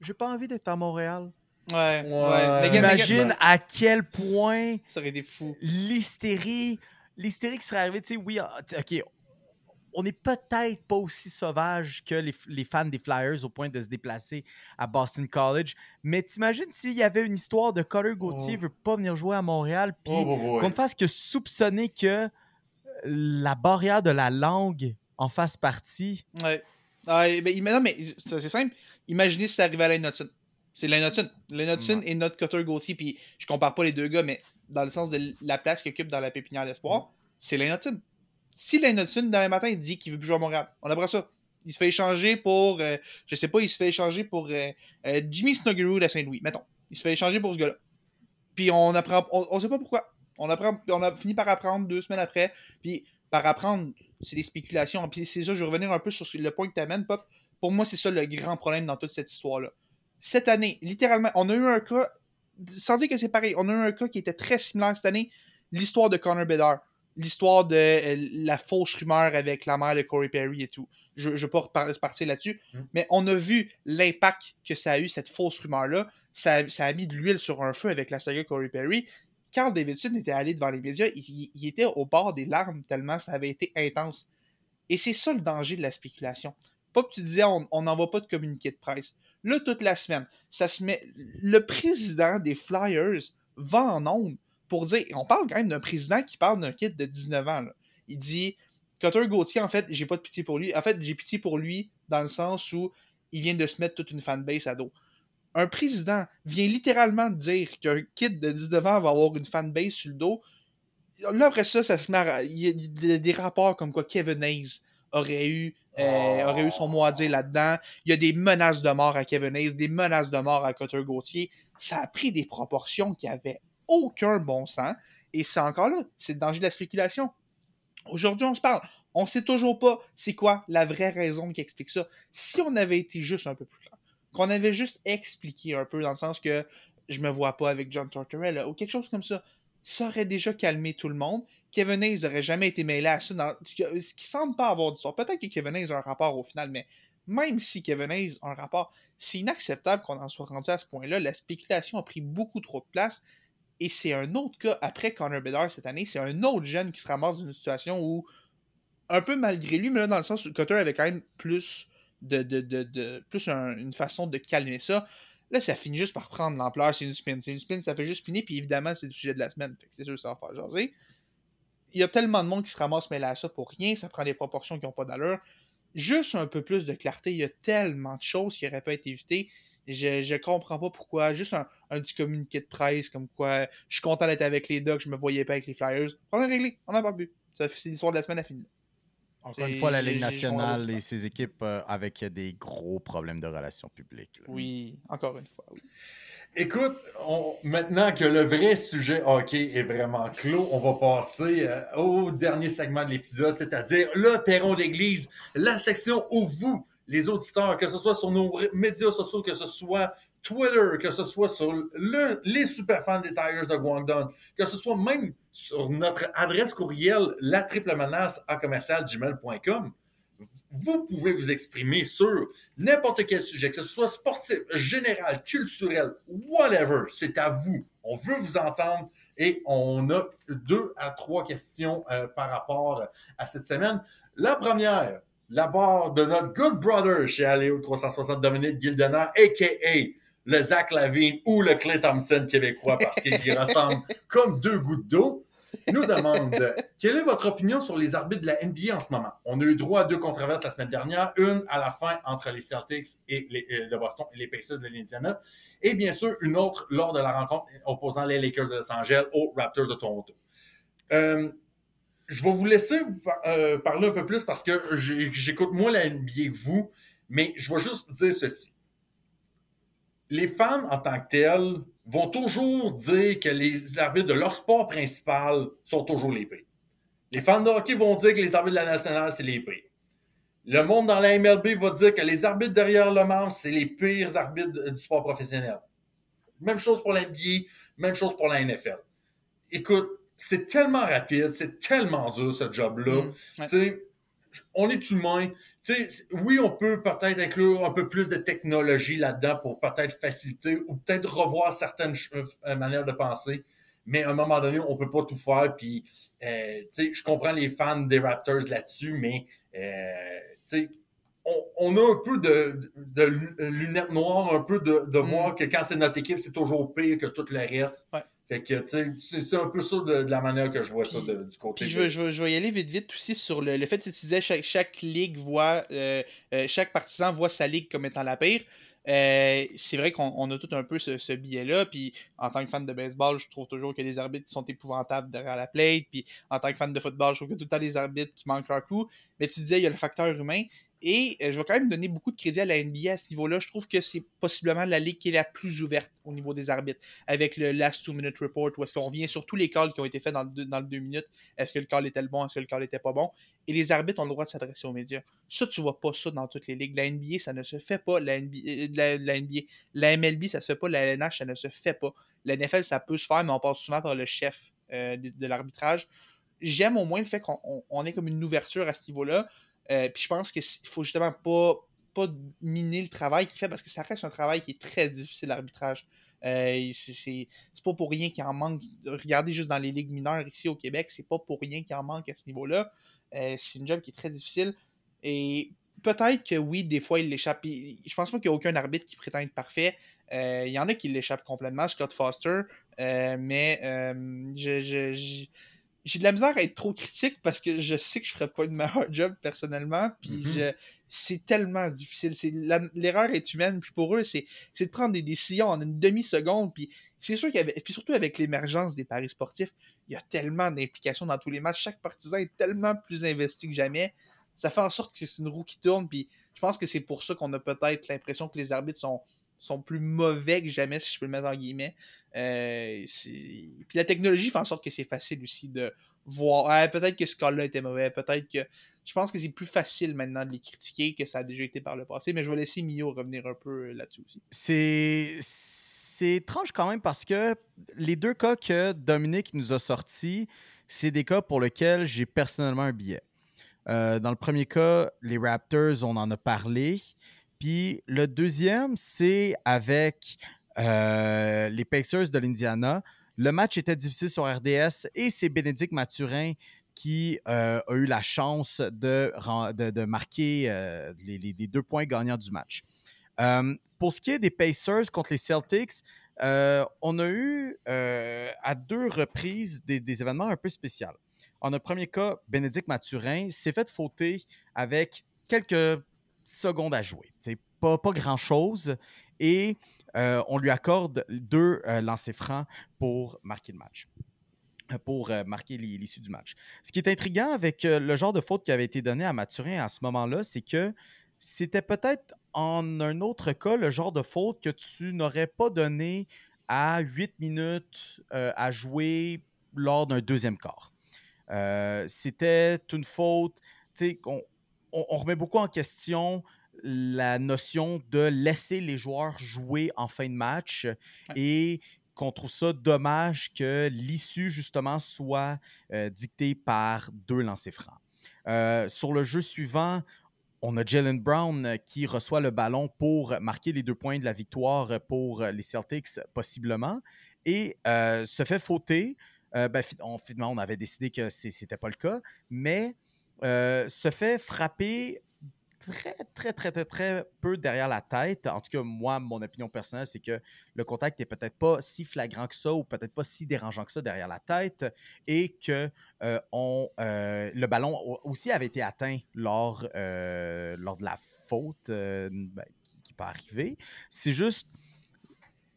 J'ai pas envie d'être à Montréal. Ouais, ouais. T'imagines à quel point Ça aurait été fou. l'hystérie, l'hystérie qui serait arrivée, tu sais, oui, ah, ok, on n'est peut-être pas aussi sauvage que les, les fans des Flyers au point de se déplacer à Boston College, mais t'imagines s'il y avait une histoire de Cutter Gauthier Oh. veut pas venir jouer à Montréal, puis Oh, oh, oh, qu'on ne fasse que soupçonner que la barrière de la langue en fasse partie. Ouais. Mais non, mais c'est c'est simple. Imaginez si ça arrivait à Lane Hudson. C'est. Lane Hudson et notre Cutter Gauthier, puis je compare pas les deux gars, mais dans le sens de la place qu'il occupe dans la pépinière d'espoir, c'est Lane Hudson. Si Hudson, demain matin, il dit qu'il veut plus jouer à Montréal, on apprend ça. Il se fait échanger pour, euh, je sais pas, il se fait échanger pour euh, euh, Jimmy Snuggerud à Saint-Louis, mettons. Il se fait échanger pour ce gars-là. Puis on apprend, on, on sait pas pourquoi. On, apprend, on a fini par apprendre deux semaines après. Puis par apprendre, c'est des spéculations. Puis c'est ça, je vais revenir un peu sur le point que tu amènes, Pop. Pour moi, c'est ça le grand problème dans toute cette histoire-là. Cette année, littéralement, on a eu un cas, sans dire que c'est pareil, on a eu un cas qui était très similaire cette année, l'histoire de Connor Bedard, l'histoire de euh, la fausse rumeur avec la mère de Corey Perry et tout. Je ne vais pas repar- repartir là-dessus, Mm. mais on a vu l'impact que ça a eu, cette fausse rumeur-là. Ça, a- ça a mis de l'huile sur un feu avec la saga Corey Perry. Carl Davidson était allé devant les médias, il, il- il était au bord des larmes tellement ça avait été intense. Et c'est ça le danger de la spéculation. Pas que tu disais on n'envoie pas de communiqué de presse. Là, toute la semaine, ça se met. Le président des Flyers va en ondes pour dire. On parle quand même d'un président qui parle d'un kid de 19 ans. Il dit Cutter Gauthier, en fait, j'ai pas de pitié pour lui. En fait, j'ai pitié pour lui dans le sens où il vient de se mettre toute une fanbase à dos. Un président vient littéralement dire qu'un kid de 19 ans va avoir une fanbase sur le dos. Là, après ça, ça se met à- Il y a des- des rapports comme quoi Kevin Hayes aurait eu, euh, aurait eu son mot à dire là-dedans. Il y a des menaces de mort à Kevin Hayes, des menaces de mort à Cutter Gauthier. Ça a pris des proportions qui avaient aucun bon sens. Et c'est encore là, c'est le danger de la spéculation. Aujourd'hui, on se parle. On sait toujours pas c'est quoi la vraie raison qui explique ça. Si on avait été juste un peu plus clair, qu'on avait juste expliqué un peu dans le sens que je me vois pas avec John Tortorella ou quelque chose comme ça, ça aurait déjà calmé tout le monde. Kevin Hayes n'aurait jamais été mêlé à ça, dans... ce qui semble pas avoir d'histoire. Peut-être que Kevin Hayes a un rapport au final, mais même si Kevin Hayes a un rapport, c'est inacceptable qu'on en soit rendu à ce point-là. La spéculation a pris beaucoup trop de place. Et c'est un autre cas, après Connor Bedard cette année, c'est un autre jeune qui se ramasse dans une situation où, un peu malgré lui, mais là dans le sens où Cutter avait quand même plus de, de, de, de- plus un- une façon de calmer ça. Là, ça finit juste par prendre l'ampleur. C'est une spin. C'est une spin, ça fait juste spinner. Puis évidemment, c'est le sujet de la semaine. C'est sûr ça va faire jaser. Il y a tellement de monde qui se ramasse mêlé à ça pour rien. Ça prend des proportions qui n'ont pas d'allure. Juste un peu plus de clarté. Il y a tellement de choses qui auraient pu être évitées. Je, je comprends pas pourquoi. Juste un, un petit communiqué de presse comme quoi je suis content d'être avec les Ducks, je me voyais pas avec les Flyers. On a réglé. On parle plus. Ça, C'est l'histoire de la semaine à finir. Encore une fois, la Ligue nationale et ses équipes euh, avec des gros problèmes de relations publiques. là. Oui, encore une fois. Oui. Écoute, on- maintenant que le vrai sujet hockey est vraiment clos, on va passer euh, au dernier segment de l'épisode, c'est-à-dire le perron d'église, la section où vous, les auditeurs, que ce soit sur nos médias sociaux, que ce soit Twitter, que ce soit sur le- les superfans des Tigers de Guangdong, que ce soit même sur notre adresse courriel, la triple menace à commercial gmail.com, vous pouvez vous exprimer sur n'importe quel sujet, que ce soit sportif, général, culturel, whatever. C'est à vous. On veut vous entendre et on a deux à trois questions euh, par rapport à cette semaine. La première, la barre de notre good brother chez Aléo 360, Dominique Gildener, a.k.a. le Zach Lavine ou le Clay Thompson québécois, parce qu'il ressemble comme deux gouttes d'eau nous demande quelle est votre opinion sur les arbitres de la NBA en ce moment? On a eu droit à deux controverses la semaine dernière, une à la fin entre les Celtics et les, euh, de Boston et les Pacers de l'Indiana, et bien sûr une autre lors de la rencontre opposant les Lakers de Los Angeles aux Raptors de Toronto. Euh, je vais vous laisser euh, parler un peu plus parce que j'écoute moins la NBA que vous, mais je vais juste dire ceci. Les fans en tant que tels vont toujours dire que les arbitres de leur sport principal sont toujours les pires. Les fans de hockey vont dire que les arbitres de la nationale, c'est les pires. Le monde dans la MLB va dire que les arbitres derrière le manche, c'est les pires arbitres du sport professionnel. Même chose pour l'NBA, même chose pour la NFL. Écoute, c'est tellement rapide, c'est tellement dur ce job-là. Mmh, on est humain. oui, on peut peut-être inclure un peu plus de technologie là-dedans pour peut-être faciliter ou peut-être revoir certaines euh, manières de penser. Mais à un moment donné, on peut pas tout faire. Puis, euh, je comprends les fans des Raptors là-dessus, mais euh, on, a un peu de, lunettes noires, un peu de, mm. voir que quand c'est notre équipe, c'est toujours pire que tout le reste. Fait que, tu sais, c'est un peu ça de, la manière que je vois ça du côté. Puis je, je, je, vais y aller vite, vite aussi sur le, le fait que tu disais chaque, chaque ligue voit, euh, euh, chaque partisan voit sa ligue comme étant la pire. Euh, c'est vrai qu'on a tout un peu ce, ce biais-là. Puis en tant que fan de baseball, je trouve toujours que les arbitres sont épouvantables derrière la plate. Puis en tant que fan de football, je trouve que tout le temps les arbitres qui manquent leur coup. Mais tu disais, il y a le facteur humain. Et euh, je vais quand même donner beaucoup de crédit à la NBA à ce niveau-là. Je trouve que c'est possiblement la ligue qui est la plus ouverte au niveau des arbitres. Avec le Last Two Minute Report, où est-ce qu'on revient sur tous les calls qui ont été faits dans le, dans le deux minutes. Est-ce que le call était le bon? Est-ce que le call était pas bon? Et les arbitres ont le droit de s'adresser aux médias. Ça, tu vois pas ça dans toutes les ligues. La NBA, ça ne se fait pas. La, NBA, euh, la, NBA, la MLB, ça se fait pas. La LNH, ça ne se fait pas. La NFL, ça peut se faire, mais on passe souvent par le chef euh, de, l'arbitrage. J'aime au moins le fait qu'on ait comme une ouverture à ce niveau-là. Euh, puis je pense qu'il faut justement pas, miner le travail qu'il fait parce que ça reste un travail qui est très difficile, l'arbitrage. Euh, c'est pas pour rien qu'il en manque. Regardez juste dans les ligues mineures ici au Québec, c'est pas pour rien qu'il en manque à ce niveau-là. Euh, c'est une job qui est très difficile. Et peut-être que oui, des fois, il l'échappe. Je pense pas qu'il y a aucun arbitre qui prétend être parfait. Il y en a qui l'échappent complètement, Scott Foster. mais je, j'ai de la misère à être trop critique parce que je sais que je ferais pas une meilleure job personnellement. Puis mm-hmm. c'est tellement difficile. L'erreur est humaine. Puis pour eux, c'est de prendre des décisions en une demi-seconde. Puis c'est sûr qu'il y avait. Puis surtout avec l'émergence des paris sportifs, il y a tellement d'implications dans tous les matchs. Chaque partisan est tellement plus investi que jamais. Ça fait en sorte que c'est une roue qui tourne. Puis je pense que c'est pour ça qu'on a peut-être l'impression que les arbitres sont sont plus mauvais que jamais, si je peux le mettre en guillemets. Euh, puis la technologie fait en sorte que c'est facile aussi de voir. peut-être que ce cas-là était mauvais, peut-être que. Je pense que c'est plus facile maintenant de les critiquer que ça a déjà été par le passé, mais je vais laisser Mio revenir un peu là-dessus aussi. C'est. C'est étrange quand même parce que les deux cas que Dominique nous a sortis, c'est des cas pour lesquels j'ai personnellement un billet. Euh, dans le premier cas, les Raptors, on en a parlé. Puis le deuxième, c'est avec euh, les Pacers de l'Indiana. Le match était difficile sur RDS et c'est Bénédicte Mathurin qui euh, a eu la chance de, de, marquer euh, les, deux points gagnants du match. pour ce qui est des Pacers contre les Celtics, on a eu à deux reprises des, événements un peu spéciaux. En un premier cas, Bénédicte Mathurin s'est fait fauter avec quelques secondes à jouer. C'est pas, pas grand-chose. Et euh, on lui accorde deux euh, lancers francs pour marquer le match euh, pour marquer l'issue du match. Ce qui est intriguant avec le genre de faute qui avait été donné à Mathurin à ce moment-là, c'est que c'était peut-être en un autre cas le genre de faute que tu n'aurais pas donné à 8 minutes à jouer lors d'un deuxième quart. c'était une faute, qu'on on, remet beaucoup en question la notion de laisser les joueurs jouer en fin de match et qu'on trouve ça dommage que l'issue, justement, soit euh, dictée par deux lancers francs. Euh, sur le jeu suivant, on a Jalen Brown euh, qui reçoit le ballon pour marquer les deux points de la victoire pour les Celtics, possiblement, et se fait fauter. Ben, finalement, on avait décidé que ce n'était pas le cas, mais se fait frapper très, très, très, très, très peu derrière la tête. En tout cas, moi, mon opinion personnelle, c'est que le contact n'est peut-être pas si flagrant que ça ou peut-être pas si dérangeant que ça derrière la tête et que euh, on, euh, le ballon aussi avait été atteint lors, euh, lors de la faute ben, qui, peut arriver. C'est juste,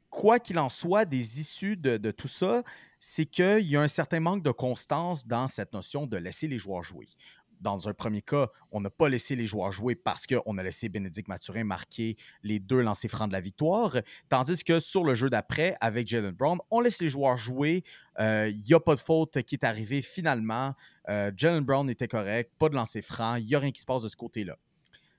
quoi qu'il en soit, des issues de tout ça, c'est qu'il y a un certain manque de constance dans cette notion de laisser les joueurs jouer dans un premier cas, on n'a pas laissé les joueurs jouer parce qu'on a laissé Bénédicte Mathurin marquer les deux lancers francs de la victoire. Tandis que sur le jeu d'après, avec Jalen Brown, on laisse les joueurs jouer. Il euh, n'y a pas de faute qui est arrivée finalement. Euh, Jalen Brown était correct, pas de lancer franc. Il n'y a rien qui se passe de ce côté-là.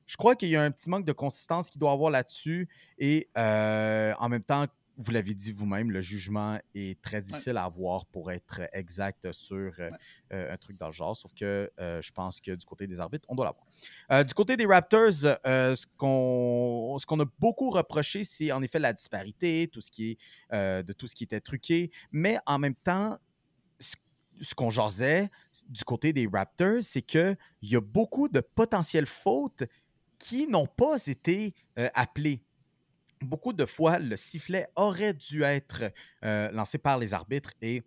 Je crois qu'il y a un petit manque de consistance qu'il doit avoir là-dessus. Et euh, en même temps, vous l'avez dit vous-même, le jugement est très difficile à avoir pour être exact sur euh, euh, un truc dans le genre, sauf que euh, je pense que du côté des arbitres, on doit l'avoir. du côté des Raptors, ce qu'on a beaucoup reproché, c'est en effet la disparité, tout ce qui est, de tout ce qui était truqué, mais en même temps, ce qu'on jasait du côté des Raptors, c'est qu'il y a beaucoup de potentielles fautes qui n'ont pas été appelées beaucoup de fois, le sifflet aurait dû être euh, lancé par les arbitres et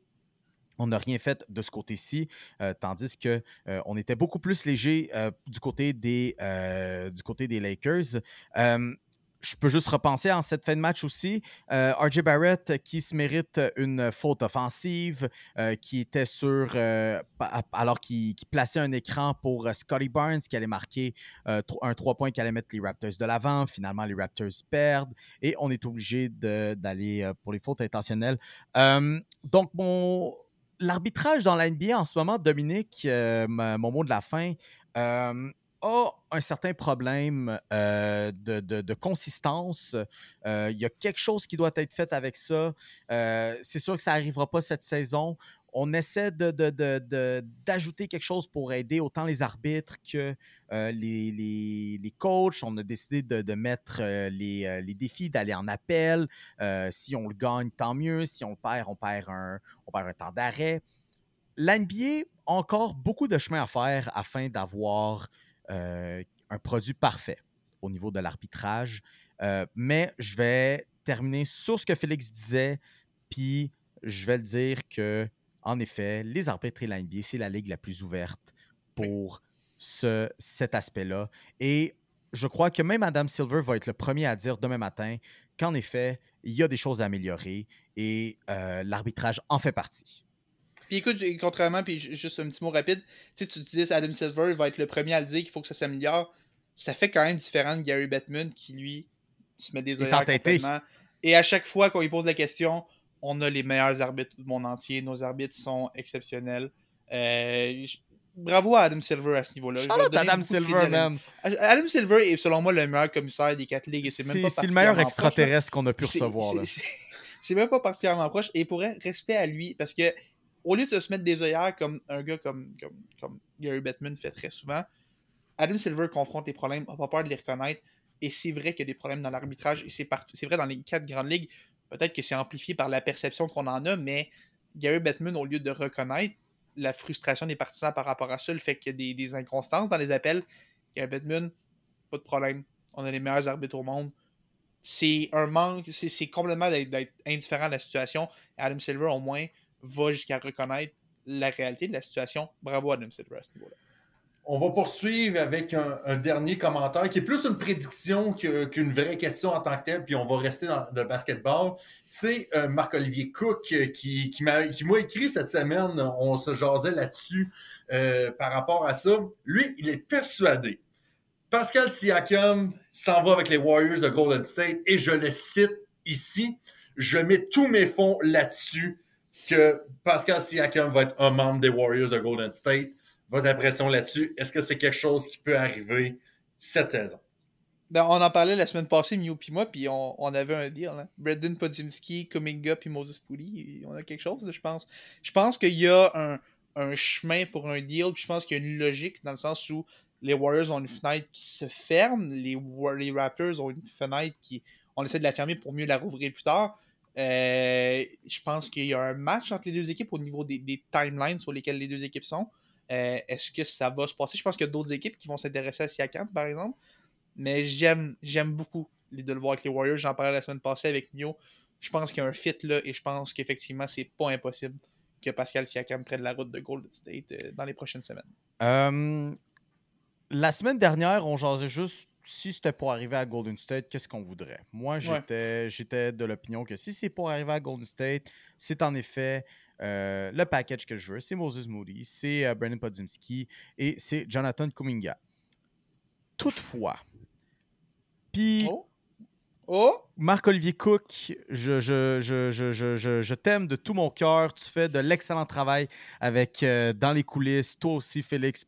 on n'a rien fait de ce côté-ci, euh, tandis qu'on euh, on était beaucoup plus léger du, côté des, du côté des Lakers je peux juste repenser en cette fin de match aussi. Euh, RJ Barrett qui se mérite une faute offensive, euh, qui était sur. Euh, alors qu'il plaçait un écran pour Scotty Barnes qui allait marquer un 3 points qui allait mettre les Raptors de l'avant. Finalement, les Raptors perdent et on est obligé d'aller pour les fautes intentionnelles. donc. L'arbitrage dans la NBA en ce moment, Dominique, mon mot de la fin, a un certain problème euh, de, consistance. Euh, il y a quelque chose qui doit être fait avec ça. Euh, c'est sûr que ça n'arrivera pas cette saison. On essaie d'ajouter quelque chose pour aider autant les arbitres que les, les, coachs. On a décidé de, mettre les, défis, d'aller en appel. si on le gagne, tant mieux. Si on le perd, on perd un, on perd un temps d'arrêt. L'NBA a encore beaucoup de chemin à faire afin d'avoir un produit parfait au niveau de l'arbitrage. Euh, mais je vais terminer sur ce que Félix disait, puis je vais le dire que, en effet, les arbitres et la c'est la ligue la plus ouverte pour ce, cet aspect-là. Et je crois que même Adam Silver va être le premier à dire demain matin qu'en effet, il y a des choses à améliorer et euh, l'arbitrage en fait partie. Puis écoute, contrairement, puis juste un petit mot rapide, tu sais, tu disais Adam Silver va être le premier à le dire qu'il faut que ça s'améliore. Ça fait quand même différent de Gary Bettman qui, lui, se met des oreilles complètement. Et à chaque fois qu'on lui pose la question, on a les meilleurs arbitres du monde entier. Nos arbitres sont exceptionnels. Euh, bravo à Adam Silver à ce niveau-là. Adam Silver, man. Adam Silver est selon moi le meilleur commissaire des quatre ligues. C'est le meilleur extraterrestre qu'on a pu recevoir. C'est même pas particulièrement proche. Et pour respect à lui, parce que au lieu de se mettre des œillères comme un gars comme, comme, Gary Bettman fait très souvent, Adam Silver confronte les problèmes, n'a pas peur de les reconnaître. Et c'est vrai qu'il y a des problèmes dans l'arbitrage, et c'est, c'est vrai dans les quatre grandes ligues. Peut-être que c'est amplifié par la perception qu'on en a, mais Gary Bettman, au lieu de reconnaître la frustration des partisans par rapport à ça, le fait qu'il y a des, inconstances dans les appels, Gary Bettman, pas de problème. On a les meilleurs arbitres au monde. C'est un manque, c'est, complètement d'être indifférent à la situation. Adam Silver, au moins, va jusqu'à reconnaître la réalité de la situation. Bravo à niveau-là. On va poursuivre avec un, dernier commentaire qui est plus une prédiction qu'une vraie question en tant que telle, puis on va rester dans le basketball. C'est euh, Marc-Olivier Cook qui, qui m'a écrit cette semaine, on se jasait là-dessus euh, par rapport à ça. Lui, il est persuadé. Pascal Siakam s'en va avec les Warriors de Golden State et je le cite ici. Je mets tous mes fonds là-dessus que Pascal Siakam va être un membre des Warriors de Golden State. Votre impression là-dessus, est-ce que c'est quelque chose qui peut arriver cette saison? Ben, on en parlait la semaine passée, Mew puis moi, puis on, avait un deal. Hein? Brendan Podzimski, Kuminga puis Moses Pooley, on a quelque chose, je pense. Je pense qu'il y a un, chemin pour un deal, puis je pense qu'il y a une logique dans le sens où les Warriors ont une fenêtre qui se ferme, les, les Raptors ont une fenêtre qui. On essaie de la fermer pour mieux la rouvrir plus tard. Euh, je pense qu'il y a un match entre les deux équipes au niveau des, timelines sur lesquelles les deux équipes sont. Euh, Est-ce que ça va se passer? Je pense qu'il y a d'autres équipes qui vont s'intéresser à Siakam, par exemple. Mais j'aime beaucoup de le voir avec les Warriors. J'en parlais la semaine passée avec Mio. Je pense qu'il y a un fit là et je pense qu'effectivement, c'est pas impossible que Pascal Siakam prenne la route de Golden State euh, dans les prochaines semaines. La semaine dernière, on jasait juste si c'était pour arriver à Golden State, qu'est-ce qu'on voudrait? Moi, j'étais de l'opinion que si c'est pour arriver à Golden State, c'est en effet euh, le package que je veux. C'est Moses Moody, c'est euh, Brandon Podzimski et c'est Jonathan Kuminga. Toutefois, puis Oh! Oh! Marc-Olivier Cook, je, je, je, je, je, je, je t'aime de tout mon cœur. Tu fais de l'excellent travail avec euh, dans les coulisses. Toi aussi, Félix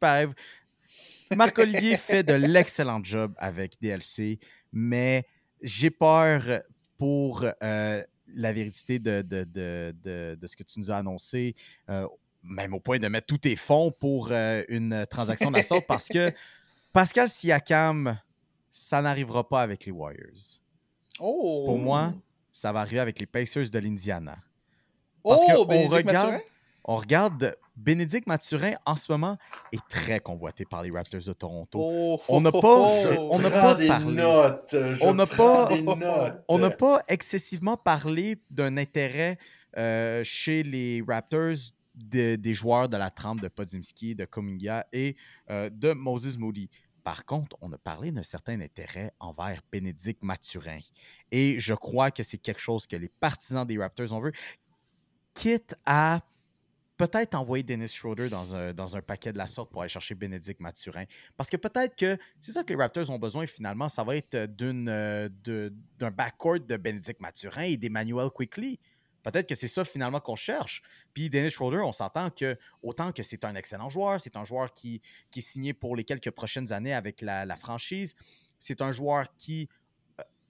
Marc-Olivier fait de l'excellent job avec DLC, mais j'ai peur pour euh, la vérité de, de, de, de, de ce que tu nous as annoncé, euh, même au point de mettre tous tes fonds pour euh, une transaction de la sorte, parce que Pascal Siakam, ça n'arrivera pas avec les Warriors. Oh! Pour moi, ça va arriver avec les Pacers de l'Indiana. oh, parce on Bénédicte regarde-? On regarde, Bénédicte Mathurin, en ce moment, est très convoité par les Raptors de Toronto. Oh, On n'a pas- oh, oh. on n'a pas parlé. notes. On n'a pas-. On n'a pas excessivement parlé d'un intérêt euh, chez les Raptors de- des joueurs de la trempe de Podzimski, de Kuminga et euh, de Moses Moody. Par contre, on a parlé d'un certain intérêt envers Bénédicte Mathurin. Et je crois que c'est quelque chose que les partisans des Raptors ont vu, quitte à peut-être envoyer Dennis Schroeder dans un, paquet de la sorte pour aller chercher Bénédicte Mathurin. Parce que peut-être que c'est ça que les Raptors ont besoin finalement, ça va être euh, de- d'un backcourt de Bénédicte Mathurin et d'Emmanuel Quickly. Peut-être que c'est ça finalement qu'on cherche. Puis Dennis Schroeder, on s'entend que autant que c'est un excellent joueur, c'est un joueur qui, qui est signé pour les quelques prochaines années avec la, franchise. C'est un joueur qui euh,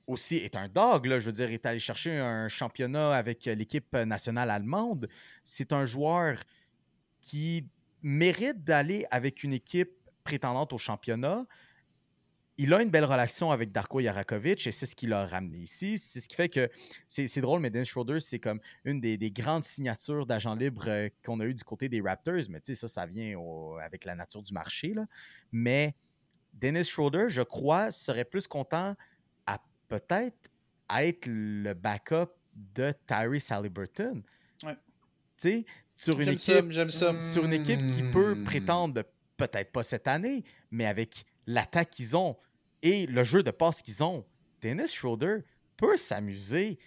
aussi est un dog, je veux dire, est allé chercher un championnat avec euh, l'équipe nationale allemande. C'est un joueur qui mérite d'aller avec une équipe prétendante au championnat. Il a une belle relation avec Darko Yarakovic et c'est ce qui l'a ramené ici. C'est ce qui fait que c'est drôle, mais Dennis Schroeder, c'est comme une des, des grandes signatures d'agents libres euh, qu'on a eu du côté des Raptors. Mais tu sais, ça, ça vient avec la nature du marché. Mais Dennis Schroeder, je crois, serait plus content peut-être être le backup de Tyrese Halliburton. Ouais. Tu sais, sur une équipe ça, j'aime ça. sur une équipe qui peut prétendre, peut-être pas cette année, mais avec l'attaque qu'ils ont et le jeu de passe qu'ils ont, Dennis Schroeder peut s'amuser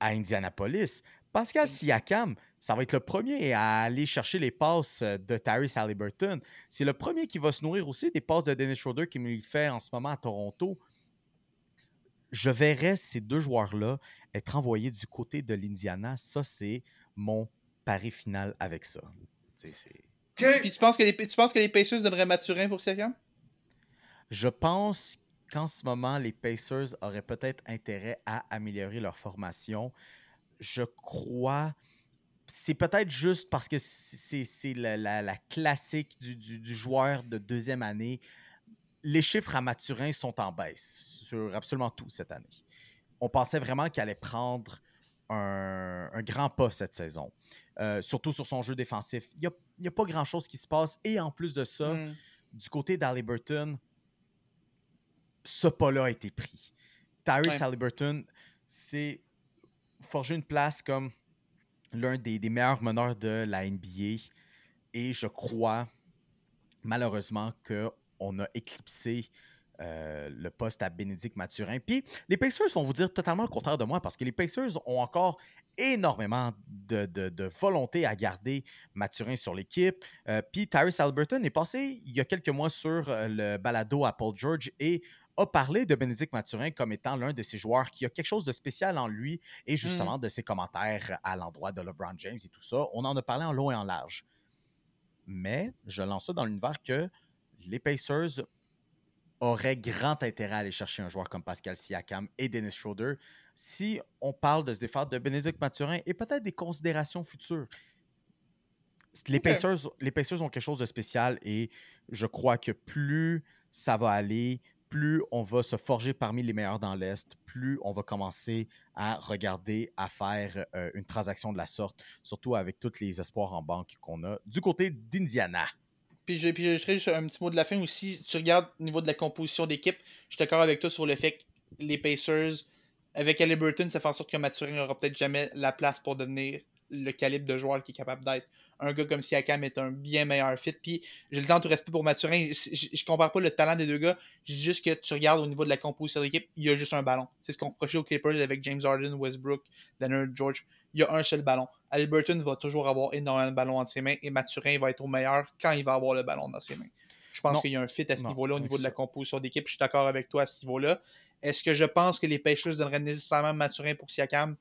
à Indianapolis. Pascal Siakam, ça va être le premier à aller chercher les passes de Tyrese Halliburton. C'est le premier qui va se nourrir aussi des passes de Dennis Schroeder qui me fait en ce moment à Toronto. Je verrais ces deux joueurs-là être envoyés du côté de l'Indiana. Ça, c'est mon pari final avec ça. Tu sais, c'est- Que- Puis tu penses, que les, tu penses que les Pacers donneraient Mathurin pour Siakam? Je pense qu'en ce moment, les Pacers auraient peut-être intérêt à améliorer leur formation. Je crois. C'est peut-être juste parce que c'est c'est la, la- la classique du, du- du joueur de deuxième année. Les chiffres à Mathurin sont en baisse sur absolument tout cette année. On pensait vraiment qu'il allait prendre un, un grand pas cette saison, Euh, surtout sur son jeu défensif. Il n'y a, pas grand-chose qui se passe. Et en plus de ça, Hmm. du côté d'Halliburton, ce pas-là a été pris. Tyrese. Halliburton, c'est forger une place comme l'un des, des meilleurs meneurs de la NBA. Et je crois, malheureusement, qu'on a éclipsé euh, le poste à Bénédicte Mathurin. Puis les Pacers vont vous dire totalement le contraire de moi parce que les Pacers ont encore énormément de, de- de volonté à garder Mathurin sur l'équipe. Euh, Puis Tyrese Alberton est passé il y a quelques mois sur euh, le balado à Paul George et a parlé de Bénédicte Mathurin comme étant l'un de ces joueurs qui a quelque chose de spécial en lui et justement de ses commentaires à l'endroit de LeBron James et tout ça. On en a parlé en long et en large. Mais je lance ça dans l'univers que les Pacers auraient grand intérêt à aller chercher un joueur comme Pascal Siakam et Dennis Schroeder si on parle de se défaire de Bénédicte Mathurin et peut-être des considérations futures. les, Ok. Pacers, les Pacers ont quelque chose de spécial et je crois que plus ça va aller, plus on va se forger parmi les meilleurs dans l'Est, plus on va commencer à regarder à faire euh, une transaction de la sorte, surtout avec tous les espoirs en banque qu'on a du côté d'Indiana. Puis je, puis je un petit mot de la fin aussi. Tu regardes au niveau de la composition d'équipe, je suis d'accord avec toi sur le fait que les Pacers, avec Halliburton, ça fait en sorte que Mathurin n'aura peut-être jamais la place pour devenir le calibre de joueur qu'il est capable d'être. Un gars comme Siakam est un bien meilleur fit. Puis j'ai le temps tout respect pour Mathurin. Je, je compare pas le talent des deux gars. Je dis juste que tu regardes au niveau de la composition de l'équipe, il y a juste un ballon. C'est ce qu'on reprochait aux Clippers avec James Harden, Westbrook, Leonard George. Il y a un seul ballon. Halliburton va toujours avoir énormément de ballons entre ses mains et Mathurin va être au meilleur quand il va avoir le ballon dans ses mains. Je pense qu'il y a un fit à ce niveau-là, au niveau de la composition d'équipe. Je suis d'accord avec toi à ce niveau-là. Est-ce que je pense que les Pacers donneraient nécessairement Mathurin pour Siakam?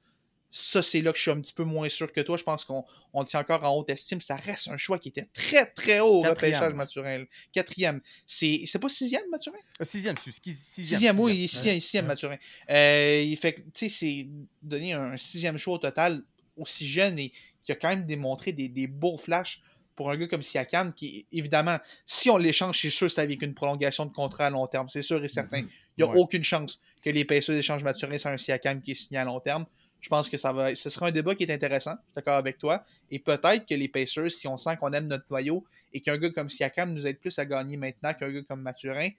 Ça, c'est là que je suis un petit peu moins sûr que toi. Je pense qu'on on tient encore en haute estime. Ça reste un choix qui était très, très haut au repêchage, Mathurin. là. Quatrième. C'est c'est pas sixième, Mathurin? Euh, Sixième, c'est- sixième. Sixième, oui, il sixième. sixième, Mathurin. Euh, il fait que, tu sais, c'est donner un sixième choix au total aussi jeune et qui a quand même démontré des, des beaux flashs pour un gars comme Siakam qui, évidemment, si on l'échange, c'est sûr que c'est avec une prolongation de contrat à long terme. C'est sûr et certain. Il n'y a Ouais. aucune chance que les Pacers échangent Mathurin sur un Siakam qui est signé à long terme. Je pense que ça va, ce sera un débat qui est intéressant. Je suis d'accord avec toi. Et peut-être que les Pacers, si on sent qu'on aime notre noyau et qu'un gars comme Siakam nous aide plus à gagner maintenant qu'un gars comme Mathurin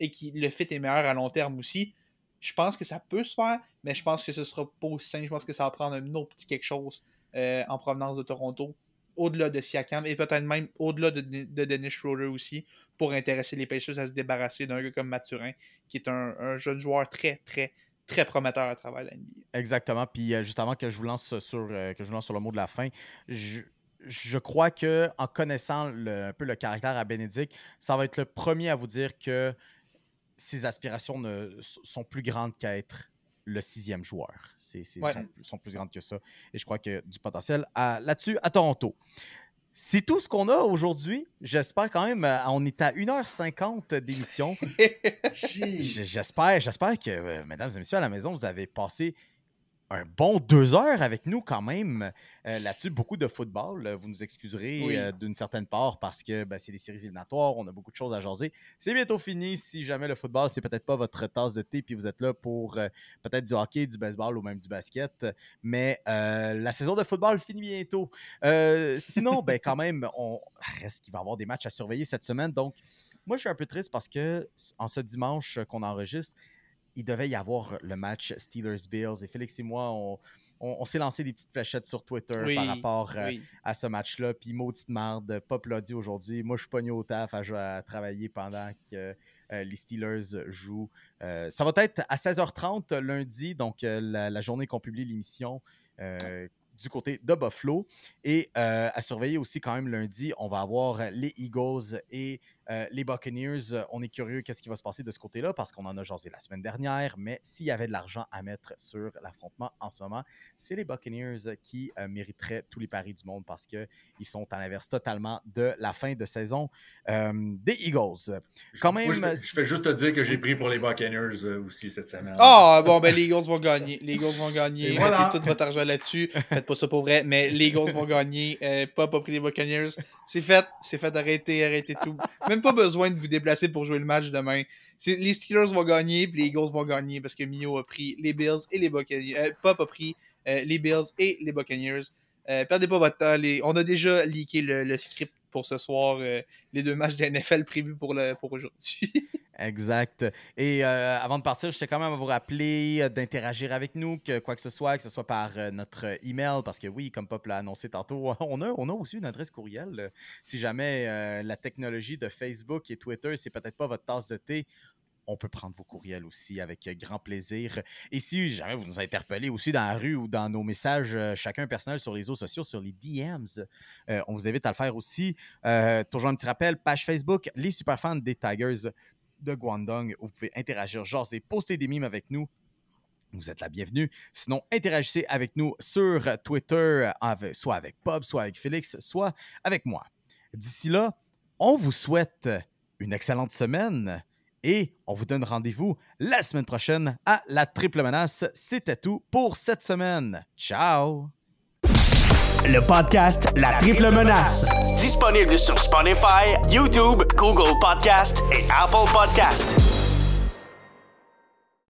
et que le fit est meilleur à long terme aussi, je pense que ça peut se faire, mais je pense que ce sera pas aussi simple. Je pense que ça va prendre un autre petit quelque chose euh, en provenance de Toronto, au-delà de Siakam et peut-être même au-delà de, de Dennis Schroeder aussi, pour intéresser les Pacers à se débarrasser d'un gars comme Mathurin, qui est un, un jeune joueur très, très, très prometteur à travers la NBA. Exactement. Puis euh, juste avant que je vous lance sur, euh, que je vous lance sur le mot de la fin, je, je crois que en connaissant le- un peu le caractère à Bénédicte, ça va être le premier à vous dire que ses aspirations ne, sont plus grandes qu'à être le sixième joueur. C'est, Ouais. sont, sont plus grandes que ça. Et je crois que du potentiel là-dessus à Toronto. C'est tout ce qu'on a aujourd'hui. J'espère quand même. euh, On est à 1h50 d'émission. J'espère, j'espère que, euh, mesdames et messieurs, à la maison, vous avez passé un bon deux heures avec nous quand même euh, là-dessus. Beaucoup de football. euh, Vous nous excuserez Oui. euh, d'une certaine part parce que ben, c'est des séries éliminatoires. On a beaucoup de choses à jaser. C'est bientôt fini. Si jamais le football, c'est peut-être pas votre tasse de thé puis vous êtes là pour euh, peut-être du hockey, du baseball ou même du basket. Mais la saison de football finit bientôt. Sinon, ben, quand même, on reste qu'il va y avoir des matchs à surveiller cette semaine. Donc, moi, je suis un peu triste parce que en ce dimanche qu'on enregistre, il devait y avoir le match Steelers-Bills. Et Félix et moi, on, on- on s'est lancé des petites fléchettes sur Twitter Oui, par rapport euh, Oui. à ce match-là. Puis maudite marde, pas applaudi aujourd'hui. Moi, je suis pogné au taf à, à travailler pendant que euh, les Steelers jouent. Euh, ça va être à 16h30 lundi, donc euh, la, la journée qu'on publie l'émission. du côté de Buffalo. Et euh, à surveiller aussi quand même lundi, on va avoir les Eagles et euh, les Buccaneers. Euh, On est curieux qu'est-ce qui va se passer de ce côté-là parce qu'on en a jasé la semaine dernière. Mais s'il y avait de l'argent à mettre sur l'affrontement en ce moment, c'est les Buccaneers qui euh, mériteraient tous les paris du monde parce qu'ils sont à l'inverse totalement de la fin de saison euh, des Eagles. Quand même, je, fais, je fais juste te dire que j'ai pris pour les Buccaneers euh, aussi cette semaine. Ah, bon, ben les Eagles vont gagner. Les Eagles vont gagner. Voilà. Mettez tout votre argent là-dessus. Faites pas ça pour vrai, mais les Eagles vont gagner. Euh, pas pas pris les Buccaneers. C'est fait. C'est fait. Arrêtez, arrêtez tout. Même pas besoin de vous déplacer pour jouer le match demain. Les Steelers vont gagner, puis les Eagles vont gagner parce que Mio a pris les Bills et les Buccaneers. Euh, Pop a pris euh, les Bills et les Buccaneers. Euh, perdez pas votre temps. On a déjà leaké le, le script pour ce soir. euh, les deux matchs de NFL prévus pour, pour aujourd'hui. Exact. Et euh, avant de partir, je tiens quand même à vous rappeler euh, d'interagir avec nous, que quoi que ce soit, que ce soit par notre email, parce que oui, comme Pop l'a annoncé tantôt, on a, on a aussi une adresse courriel. Si jamais la technologie de Facebook et Twitter, c'est peut-être pas votre tasse de thé, on peut prendre vos courriels aussi avec euh, grand plaisir. Et si jamais vous nous interpellez aussi dans la rue ou dans nos messages, euh, chacun personnel sur les réseaux sociaux, sur les DMs, euh, on vous invite à le faire aussi. Toujours un petit rappel, page Facebook, les super fans des Tigers de Guangdong. Vous pouvez interagir, jaser, poster des mimes avec nous. Vous êtes la bienvenue. Sinon, interagissez avec nous sur Twitter, soit avec Bob, soit avec Félix, soit avec moi. D'ici là, on vous souhaite une excellente semaine et on vous donne rendez-vous la semaine prochaine à la triple menace. C'était tout pour cette semaine. Ciao! le podcast La Triple Menace. Disponible sur Spotify, YouTube, Google Podcast et Apple Podcast.